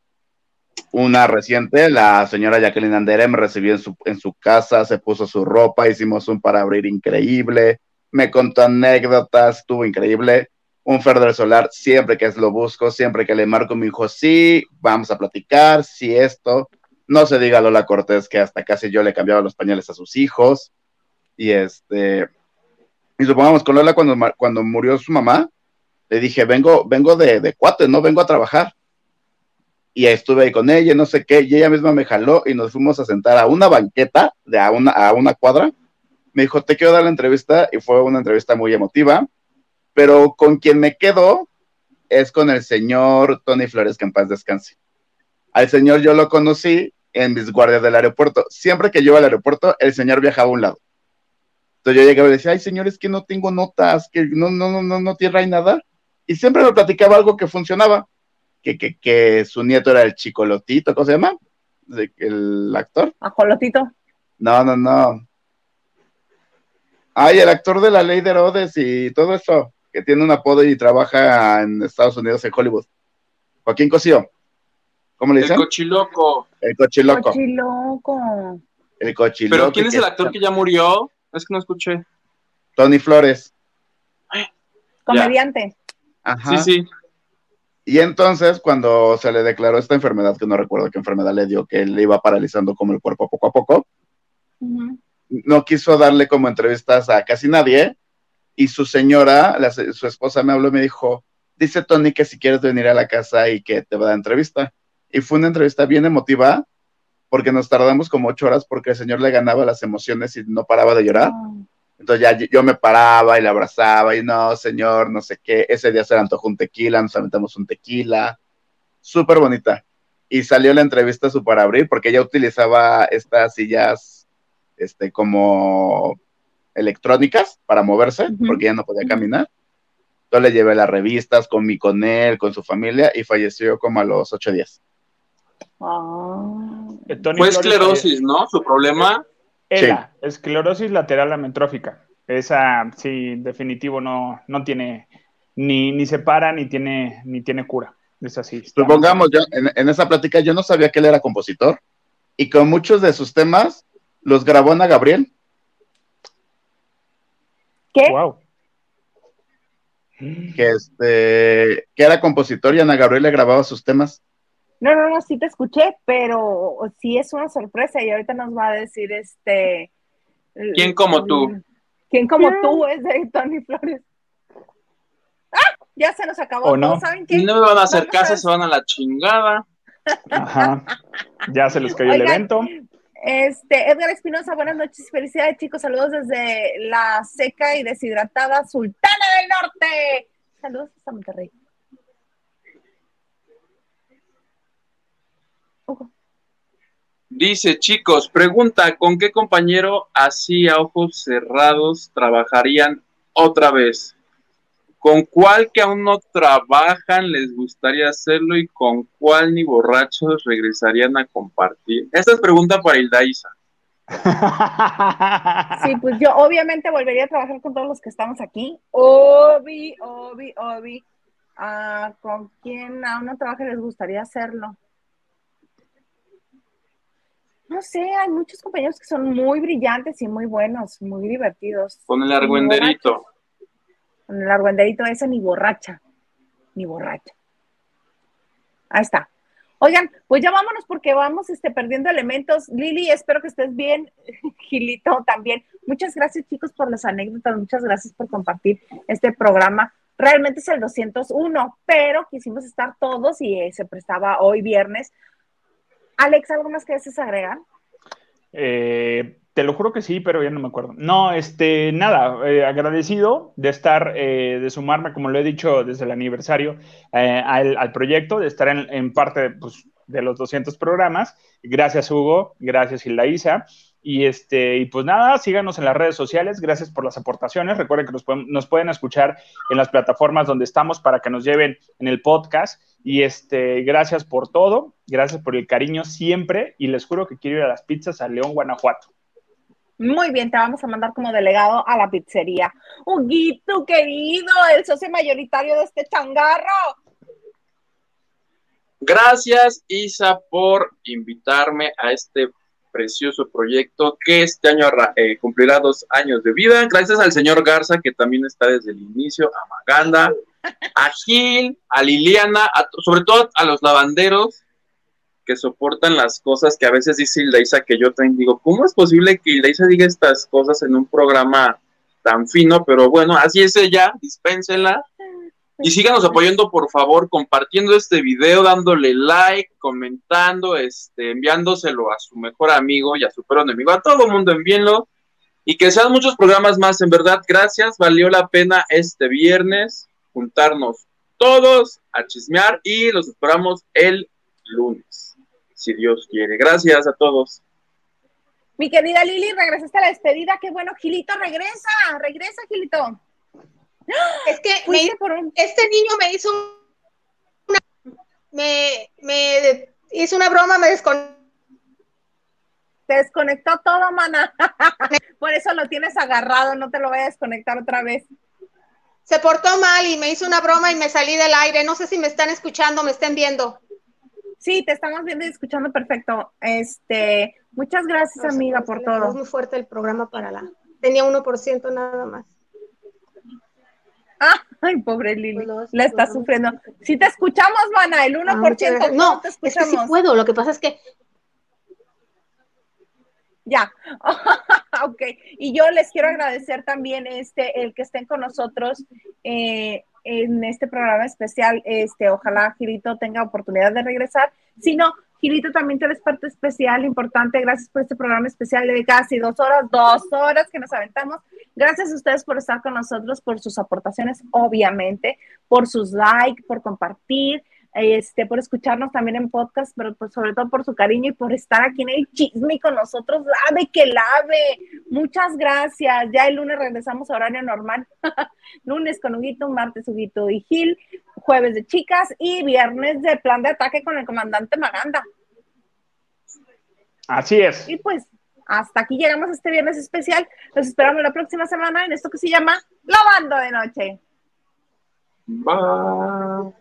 Una reciente, la señora Jacqueline Andere me recibió en su, en su casa, se puso su ropa, hicimos un para abrir increíble, me contó anécdotas, estuvo increíble. Un Fer del Solar, siempre que lo busco, siempre que le marco, me dijo, sí, vamos a platicar, sí, esto. No se diga Lola Cortés, que hasta casi yo le cambiaba los pañales a sus hijos. Y este, y supongamos, con Lola, cuando, cuando murió su mamá, le dije, vengo, vengo de, de cuate, no vengo a trabajar. Y estuve ahí con ella, no sé qué, y ella misma me jaló y nos fuimos a sentar a una banqueta de a una, a una cuadra. Me dijo, te quiero dar la entrevista, y fue una entrevista muy emotiva. Pero con quien me quedo es con el señor Tony Flores, que en paz descanse. Al señor yo lo conocí en mis guardias del aeropuerto. Siempre que yo iba al aeropuerto, el señor viajaba a un lado. Entonces yo llegaba y decía, ay señor, es que no tengo notas, que no, no, no, no, no tierra nada. Y siempre me platicaba algo que funcionaba, que, que, que su nieto era el chicolotito, ¿cómo se llama? De- El actor. Ajolotito. No, no, no. Ay, el actor de la ley de Herodes y todo eso, que tiene un apodo y trabaja en Estados Unidos, en Hollywood. Joaquín Cosío. ¿Cómo le El dicen? cochiloco. El cochiloco. Cochiloco. El cochiloco. ¿Pero quién es el actor que ya murió? Es que no escuché. Tony Flores. Comediante. Ajá. Sí, sí. Y entonces, cuando se le declaró esta enfermedad, que no recuerdo qué enfermedad le dio, que le iba paralizando como el cuerpo poco a poco, no quiso darle como entrevistas a casi nadie. Y su señora, la su esposa me habló y me dijo, dice Tony que si quieres venir a la casa y que te va a dar entrevista. Y fue una entrevista bien emotiva, porque nos tardamos como ocho horas porque el señor le ganaba las emociones y no paraba de llorar. Ah. Entonces ya yo me paraba y le abrazaba y no, señor, no sé qué. Ese día se le antojó un tequila, nos aventamos un tequila. Súper bonita. Y salió la entrevista su para abrir porque ella utilizaba estas sillas este, como electrónicas para moverse porque ya no podía caminar. Entonces le llevé las revistas, comí con él, con su familia y falleció como a los ocho días. Fue esclerosis, ¿no? Su problema. ELA, esclerosis lateral amiotrófica. Esa, sí, definitivo, no, no tiene, ni, ni se para, ni tiene, ni tiene cura. Es así. Supongamos, yo en, en esa plática yo no sabía que él era compositor y con muchos de sus temas los grabó Ana Gabriel. ¿Qué? Wow. que este que era compositor y Ana Gabriel le grababa sus temas. No, no, no, sí te escuché, pero sí es una sorpresa y ahorita nos va a decir este. ¿Quién como tú? ¿Quién como tú es de Tony Flores? ¡Ah! Ya se nos acabó. ¿O no? ¿Saben qué? Y no me van a hacer caso, se van a la chingada. Ajá. Ya se les cayó el evento. Este, Edgar Espinosa, buenas noches y felicidades, chicos. Saludos desde la seca y deshidratada Sultana del Norte. Saludos hasta Monterrey. Hugo. Dice, chicos, pregunta, ¿con qué compañero así a ojos cerrados trabajarían otra vez? ¿Con cuál que aún no trabajan les gustaría hacerlo y con cuál ni borrachos regresarían a compartir? Esta es pregunta para Hilda Isa. Sí, pues yo obviamente volvería a trabajar con todos los que estamos aquí. Obi, Obi, Obi. Ah, ¿Con quién aún no trabaja les gustaría hacerlo? No sé, hay muchos compañeros que son muy brillantes y muy buenos, muy divertidos. Con el argüenderito. Con el argüenderito ese ni borracha, ni borracha. Ahí está. Oigan, pues ya vámonos porque vamos este, perdiendo elementos. Lili, espero que estés bien. Gilito también. Muchas gracias, chicos, por las anécdotas. Muchas gracias por compartir este programa. Realmente es el 201, pero quisimos estar todos y eh, se prestaba hoy viernes. Alex, ¿algo más que agregar? Eh, te lo juro que sí, pero ya no me acuerdo. No, este, nada, eh, agradecido de estar, de sumarme, como lo he dicho desde el aniversario, al, proyecto, de estar en, parte pues, de los 200 programas. Gracias, Hugo, gracias, Isa. Y, este, y pues nada, síganos en las redes sociales. Gracias por las aportaciones. Recuerden que nos pueden, nos pueden escuchar en las plataformas donde estamos para que nos lleven en el podcast. Y este, gracias por todo. Gracias por el cariño siempre. Y les juro que quiero ir a las pizzas a León, Guanajuato. Muy bien, te vamos a mandar como delegado a la pizzería. Huguito, querido, el socio mayoritario de este changarro. Gracias, Isa, por invitarme a este precioso proyecto que este año eh, cumplirá dos años de vida. Gracias al señor Garza, que también está desde el inicio, a Maganda, a Gil, a Liliana, sobre todo a los lavanderos que soportan las cosas que a veces dice Ildeisa que yo también digo, ¿cómo es posible que Ildeisa diga estas cosas en un programa tan fino? Pero bueno, así es ella, dispénsela. Y síganos apoyando, por favor, compartiendo este video, dándole like, comentando, este, enviándoselo a su mejor amigo y a su peor enemigo. A todo mundo envíenlo. Y que sean muchos programas más. En verdad, gracias. Valió la pena este viernes juntarnos todos a chismear y los esperamos el lunes, si Dios quiere. Gracias a todos. Mi querida Lili, regresaste a la despedida. Qué bueno, Gilito, regresa, regresa, Gilito. Es que este niño me hizo una, me, me hizo una broma, me desconectó. Te desconectó todo, mana. Por eso lo tienes agarrado, no te lo voy a desconectar otra vez. Se portó mal y me hizo una broma y me salí del aire. No sé si me están escuchando, me estén viendo. Sí, te estamos viendo y escuchando perfecto. Este, muchas gracias, amiga, por todo. Es muy fuerte el programa para la. Tenía 1% nada más. Ay, pobre Lili, la está sufriendo. Si te escuchamos, Mana, el 1%. Ah, no, te escuchamos. es que sí puedo, lo que pasa es que... Ya, ok. Y yo les quiero agradecer también este, el que estén con nosotros eh, en este programa especial. Este, ojalá Girito tenga oportunidad de regresar. Si no, Girito, también tienes parte especial, importante. Gracias por este programa especial de casi dos horas, dos horas que nos aventamos. Gracias a ustedes por estar con nosotros, por sus aportaciones, obviamente, por sus likes, por compartir, este, por escucharnos también en podcast, pero sobre todo por su cariño y por estar aquí en el chisme con nosotros. Lave que lave. Muchas gracias. Ya el lunes regresamos a horario normal. lunes con Huguito, martes Huguito y Gil, jueves de chicas y viernes de plan de ataque con el comandante Maganda. Así es. Y pues hasta aquí llegamos a este viernes especial. Los esperamos la próxima semana en esto que se llama Lavando de Noche. Bye.